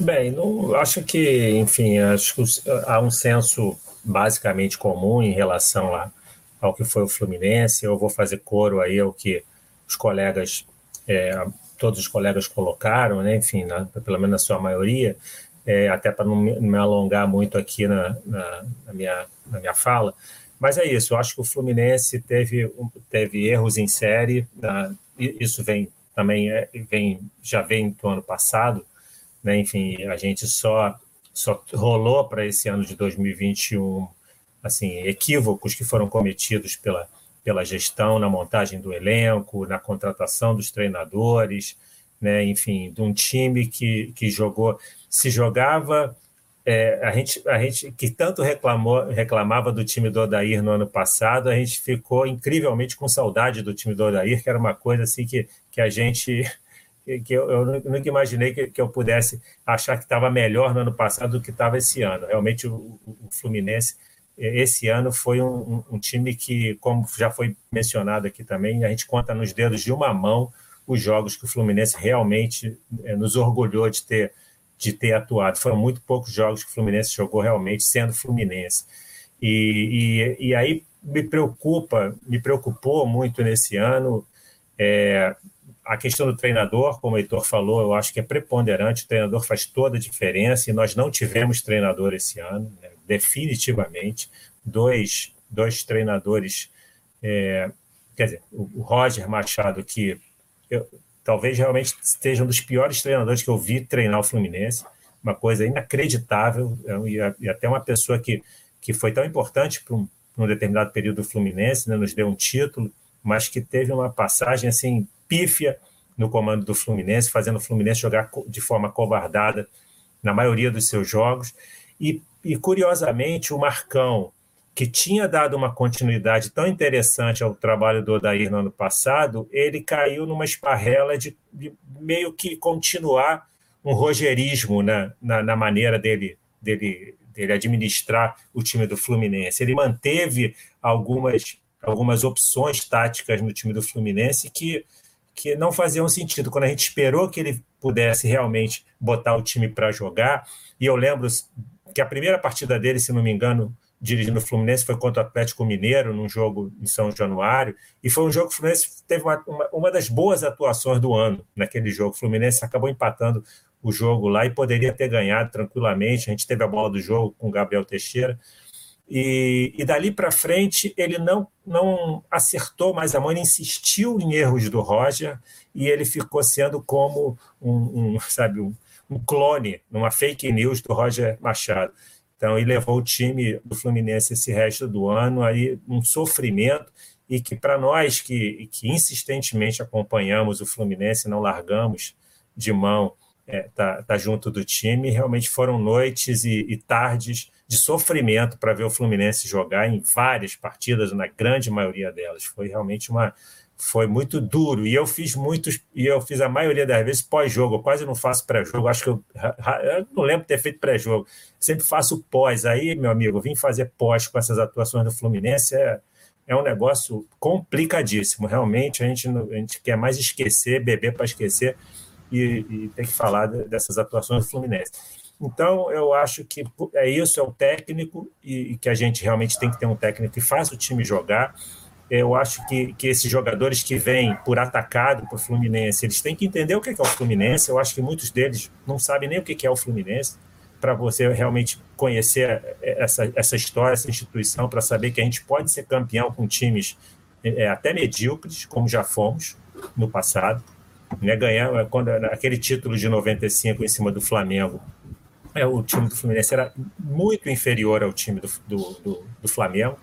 Bem, não, acho que, enfim, acho que há um senso basicamente comum em relação a, ao que foi o Fluminense. Eu vou fazer coro aí ao que os colegas, é, todos os colegas colocaram, né? enfim, na, pelo menos na sua maioria, é, até para não me alongar muito aqui na, na, na, minha, na minha fala. Mas é isso, eu acho que o Fluminense teve, teve erros em série, isso vem também é, vem, já vem do ano passado, né? Enfim, a gente só, só rolou para esse ano de 2021 assim, equívocos que foram cometidos pela, pela gestão na montagem do elenco, na contratação dos treinadores, né? enfim, de um time que, que jogou, se jogava. É, a, gente, a gente que tanto reclamou, reclamava do time do Odair no ano passado, a gente ficou incrivelmente com saudade do time do Odair, que era uma coisa assim que, que a gente que eu, eu nunca imaginei que, que eu pudesse achar que estava melhor no ano passado do que estava esse ano. Realmente, o, o Fluminense, esse ano, foi um, um, time que, como já foi mencionado aqui também, a gente conta nos dedos de uma mão os jogos que o Fluminense realmente é, nos orgulhou de ter, de ter atuado. Foram muito poucos jogos que o Fluminense jogou realmente sendo Fluminense. E, e, e aí me preocupa, me preocupou muito nesse ano é, a questão do treinador, como o Heitor falou, eu acho que é preponderante. O treinador faz toda a diferença e nós não tivemos treinador esse ano, né? Definitivamente. Dois, dois treinadores, é, quer dizer, o Roger Machado, que eu, talvez realmente esteja um dos piores treinadores que eu vi treinar o Fluminense, uma coisa inacreditável, é, e, até uma pessoa que, que foi tão importante para um, um determinado período do Fluminense, né, nos deu um título, mas que teve uma passagem assim pífia no comando do Fluminense, fazendo o Fluminense jogar de forma covardada na maioria dos seus jogos. E, e curiosamente, o Marcão, que tinha dado uma continuidade tão interessante ao trabalho do Odair no ano passado, ele caiu numa esparrela de, de meio que continuar um rogerismo né, na, na maneira dele, dele, dele administrar o time do Fluminense. Ele manteve algumas, algumas opções táticas no time do Fluminense que, que não faziam sentido. Quando a gente esperou que ele pudesse realmente botar o time para jogar, e eu lembro que a primeira partida dele, se não me engano, dirigindo o Fluminense foi contra o Atlético Mineiro, num jogo em São Januário, e foi um jogo que o Fluminense teve uma, uma, uma das boas atuações do ano naquele jogo. O Fluminense acabou empatando o jogo lá e poderia ter ganhado tranquilamente. A gente teve a bola do jogo com o Gabriel Teixeira. E, e dali para frente ele não, não acertou mais a mão, ele insistiu em erros do Roger e ele ficou sendo como um, um sabe, um, um clone, uma fake news do Roger Machado. Então, ele levou o time do Fluminense esse resto do ano aí um sofrimento e que para nós que, que insistentemente acompanhamos o Fluminense, não largamos de mão é, tá, tá junto do time, realmente foram noites e, e tardes de sofrimento para ver o Fluminense jogar em várias partidas, na grande maioria delas. Foi realmente uma, foi muito duro. E eu fiz muitos, e eu fiz a maioria das vezes pós-jogo. Quase não faço pré-jogo. Acho que eu, eu, não lembro ter feito pré-jogo. Sempre faço pós. Aí, meu amigo, vim fazer pós com essas atuações do Fluminense é, é um negócio complicadíssimo. Realmente, a gente, a gente quer mais esquecer, beber para esquecer e, e ter que falar dessas atuações do Fluminense. Então, eu acho que é isso, é o técnico, e, e que a gente realmente tem que ter um técnico que faça o time jogar eu acho que, que esses jogadores que vêm por atacado para o Fluminense, eles têm que entender o que é, o Fluminense. Eu acho que muitos deles não sabem nem o que é o Fluminense, para você realmente conhecer essa, essa história, essa instituição, para saber que a gente pode ser campeão com times é, até medíocres, como já fomos no passado. Né, ganhar, quando, aquele título de 95 em cima do Flamengo, é, o time do Fluminense era muito inferior ao time do, do, do, do Flamengo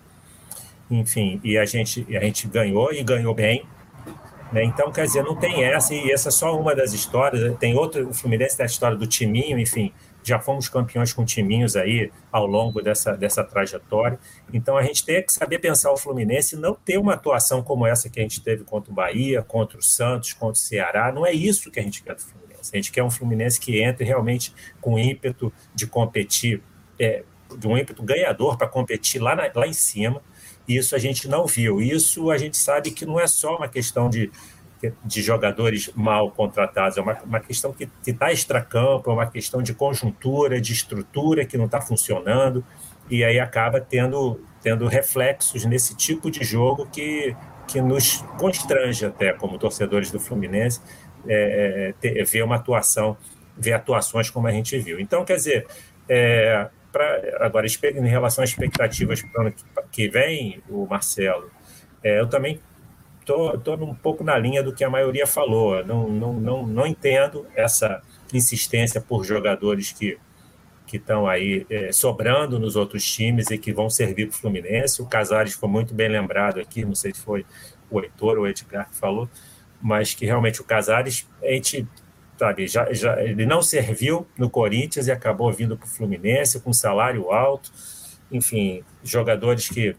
enfim, e a gente, a gente ganhou e ganhou bem. Né? Então, quer dizer, não tem essa, e essa é só uma das histórias. Tem outra, o Fluminense tem a história do Timinho, enfim, já fomos campeões com timinhos aí ao longo dessa, dessa trajetória. Então, a gente tem que saber pensar o Fluminense não ter uma atuação como essa que a gente teve contra o Bahia, contra o Santos, contra o Ceará. Não é isso que a gente quer do Fluminense. A gente quer um Fluminense que entre realmente com ímpeto de competir, é, de um ímpeto ganhador para competir lá, na, lá em cima isso a gente não viu. Isso a gente sabe que não é só uma questão de, de jogadores mal contratados, é uma, uma questão que está extracampo, é uma questão de conjuntura, de estrutura que não está funcionando, e aí acaba tendo, tendo reflexos nesse tipo de jogo que, que nos constrange até, como torcedores do Fluminense, é, é ter, ver uma atuação, ver atuações como a gente viu. Então, quer dizer, é, para agora em relação às expectativas para que vem, o Marcelo, é, eu também tô, tô um pouco na linha do que a maioria falou. Não, não, não, não entendo essa insistência por jogadores que que estão aí é, sobrando nos outros times e que vão servir para o Fluminense. O Casares foi muito bem lembrado aqui, não sei se foi o Heitor ou o Edgar que falou, mas que realmente o Casares, a gente sabe, já, já, ele não serviu no Corinthians e acabou vindo para o Fluminense com salário alto, enfim, jogadores que,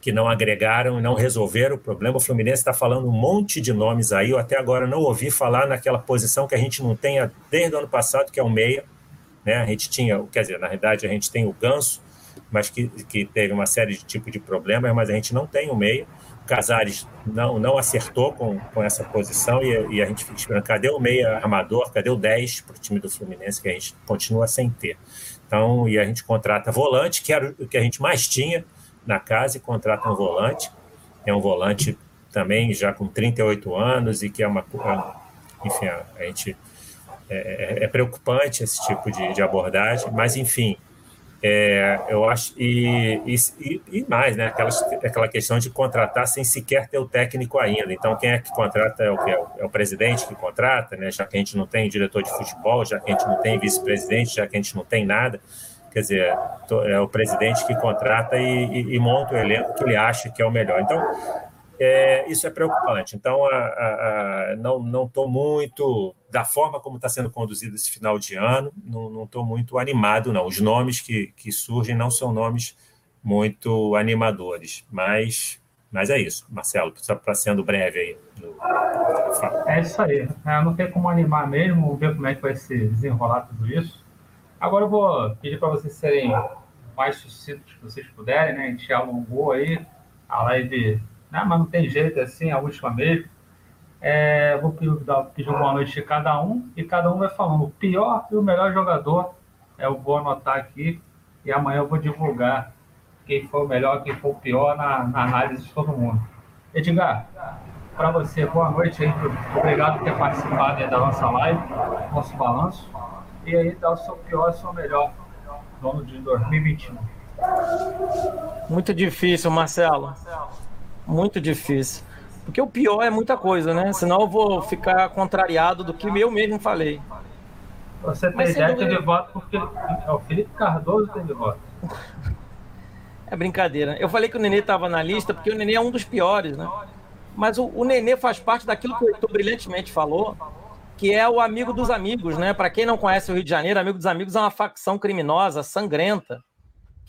que não agregaram e não resolveram o problema. O Fluminense está falando um monte de nomes aí, eu até agora não ouvi falar naquela posição que a gente não tem desde o ano passado, que é o meia, né? A gente tinha, quer dizer, na realidade a gente tem o Ganso, mas que, que teve uma série de tipos de problemas, mas a gente não tem o meia. Casares não, não acertou com, com essa posição e, e, a gente fica esperando cadê o meia armador, cadê o 10 para o time do Fluminense, que a gente continua sem ter. Então, e a gente contrata volante, que era o que a gente mais tinha na casa, e contrata um volante. É um volante também já com 38 anos e que é uma. Enfim, a gente. É, é, é preocupante esse tipo de, de abordagem, mas enfim, É, eu acho e, e, e, mais, né? Aquela, aquela questão de contratar sem sequer ter o técnico ainda. Então, quem é que contrata é o que é, é o presidente que contrata, né? Já que a gente não tem diretor de futebol, já que a gente não tem vice-presidente, já que a gente não tem nada. Quer dizer, é o presidente que contrata e, e, e monta o elenco que ele acha que é o melhor. Então, é, isso é preocupante. Então, a, a, a, não estou muito, da forma como está sendo conduzido esse final de ano, não estou muito animado, não. Os nomes que, que surgem não são nomes muito animadores, mas, mas é isso, Marcelo, para sendo breve aí. No... É isso aí. É, não tem como animar mesmo, ver como é que vai se desenrolar tudo isso. Agora eu vou pedir para vocês serem mais sucintos que vocês puderem, né? A gente alongou aí a live né? mas não tem jeito assim, a última mesmo. É, vou pedir, boa noite de cada um e cada um vai falando o pior e o melhor jogador. É, eu vou anotar aqui e amanhã eu vou divulgar quem foi o melhor, quem foi o pior na, na análise de todo mundo. Edgar, para você, boa noite aí. Obrigado por ter participado da nossa live, nosso balanço. E aí dá o seu pior e o seu melhor no ano de 2021. Muito difícil, Marcelo. Muito difícil. Porque o pior é muita coisa, né? Senão eu vou ficar contrariado do que eu mesmo falei. Você tem ideia, dúvida... teve voto porque é o Felipe Cardoso teve voto. É brincadeira. Eu falei que o Nenê estava na lista porque o Nenê é um dos piores, né? Mas o, o Nenê faz parte daquilo que o Heitor brilhantemente falou, que é o amigo dos amigos, né? Para quem não conhece o Rio de Janeiro, amigo dos amigos é uma facção criminosa, sangrenta,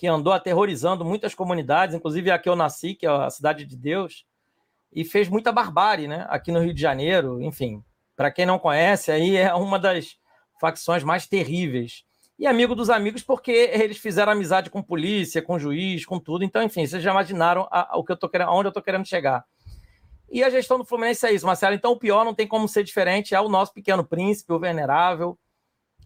que andou aterrorizando muitas comunidades, inclusive a que eu nasci, que é a Cidade de Deus, e fez muita barbárie, né? Aqui no Rio de Janeiro, enfim. Para quem não conhece, aí é uma das facções mais terríveis. E amigo dos amigos, porque eles fizeram amizade com polícia, com juiz, com tudo. Então, enfim, vocês já imaginaram a, a, que eu tô querendo, aonde eu estou querendo chegar. E a gestão do Fluminense é isso, Marcelo. Então, o pior não tem como ser diferente. É o nosso pequeno príncipe, o venerável,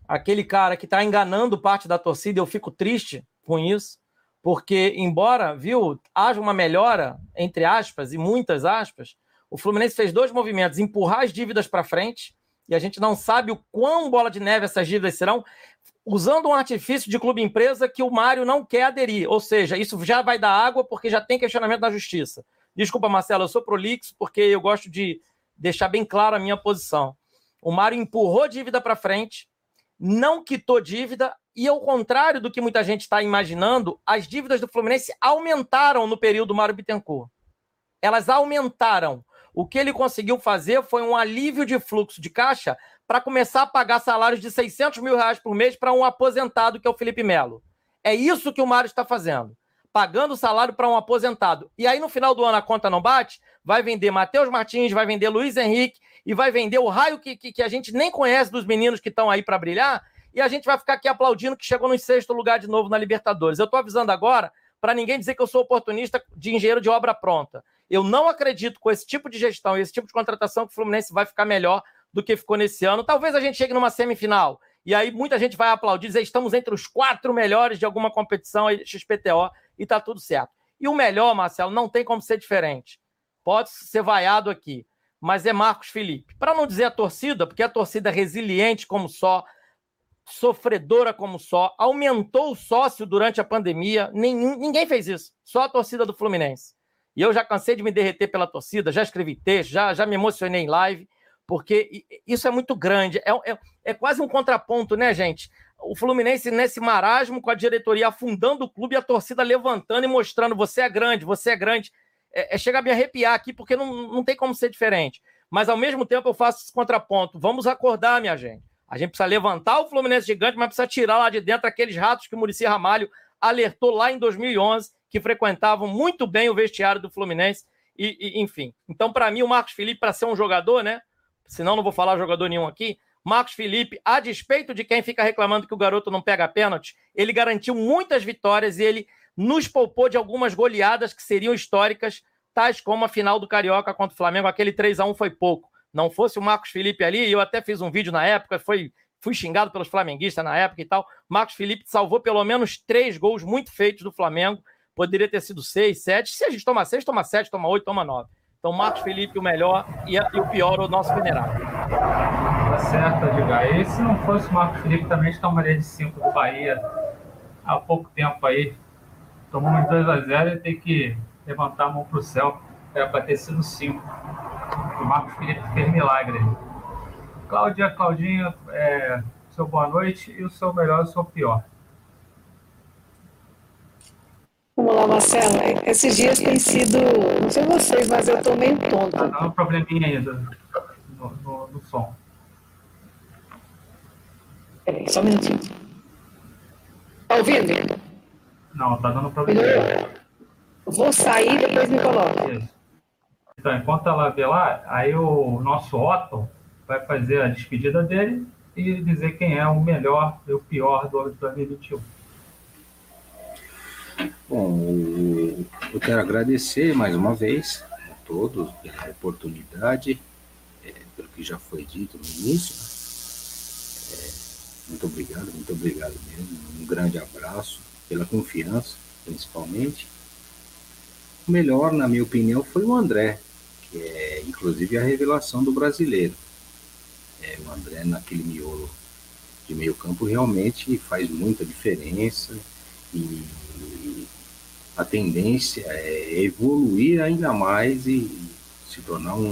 aquele cara que está enganando parte da torcida. Eu fico triste com isso, porque, embora, viu, haja uma melhora, entre aspas, e muitas aspas, o Fluminense fez dois movimentos: empurrar as dívidas para frente, e a gente não sabe o quão bola de neve essas dívidas serão, usando um artifício de clube empresa que o Mário não quer aderir. Ou seja, isso já vai dar água porque já tem questionamento na justiça. Desculpa, Marcelo, eu sou prolixo porque eu gosto de deixar bem claro a minha posição. O Mário empurrou dívida para frente, não quitou dívida, e ao contrário do que muita gente está imaginando, as dívidas do Fluminense aumentaram no período Mário Bittencourt. Elas aumentaram. O que ele conseguiu fazer foi um alívio de fluxo de caixa para começar a pagar salários de 600 mil reais por mês para um aposentado, que é o Felipe Melo. É isso que o Mário está fazendo. Pagando salário para um aposentado. E aí, no final do ano, a conta não bate, vai vender Matheus Martins, vai vender Luiz Henrique e vai vender o raio que, que, que a gente nem conhece dos meninos que estão aí para brilhar e a gente vai ficar aqui aplaudindo que chegou no sexto lugar de novo na Libertadores. Eu estou avisando agora para ninguém dizer que eu sou oportunista de engenheiro de obra pronta. Eu não acredito com esse tipo de gestão, esse tipo de contratação que o Fluminense vai ficar melhor do que ficou nesse ano. Talvez a gente chegue numa semifinal. E aí muita gente vai aplaudir, dizer estamos entre os quatro melhores de alguma competição XPTO e tá tudo certo. E o melhor, Marcelo, não tem como ser diferente. Pode ser vaiado aqui, mas é Marcos Felipe. Para não dizer a torcida, porque a torcida é resiliente como só, sofredora como só, aumentou o sócio durante a pandemia. Nenhum, ninguém fez isso, só a torcida do Fluminense. E eu já cansei de me derreter pela torcida, já escrevi texto, já, já me emocionei em live, porque isso é muito grande. É, é, é quase um contraponto, né, gente? O Fluminense nesse marasmo, com a diretoria afundando o clube e a torcida levantando e mostrando: você é grande, você é grande. É, é chega a me arrepiar aqui, porque não, não tem como ser diferente. Mas ao mesmo tempo eu faço esse contraponto. Vamos acordar, minha gente. A gente precisa levantar o Fluminense gigante, mas precisa tirar lá de dentro aqueles ratos que o Murici Ramalho alertou lá em 2011, que frequentavam muito bem o vestiário do Fluminense. E, e enfim. Então, para mim, o Marcos Felipe, para ser um jogador, né? Senão não vou falar jogador nenhum aqui. Marcos Felipe, a despeito de quem fica reclamando que o garoto não pega pênalti, ele garantiu muitas vitórias e ele nos poupou de algumas goleadas que seriam históricas, tais como a final do Carioca contra o Flamengo. Aquele 3 a 1 foi pouco não fosse o Marcos Felipe ali, eu até fiz um vídeo na época, foi, fui xingado pelos flamenguistas na época e tal. Marcos Felipe salvou pelo menos três gols muito feitos do Flamengo. Poderia ter sido seis, sete. Se a gente toma seis, toma sete, toma oito, toma nove. Então, Marcos Felipe, o melhor e, e o pior, o nosso venerável. Tá certo, Edgar. E se não fosse o Marcos Felipe, também a tomaria de cinco do Bahia. há pouco tempo aí. Tomamos 2 a 0 e tem que levantar a mão para o céu. Era para ter sido 5. O Marcos Felipe fez milagre. Cláudia, Claudinho, é, seu boa noite e o seu melhor e o seu pior. Vamos lá, Marcelo. Esses dias tem sido, não sei vocês, mas eu estou meio tonto. Ah, dá um probleminha aí no, no, no som. Peraí, só um minutinho. Tá ouvindo? Não, tá dando problema. Vou sair e depois me coloca. Isso. Então, enquanto ela vê lá, aí o nosso Otto vai fazer a despedida dele e dizer quem é o melhor e o pior do 2021. Bom, eu quero agradecer mais uma vez a todos pela oportunidade, é, pelo que já foi dito no início. É, muito obrigado, muito obrigado mesmo. Um grande abraço pela confiança, principalmente. O melhor, na minha opinião, foi o André, é inclusive a revelação do brasileiro. É, o André naquele miolo de meio campo realmente faz muita diferença e a tendência é evoluir ainda mais e se tornar um,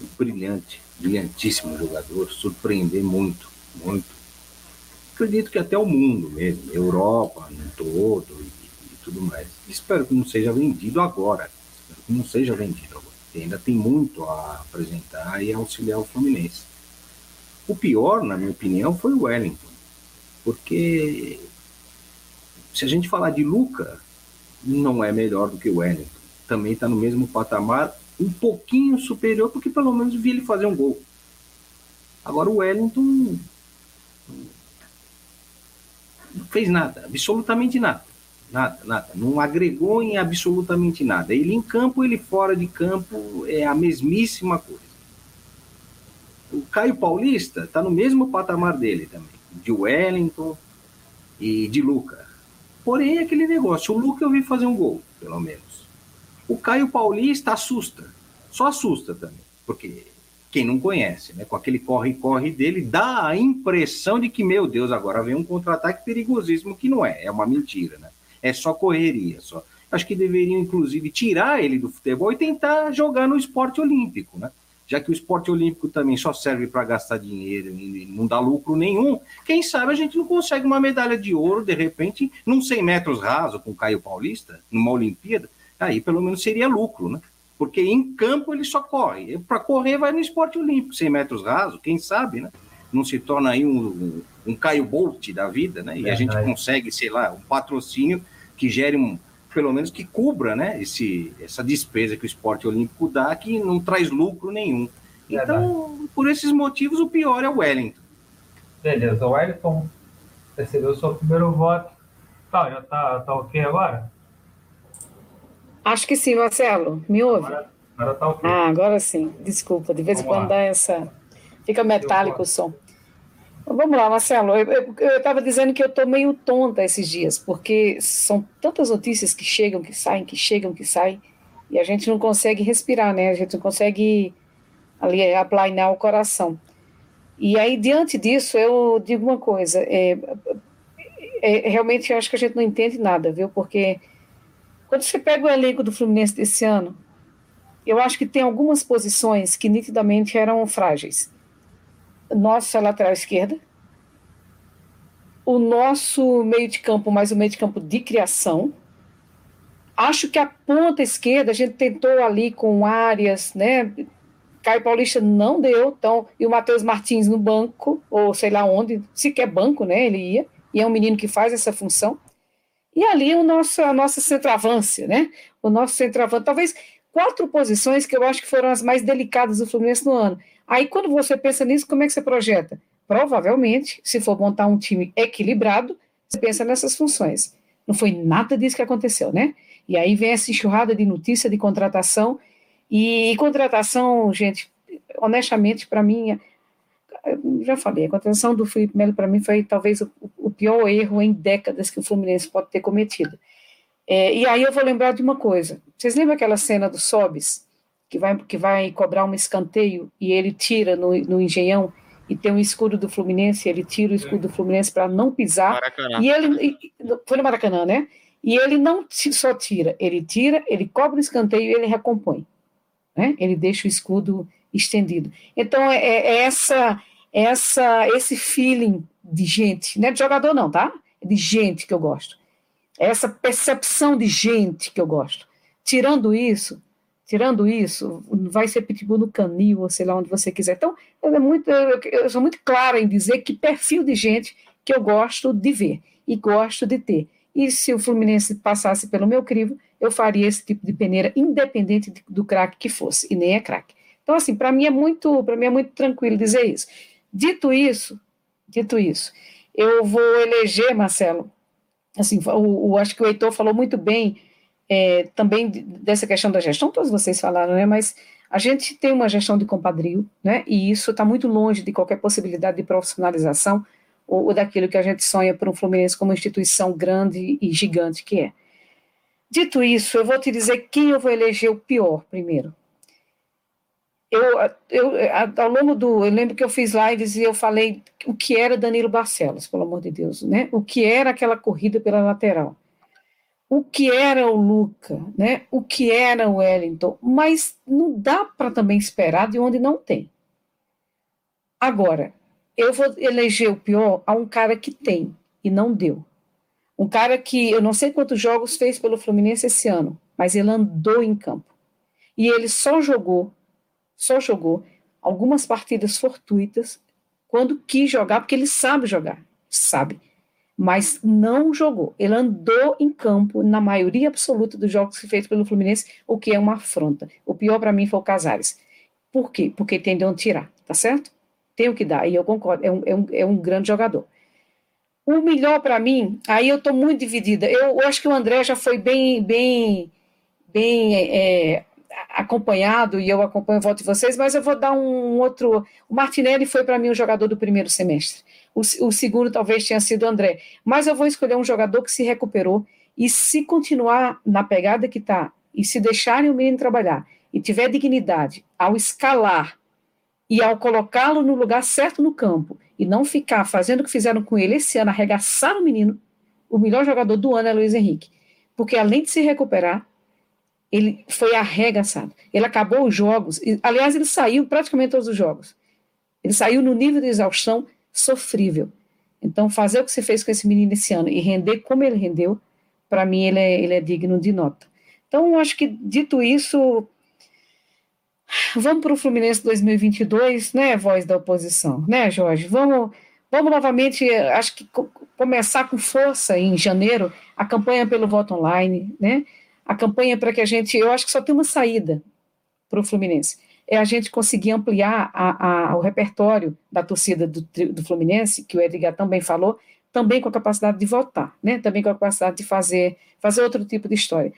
um brilhante, brilhantíssimo jogador, surpreender muito, muito. Acredito que até o mundo mesmo, Europa no todo e, e tudo mais. Espero que não seja vendido agora. Espero que não seja vendido Ainda tem muito a apresentar e auxiliar o Fluminense. O pior, na minha opinião, foi o Wellington. Porque se a gente falar de Luca, não é melhor do que o Wellington. Também está no mesmo patamar, um pouquinho superior, porque pelo menos vi ele fazer um gol. Agora o Wellington não fez nada, absolutamente nada. Nada, nada. Não agregou em absolutamente nada. Ele em campo, ele fora de campo, é a mesmíssima coisa. O Caio Paulista está no mesmo patamar dele também, de Wellington e de Luca. Porém, é aquele negócio, o Luca eu vi fazer um gol, pelo menos. O Caio Paulista assusta, só assusta também, porque quem não conhece, né, com aquele corre-corre dele, dá a impressão de que, meu Deus, agora vem um contra-ataque perigosíssimo, que não é, é uma mentira, né? É só correria, só. Acho que deveriam, inclusive, tirar ele do futebol e tentar jogar no esporte olímpico, né? já que o esporte olímpico também só serve para gastar dinheiro e não dá lucro nenhum, quem sabe a gente não consegue uma medalha de ouro, de repente, num 100 metros raso com o Caio Paulista, numa Olimpíada, aí pelo menos seria lucro, né? Porque em campo ele só corre. Para correr vai no esporte olímpico, 100 metros raso, quem sabe, né? Não se torna aí um, um, um Caio Bolt da vida, né? E a gente consegue, sei lá, um patrocínio que gere um, pelo menos que cubra né, esse, essa despesa que o esporte olímpico dá, que não traz lucro nenhum. Então, por esses motivos, o pior é o Wellington. Beleza, o Wellington recebeu o seu primeiro voto. Tá, já tá, tá ok agora? Acho que sim, Marcelo. Me ouve? Agora, agora tá ok. Ah, agora sim. Desculpa, de vez em quando dá essa. Fica metálico o som. Vamos lá, Marcelo. Eu estava dizendo que eu estou meio tonta esses dias, porque são tantas notícias que chegam, que saem, que chegam, que saem, e a gente não consegue respirar, né? A gente não consegue ali aplainar o coração. E aí, diante disso, eu digo uma coisa: é, é, realmente eu acho que a gente não entende nada, viu? Porque quando você pega o elenco do Fluminense desse ano, eu acho que tem algumas posições que nitidamente eram frágeis nossa lateral esquerda, o nosso meio de campo, mais o meio de campo de criação. Acho que a ponta esquerda, a gente tentou ali com áreas, né? Caio Paulista não deu, então, e o Matheus Martins no banco, ou sei lá onde, sequer banco, né? Ele ia, e é um menino que faz essa função. E ali o nosso, a nossa centroavância, né? O nosso centroavante, talvez quatro posições que eu acho que foram as mais delicadas do Fluminense no ano. Aí, quando você pensa nisso, como é que você projeta? Provavelmente, se for montar um time equilibrado, você pensa nessas funções. Não foi nada disso que aconteceu, né? E aí vem essa enxurrada de notícia de contratação. E, e contratação, gente, honestamente, para mim, já falei, a contratação do Felipe Melo, para mim, foi talvez o, o, pior erro em décadas que o Fluminense pode ter cometido. É, e aí eu vou lembrar de uma coisa. Vocês lembram aquela cena do Sobis? Que vai, que vai cobrar um escanteio e ele tira no, no engenhão e tem um escudo do Fluminense, ele tira o escudo do Fluminense para não pisar. Maracanã. E ele e, foi no Maracanã, né? E ele não só tira, ele tira, ele cobra o escanteio e ele recompõe. Né? Ele deixa o escudo estendido. Então é, é essa essa esse feeling de gente, não é de jogador não, tá? É de gente que eu gosto. É essa percepção de gente que eu gosto. Tirando isso, tirando isso, vai ser pitbull no canil, ou sei lá onde você quiser. Então, é muito, eu sou muito clara em dizer que perfil de gente que eu gosto de ver e gosto de ter. E se o Fluminense passasse pelo meu crivo, eu faria esse tipo de peneira, independente do craque que fosse, e nem é craque. Então, assim, para mim é muito, para mim é muito tranquilo dizer isso. Dito isso, dito isso, eu vou eleger, Marcelo, assim, o, o acho que o Heitor falou muito bem é, também dessa questão da gestão, todos vocês falaram, né, mas a gente tem uma gestão de compadrio, né, e isso está muito longe de qualquer possibilidade de profissionalização ou, ou daquilo que a gente sonha para um Fluminense como instituição grande e gigante que é. Dito isso, eu vou te dizer quem eu vou eleger o pior primeiro eu, eu, ao longo do. Eu lembro que eu fiz lives e eu falei o que era Danilo Barcelos, pelo amor de Deus, né? O que era aquela corrida pela lateral. O que era o Luca, né? O que era o Wellington. Mas não dá para também esperar de onde não tem. Agora, eu vou eleger o pior a um cara que tem e não deu. Um cara que eu não sei quantos jogos fez pelo Fluminense esse ano, mas ele andou em campo. E ele só jogou só jogou algumas partidas fortuitas quando quis jogar, porque ele sabe jogar, sabe, mas não jogou. Ele andou em campo na maioria absoluta dos jogos fez pelo Fluminense, o que é uma afronta. O pior para mim foi o Casares. Por quê? Porque tem de onde tirar, tá certo? Tem o que dar, e eu concordo, é um, é um, é um grande jogador. O melhor para mim, aí eu estou muito dividida. Eu, eu, acho que o André já foi bem, bem, bem é, acompanhado, e eu acompanho o voto de vocês, mas eu vou dar um outro. O Martinelli foi para mim o jogador do primeiro semestre. O, o segundo talvez tenha sido o André. Mas eu vou escolher um jogador que se recuperou e se continuar na pegada que está, e se deixarem o menino trabalhar, e tiver dignidade ao escalar e ao colocá-lo no lugar certo no campo, e não ficar fazendo o que fizeram com ele esse ano, arregaçar o menino, o melhor jogador do ano é Luiz Henrique. Porque além de se recuperar, ele foi arregaçado. Ele acabou os jogos, e, aliás, ele saiu praticamente todos os jogos. Ele saiu no nível de exaustão sofrível. Então, fazer o que você fez com esse menino esse ano e render como ele rendeu, para mim, ele é, ele é digno de nota. Então, acho que, dito isso, vamos para o Fluminense 2022, né, voz da oposição, né, Jorge? Vamos, vamos novamente, acho que começar com força em janeiro a campanha pelo voto online, né? a campanha para que a gente, eu acho que só tem uma saída para o Fluminense, é a gente conseguir ampliar a, a, o repertório da torcida do, do, Fluminense, que o Edgar também falou, também com a capacidade de votar, né? também com a capacidade de fazer, fazer outro tipo de história.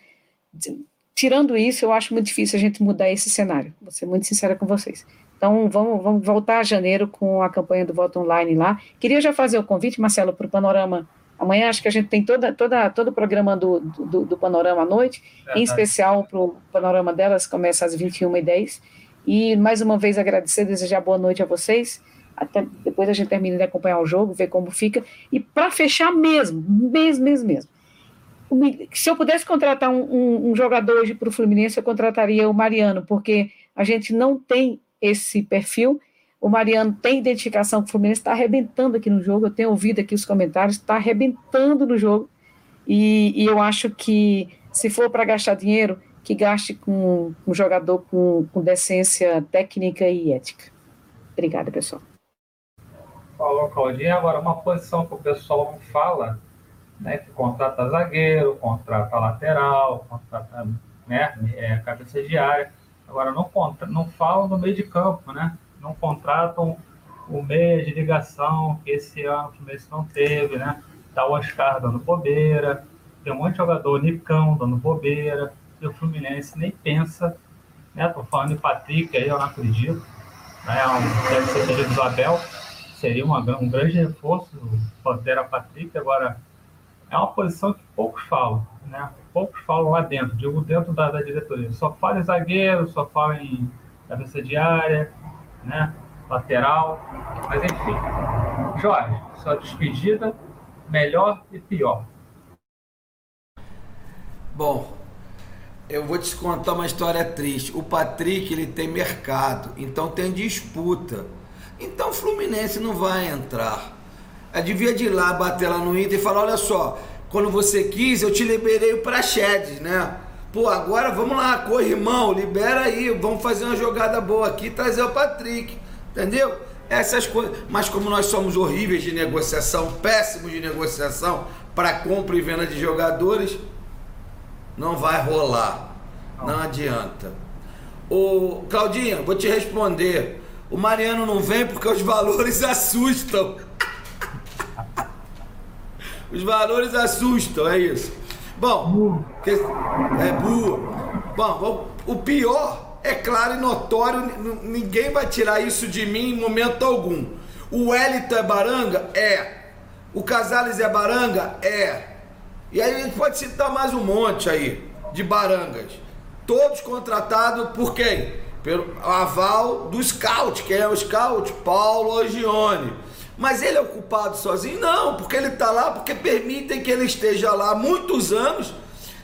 Tirando isso, eu acho muito difícil a gente mudar esse cenário, vou ser muito sincera com vocês. Então, vamos, vamos voltar a janeiro com a campanha do voto online lá. Queria já fazer o convite, Marcelo, para o Panorama Amanhã acho que a gente tem toda, toda, todo o programa do, do, do Panorama à noite, é, em especial para o Panorama delas, começa às 21h10. E mais uma vez agradecer, desejar boa noite a vocês. Até depois a gente termina de acompanhar o jogo, ver como fica. E para fechar mesmo, mesmo, mesmo, mesmo. Se eu pudesse contratar um, um, um jogador hoje para o Fluminense, eu contrataria o Mariano, porque a gente não tem esse perfil o Mariano tem identificação com o Fluminense, está arrebentando aqui no jogo. Eu tenho ouvido aqui os comentários, está arrebentando no jogo. E, e, eu acho que se for para gastar dinheiro, que gaste com um jogador com, com decência técnica e ética. Obrigada, pessoal. Falou, Claudinha. Agora, uma posição que o pessoal não fala, né, que contrata zagueiro, contrata lateral, contrata né, é, cabeça de área. Agora, não, contra, não falam no meio de campo, né? não contratam o meia de ligação que esse ano o Fluminense não teve, né? Tá o Oscar dando bobeira, tem um monte de jogador, Nicão dando bobeira, o Fluminense nem pensa, né? Tô falando de Patrick aí, eu não acredito, né? É um, deve ser pedido do Abel, seria uma, um grande reforço, Pantera Patrick, agora é uma posição que poucos falam, né? Poucos falam lá dentro, digo dentro da, da diretoria, só fala em zagueiro, só fala em cabeça de área, né? lateral, mas enfim. Jorge, sua despedida, melhor e pior. Bom, eu vou te contar uma história triste. O Patrick, ele tem mercado, então tem disputa. Então o Fluminense não vai entrar. Eu devia de ir lá, bater lá no Inter e falar, olha só, quando você quis, eu te liberei o Praxedes, né? Pô, agora vamos lá, corre, irmão, libera aí, vamos fazer uma jogada boa aqui e trazer o Patrick. Entendeu? Essas coisas. Mas como nós somos horríveis de negociação, péssimos de negociação para compra e venda de jogadores, não vai rolar. Não adianta. O Claudinha, vou te responder. O Mariano não vem porque os valores *laughs* assustam. os valores assustam, é isso. Bom, é burro. Bom, o pior é claro e notório, ninguém vai tirar isso de mim em momento algum. O Wellington é baranga? É. O Casales é baranga? É. E aí a gente pode citar mais um monte aí de barangas. Todos contratados por quem? Pelo aval do Scout. Quem é o Scout? Paulo Ogione. Mas ele é ocupado sozinho? Não, porque ele está lá, porque permitem que ele esteja lá muitos anos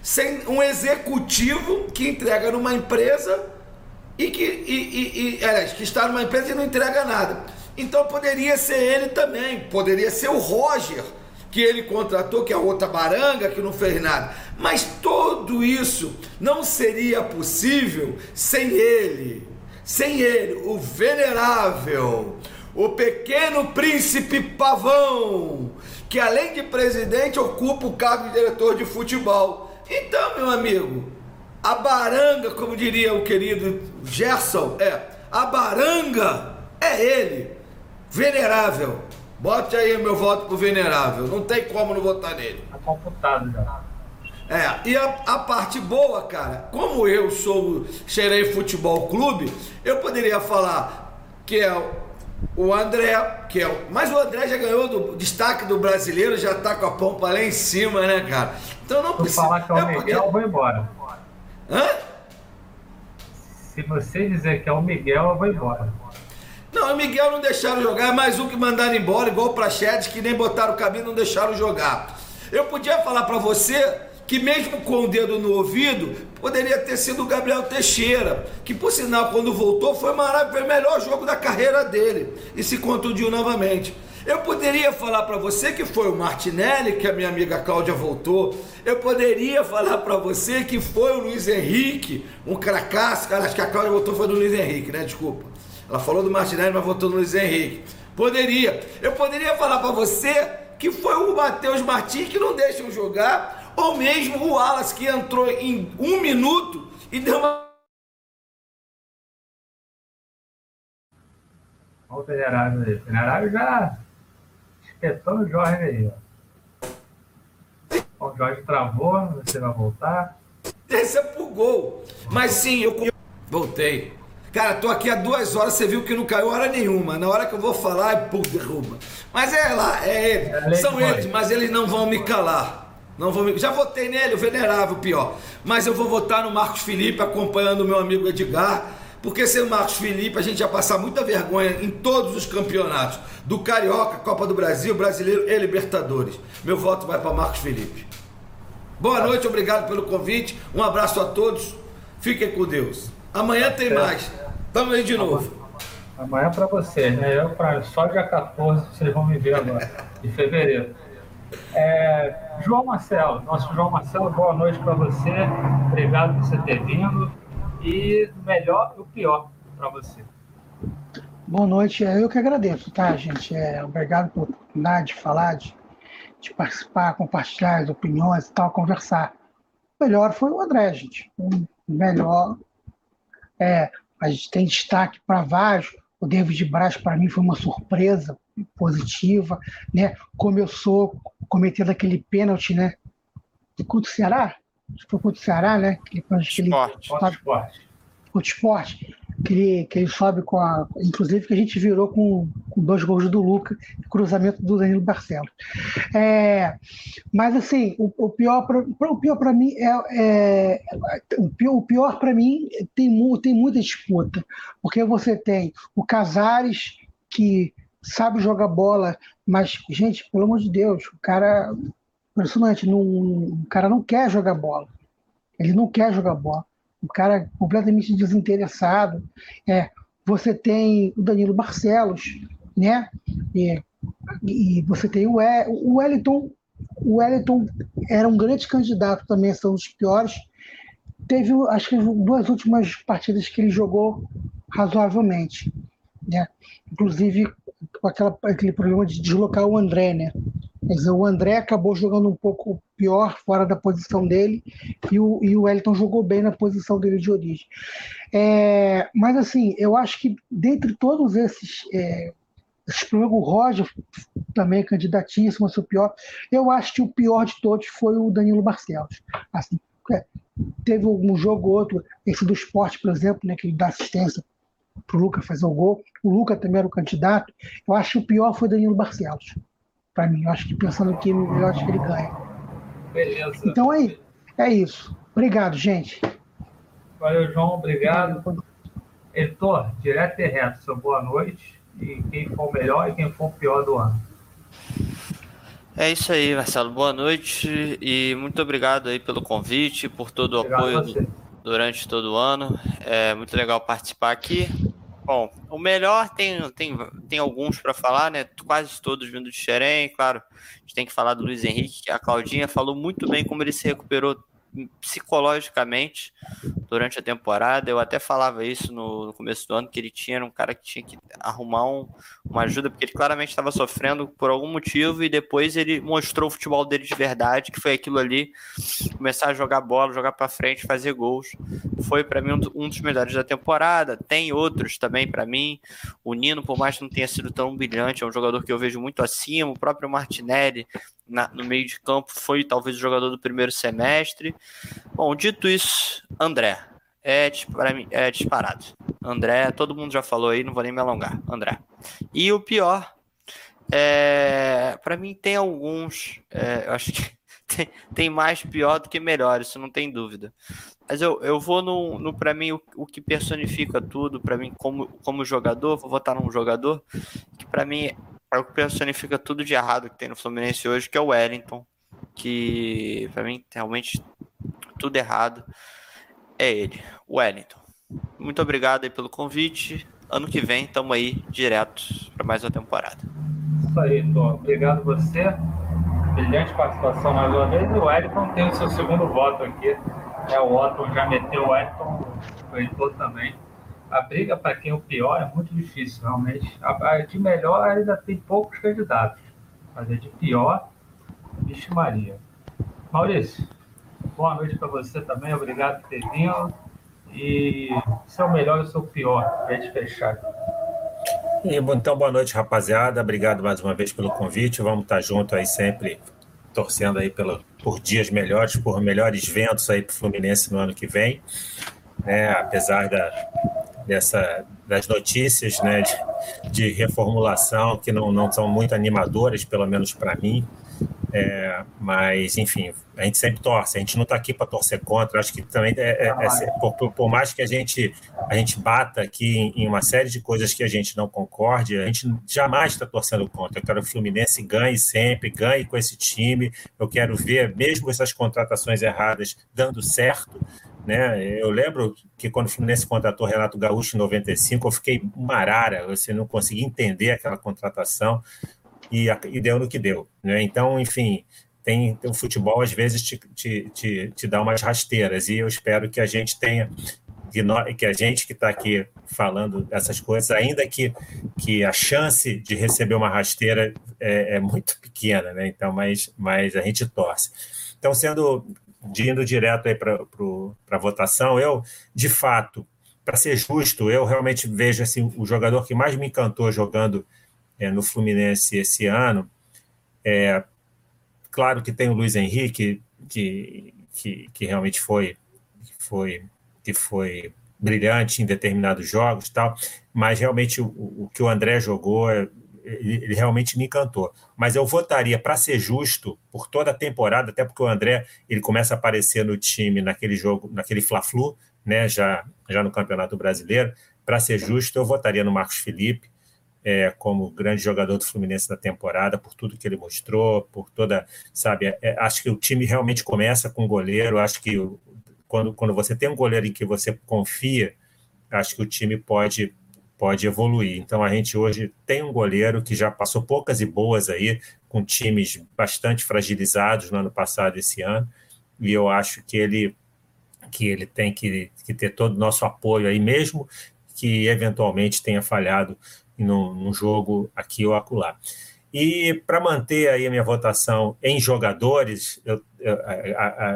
sem um executivo que entrega numa empresa e que, e, e, e, é, que está numa empresa e não entrega nada. Então poderia ser ele também, poderia ser o Roger, que ele contratou, que é outra baranga, que não fez nada. Mas tudo isso não seria possível sem ele, sem ele, o venerável, o pequeno príncipe pavão, que além de presidente ocupa o cargo de diretor de futebol. Então, meu amigo, a baranga, como diria o querido Gerson, é a baranga é ele, venerável. Bote aí meu voto pro venerável. Não tem como não votar nele. Tá computado já. É, e a, a, parte boa, cara, como eu sou Xerei Futebol Clube, eu poderia falar que é o André, que é o, mas o André já ganhou do destaque do brasileiro, já tá com a pompa lá em cima, né, cara? Então não precisa. falar que é o Miguel, eu vou embora. Hã? Se você dizer que é o Miguel, eu vou embora. Não, o Miguel não deixaram jogar, mais um que mandaram embora, igual para Prachedes, que nem botaram o caminho não deixaram jogar. Eu podia falar para você que mesmo com o dedo no ouvido, poderia ter sido o Gabriel Teixeira, que por sinal, quando voltou, foi, foi o melhor jogo da carreira dele e se contundiu novamente. Eu poderia falar para você que foi o Martinelli, que a minha amiga Cláudia voltou. Eu poderia falar para você que foi o Luiz Henrique, um cracaço. Cara, acho que a Cláudia voltou foi do Luiz Henrique, né? Desculpa. Ela falou do Martinelli, mas votou no Luiz Henrique. Poderia. Eu poderia falar para você que foi o Matheus Martins que não deixam jogar, ou mesmo o Alas que entrou em um minuto e deu uma. Olha o venerário aí. O venerário já espetando o Jorge aí, ó. O Jorge travou, você vai voltar. Esse é pro gol. Mas sim, eu voltei. Cara, tô aqui há duas horas, você viu que não caiu hora nenhuma. Na hora que eu vou falar, é pum, derruba. Mas é lá, é ele. É São eles, mas eles não vão me calar. Não vou me... Já votei nele, o venerável, pior. Mas eu vou votar no Marcos Felipe, acompanhando o meu amigo Edgar. Porque sem o Marcos Felipe, a gente ia passar muita vergonha em todos os campeonatos. Do Carioca, Copa do Brasil, Brasileiro e Libertadores. Meu voto vai para Marcos Felipe. Boa noite, obrigado pelo convite. Um abraço a todos. Fiquem com Deus. Amanhã tem mais. Tamo aí de novo. Amanhã para você, né? Eu pra, só dia 14 vocês vão me ver agora, de fevereiro. É, João Marcelo, nosso João Marcelo, boa noite para você. Obrigado por você ter vindo. E o melhor e o pior para você. Boa noite, é, eu que agradeço, tá, gente? É, obrigado pela oportunidade de falar, de, de participar, compartilhar as opiniões e tal, conversar. O melhor foi o André, gente. O melhor é, a gente tem destaque para vários. O David Braz, para mim, foi uma surpresa positiva, né? Começou cometendo aquele pênalti, né? Contra o Ceará? Foi contra o Ceará, né? Aquele, esporte. Aquele, esporte. Contra o esporte. Que ele, que ele sobe com a. Inclusive que a gente virou com, com dois gols do Luca, cruzamento do Danilo Barcelos. É, mas assim, o, o pior para mim é, é, o pior, o pior para mim tem, tem muita disputa, porque você tem o Casares que sabe jogar bola, mas, gente, pelo amor de Deus, o cara. Impressionante, não, o cara não quer jogar bola. Ele não quer jogar bola. O cara é completamente desinteressado. É, você tem o Danilo Barcelos, né? E, e você tem o, o Wellington. O Wellington era um grande candidato também um dos piores. Teve, acho que, duas últimas partidas que ele jogou razoavelmente. Né? Inclusive com aquela, aquele problema de deslocar o André, né? Quer dizer, o André acabou jogando um pouco pior fora da posição dele e o, e o Wellington jogou bem na posição dele de origem. É, mas assim, eu acho que dentre todos esses, é, esses problemas, o Roger também é candidatíssimo o pior. Eu acho que o pior de todos foi o Danilo Barcelos. Assim, é, teve um jogo ou outro, esse do esporte, por exemplo, né, que ele dá assistência para o Lucas fazer o gol. O Lucas também era o candidato. Eu acho que o pior foi o Danilo Barcelos para mim. Eu acho que pensando aqui, eu acho que ele ganha. Beleza. Então é, é isso. Obrigado, gente. Valeu, João. Obrigado. Heitor, direto e reto, seu boa noite. E quem for o melhor e quem for o pior do ano. É isso aí, Marcelo. Boa noite e muito obrigado aí pelo convite, por todo o obrigado apoio durante todo o ano. É muito legal participar aqui. Bom, o melhor tem, tem, tem alguns para falar, né? Quase todos vindo de Xerém, claro. A gente tem que falar do Luiz Henrique. A Claudinha falou muito bem como ele se recuperou psicologicamente durante a temporada. Eu até falava isso no, no, começo do ano, que ele tinha um cara que tinha que arrumar um, uma ajuda, porque ele claramente estava sofrendo por algum motivo, e depois ele mostrou o futebol dele de verdade, que foi aquilo ali, começar a jogar bola, jogar para frente, fazer gols. Foi para mim um, um, dos melhores da temporada. Tem outros também para mim. O Nino, por mais que não tenha sido tão brilhante, é um jogador que eu vejo muito acima. O próprio Martinelli na, no meio de campo foi talvez o jogador do primeiro semestre. Bom, dito isso, André. É, para mim, é disparado. André, todo mundo já falou aí, não vou nem me alongar. André. E o pior, é, para mim tem alguns, é, eu acho que *laughs* tem, tem, mais pior do que melhor, isso não tem dúvida. Mas eu, eu vou no, no para mim, o, o, que personifica tudo, para mim, como, como jogador, vou votar num jogador, que para mim é o que personifica tudo de errado que tem no Fluminense hoje, que é o Wellington, que para mim realmente tudo errado é ele, o Wellington. Muito obrigado aí pelo convite. Ano que vem estamos aí direto para mais uma temporada. Isso aí, Tom. Obrigado você. Brilhante participação mais uma vez. O Wellington tem o seu segundo voto aqui. É, o Otton já meteu o Wellington, o Heitor também a briga para quem é o pior é muito difícil, realmente. A, de melhor ainda tem poucos candidatos, mas a de pior, vixe Maria. Maurício, boa noite para você também, obrigado por ter vindo. E seu melhor e seu pior, para gente fechar. Então, boa noite, rapaziada. Obrigado mais uma vez pelo convite. Vamos estar junto aí sempre, torcendo aí pelo, por dias melhores, por melhores ventos aí para o Fluminense no ano que vem. Né? Apesar da, dessa, das notícias né, de, de, reformulação que não, não são muito animadoras, pelo menos para mim. É, mas, enfim, a gente sempre torce, a gente não está aqui para torcer contra. Acho que também, é, é, é por, por, mais que a gente, a gente bata aqui em, em, uma série de coisas que a gente não concorde, a gente jamais está torcendo contra. Eu quero que o Fluminense ganhe sempre, ganhe com esse time. Eu quero ver, mesmo essas contratações erradas, dando certo. Né? Eu lembro que quando o Fluminense contratou Renato Gaúcho em 95, eu fiquei uma arara, você não conseguia entender aquela contratação e, e deu no que deu. Né? Então, enfim, tem, o futebol às vezes te, te, te, te, dá umas rasteiras e eu espero que a gente tenha que, nós, que a gente que está aqui falando essas coisas, ainda que, que a chance de receber uma rasteira é, é muito pequena, né? Então, mas, mas a gente torce. Então, sendo de indo direto aí para votação, eu, de fato, para ser justo, eu realmente vejo assim, o jogador que mais me encantou jogando é, no Fluminense esse ano. É, claro que tem o Luiz Henrique, que, que, que realmente foi, foi, que foi brilhante em determinados jogos tal, mas realmente o, o que o André jogou, ele, realmente me encantou. Mas eu votaria, para ser justo, por toda a temporada, até porque o André ele começa a aparecer no time naquele jogo, naquele Fla-Flu, né, já, já no Campeonato Brasileiro. Para ser justo, eu votaria no Marcos Felipe, é, como grande jogador do Fluminense da temporada, por tudo que ele mostrou, por toda, sabe, é, é acho que o time realmente começa com o goleiro, acho que quando, quando você tem um goleiro em que você confia, acho que o time pode pode evoluir. Então a gente hoje tem um goleiro que já passou poucas e boas aí, com times bastante fragilizados no ano passado esse ano, e eu acho que ele que ele tem que, que ter todo o nosso apoio aí, mesmo que eventualmente tenha falhado num, jogo aqui ou acolá. E para manter aí a minha votação em jogadores, eu, eu,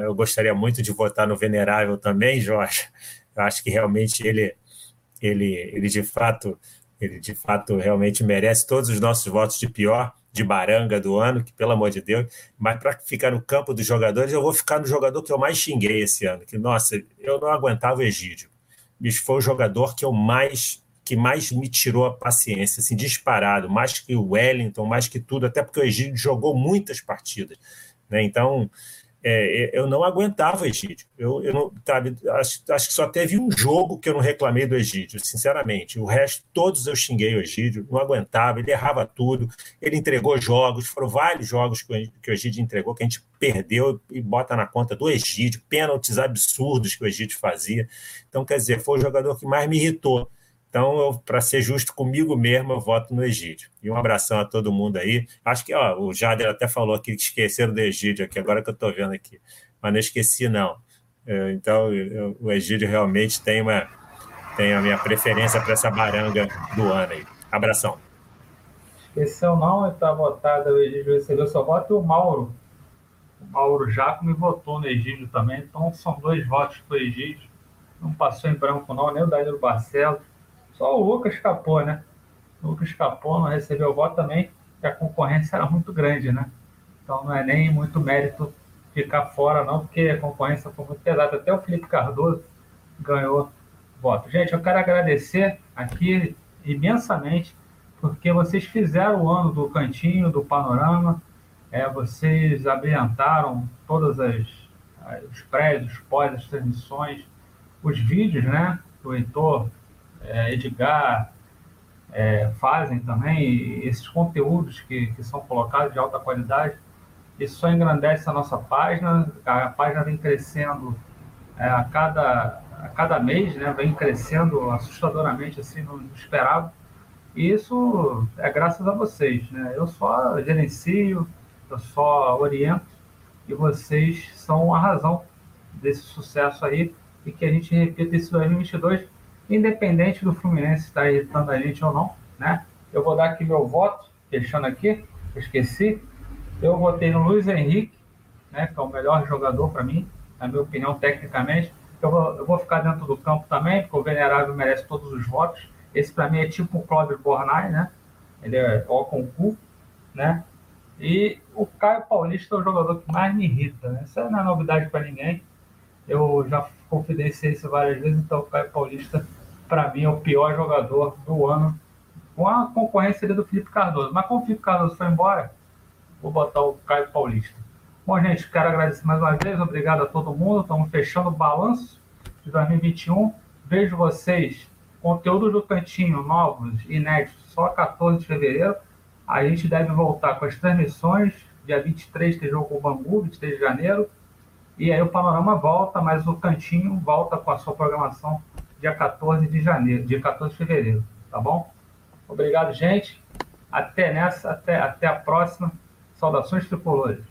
eu, gostaria muito de votar no Venerável também, Jorge. Eu acho que realmente ele, ele, ele de fato, ele de fato realmente merece todos os nossos votos de pior, de baranga do ano, que pelo amor de Deus. Mas para ficar no campo dos jogadores, eu vou ficar no jogador que eu mais xinguei esse ano. Que nossa, eu não aguentava o Egídio. Bicho, foi o jogador que eu mais que mais me tirou a paciência, assim, disparado, mais que o Wellington, mais que tudo, até porque o Egídio jogou muitas partidas. Né? Então, é, eu não aguentava o Egídio. Eu, eu não, sabe, acho, acho que só teve um jogo que eu não reclamei do Egídio, sinceramente. O resto, todos eu xinguei o Egídio, não aguentava, ele errava tudo, ele entregou jogos, foram vários jogos que o, que o Egídio entregou, que a gente perdeu e bota na conta do Egídio, pênaltis absurdos que o Egídio fazia. Então, quer dizer, foi o jogador que mais me irritou. Então, para ser justo comigo mesmo, eu voto no Egídio. E um abração a todo mundo aí. Acho que ó, o Jader até falou aqui que esqueceram do Egídio aqui, agora que eu estou vendo aqui. Mas não esqueci, não. É, então, o Egídio realmente tem, uma, tem a minha preferência para essa baranga do ano aí. Abração. Esqueceu não, está votado, o Egídio recebeu seu voto e o Mauro. O Mauro Jaco me votou no Egídio também, então são dois votos para o Egídio. Não passou em branco não, nem o Danilo Barcelos só o Lucas escapou, né? O Lucas escapou, não recebeu voto também, porque a concorrência era muito grande, né? Então não é nem muito mérito ficar fora, não, porque a concorrência foi muito pesada. Até o Felipe Cardoso ganhou voto. Gente, eu quero agradecer aqui imensamente, porque vocês fizeram o ano do cantinho, do panorama, é, vocês abrilhantaram todas as, os prédios, pós, as transmissões, os vídeos, né? O Heitor é, Edgar é, fazem também, esses conteúdos que, que são colocados de alta qualidade, isso só engrandece a nossa página, a página vem crescendo é, a, cada, a cada mês, né, vem crescendo assustadoramente, assim, não esperava, e isso é graças a vocês, né? Eu só gerencio, eu só oriento, e vocês são a razão desse sucesso aí, e que a gente repita esse 2022 independente do Fluminense estar irritando a gente ou não, né? Eu vou dar aqui meu voto, deixando aqui, esqueci. Eu votei no Luiz Henrique, né, que é o melhor jogador para mim, na minha opinião, tecnicamente. Eu vou, eu vou ficar dentro do campo também, porque o Venerável merece todos os votos. Esse para mim é tipo o Cláudio Bornai, né? Ele é ó com cu, né? E o Caio Paulista é o jogador que mais me irrita, né? Isso não é novidade para ninguém. Eu já confidenciei isso várias vezes, então o Caio Paulista para mim, é o pior jogador do ano, com a concorrência do Felipe Cardoso. Mas como o Felipe Cardoso foi embora, vou botar o Caio Paulista. Bom, gente, quero agradecer mais uma vez, obrigado a todo mundo. Estamos fechando o balanço de 2021. Vejo vocês, conteúdo do Cantinho, novos, inéditos, só 14 de fevereiro. A gente deve voltar com as transmissões. Dia 23 tem jogo com o Bangu, 23 de janeiro. E aí o Panorama volta, mas o Cantinho volta com a sua programação dia 14 de janeiro, dia 14 de fevereiro, tá bom? Obrigado, gente. Até nessa, até, até a próxima. Saudações tricolores.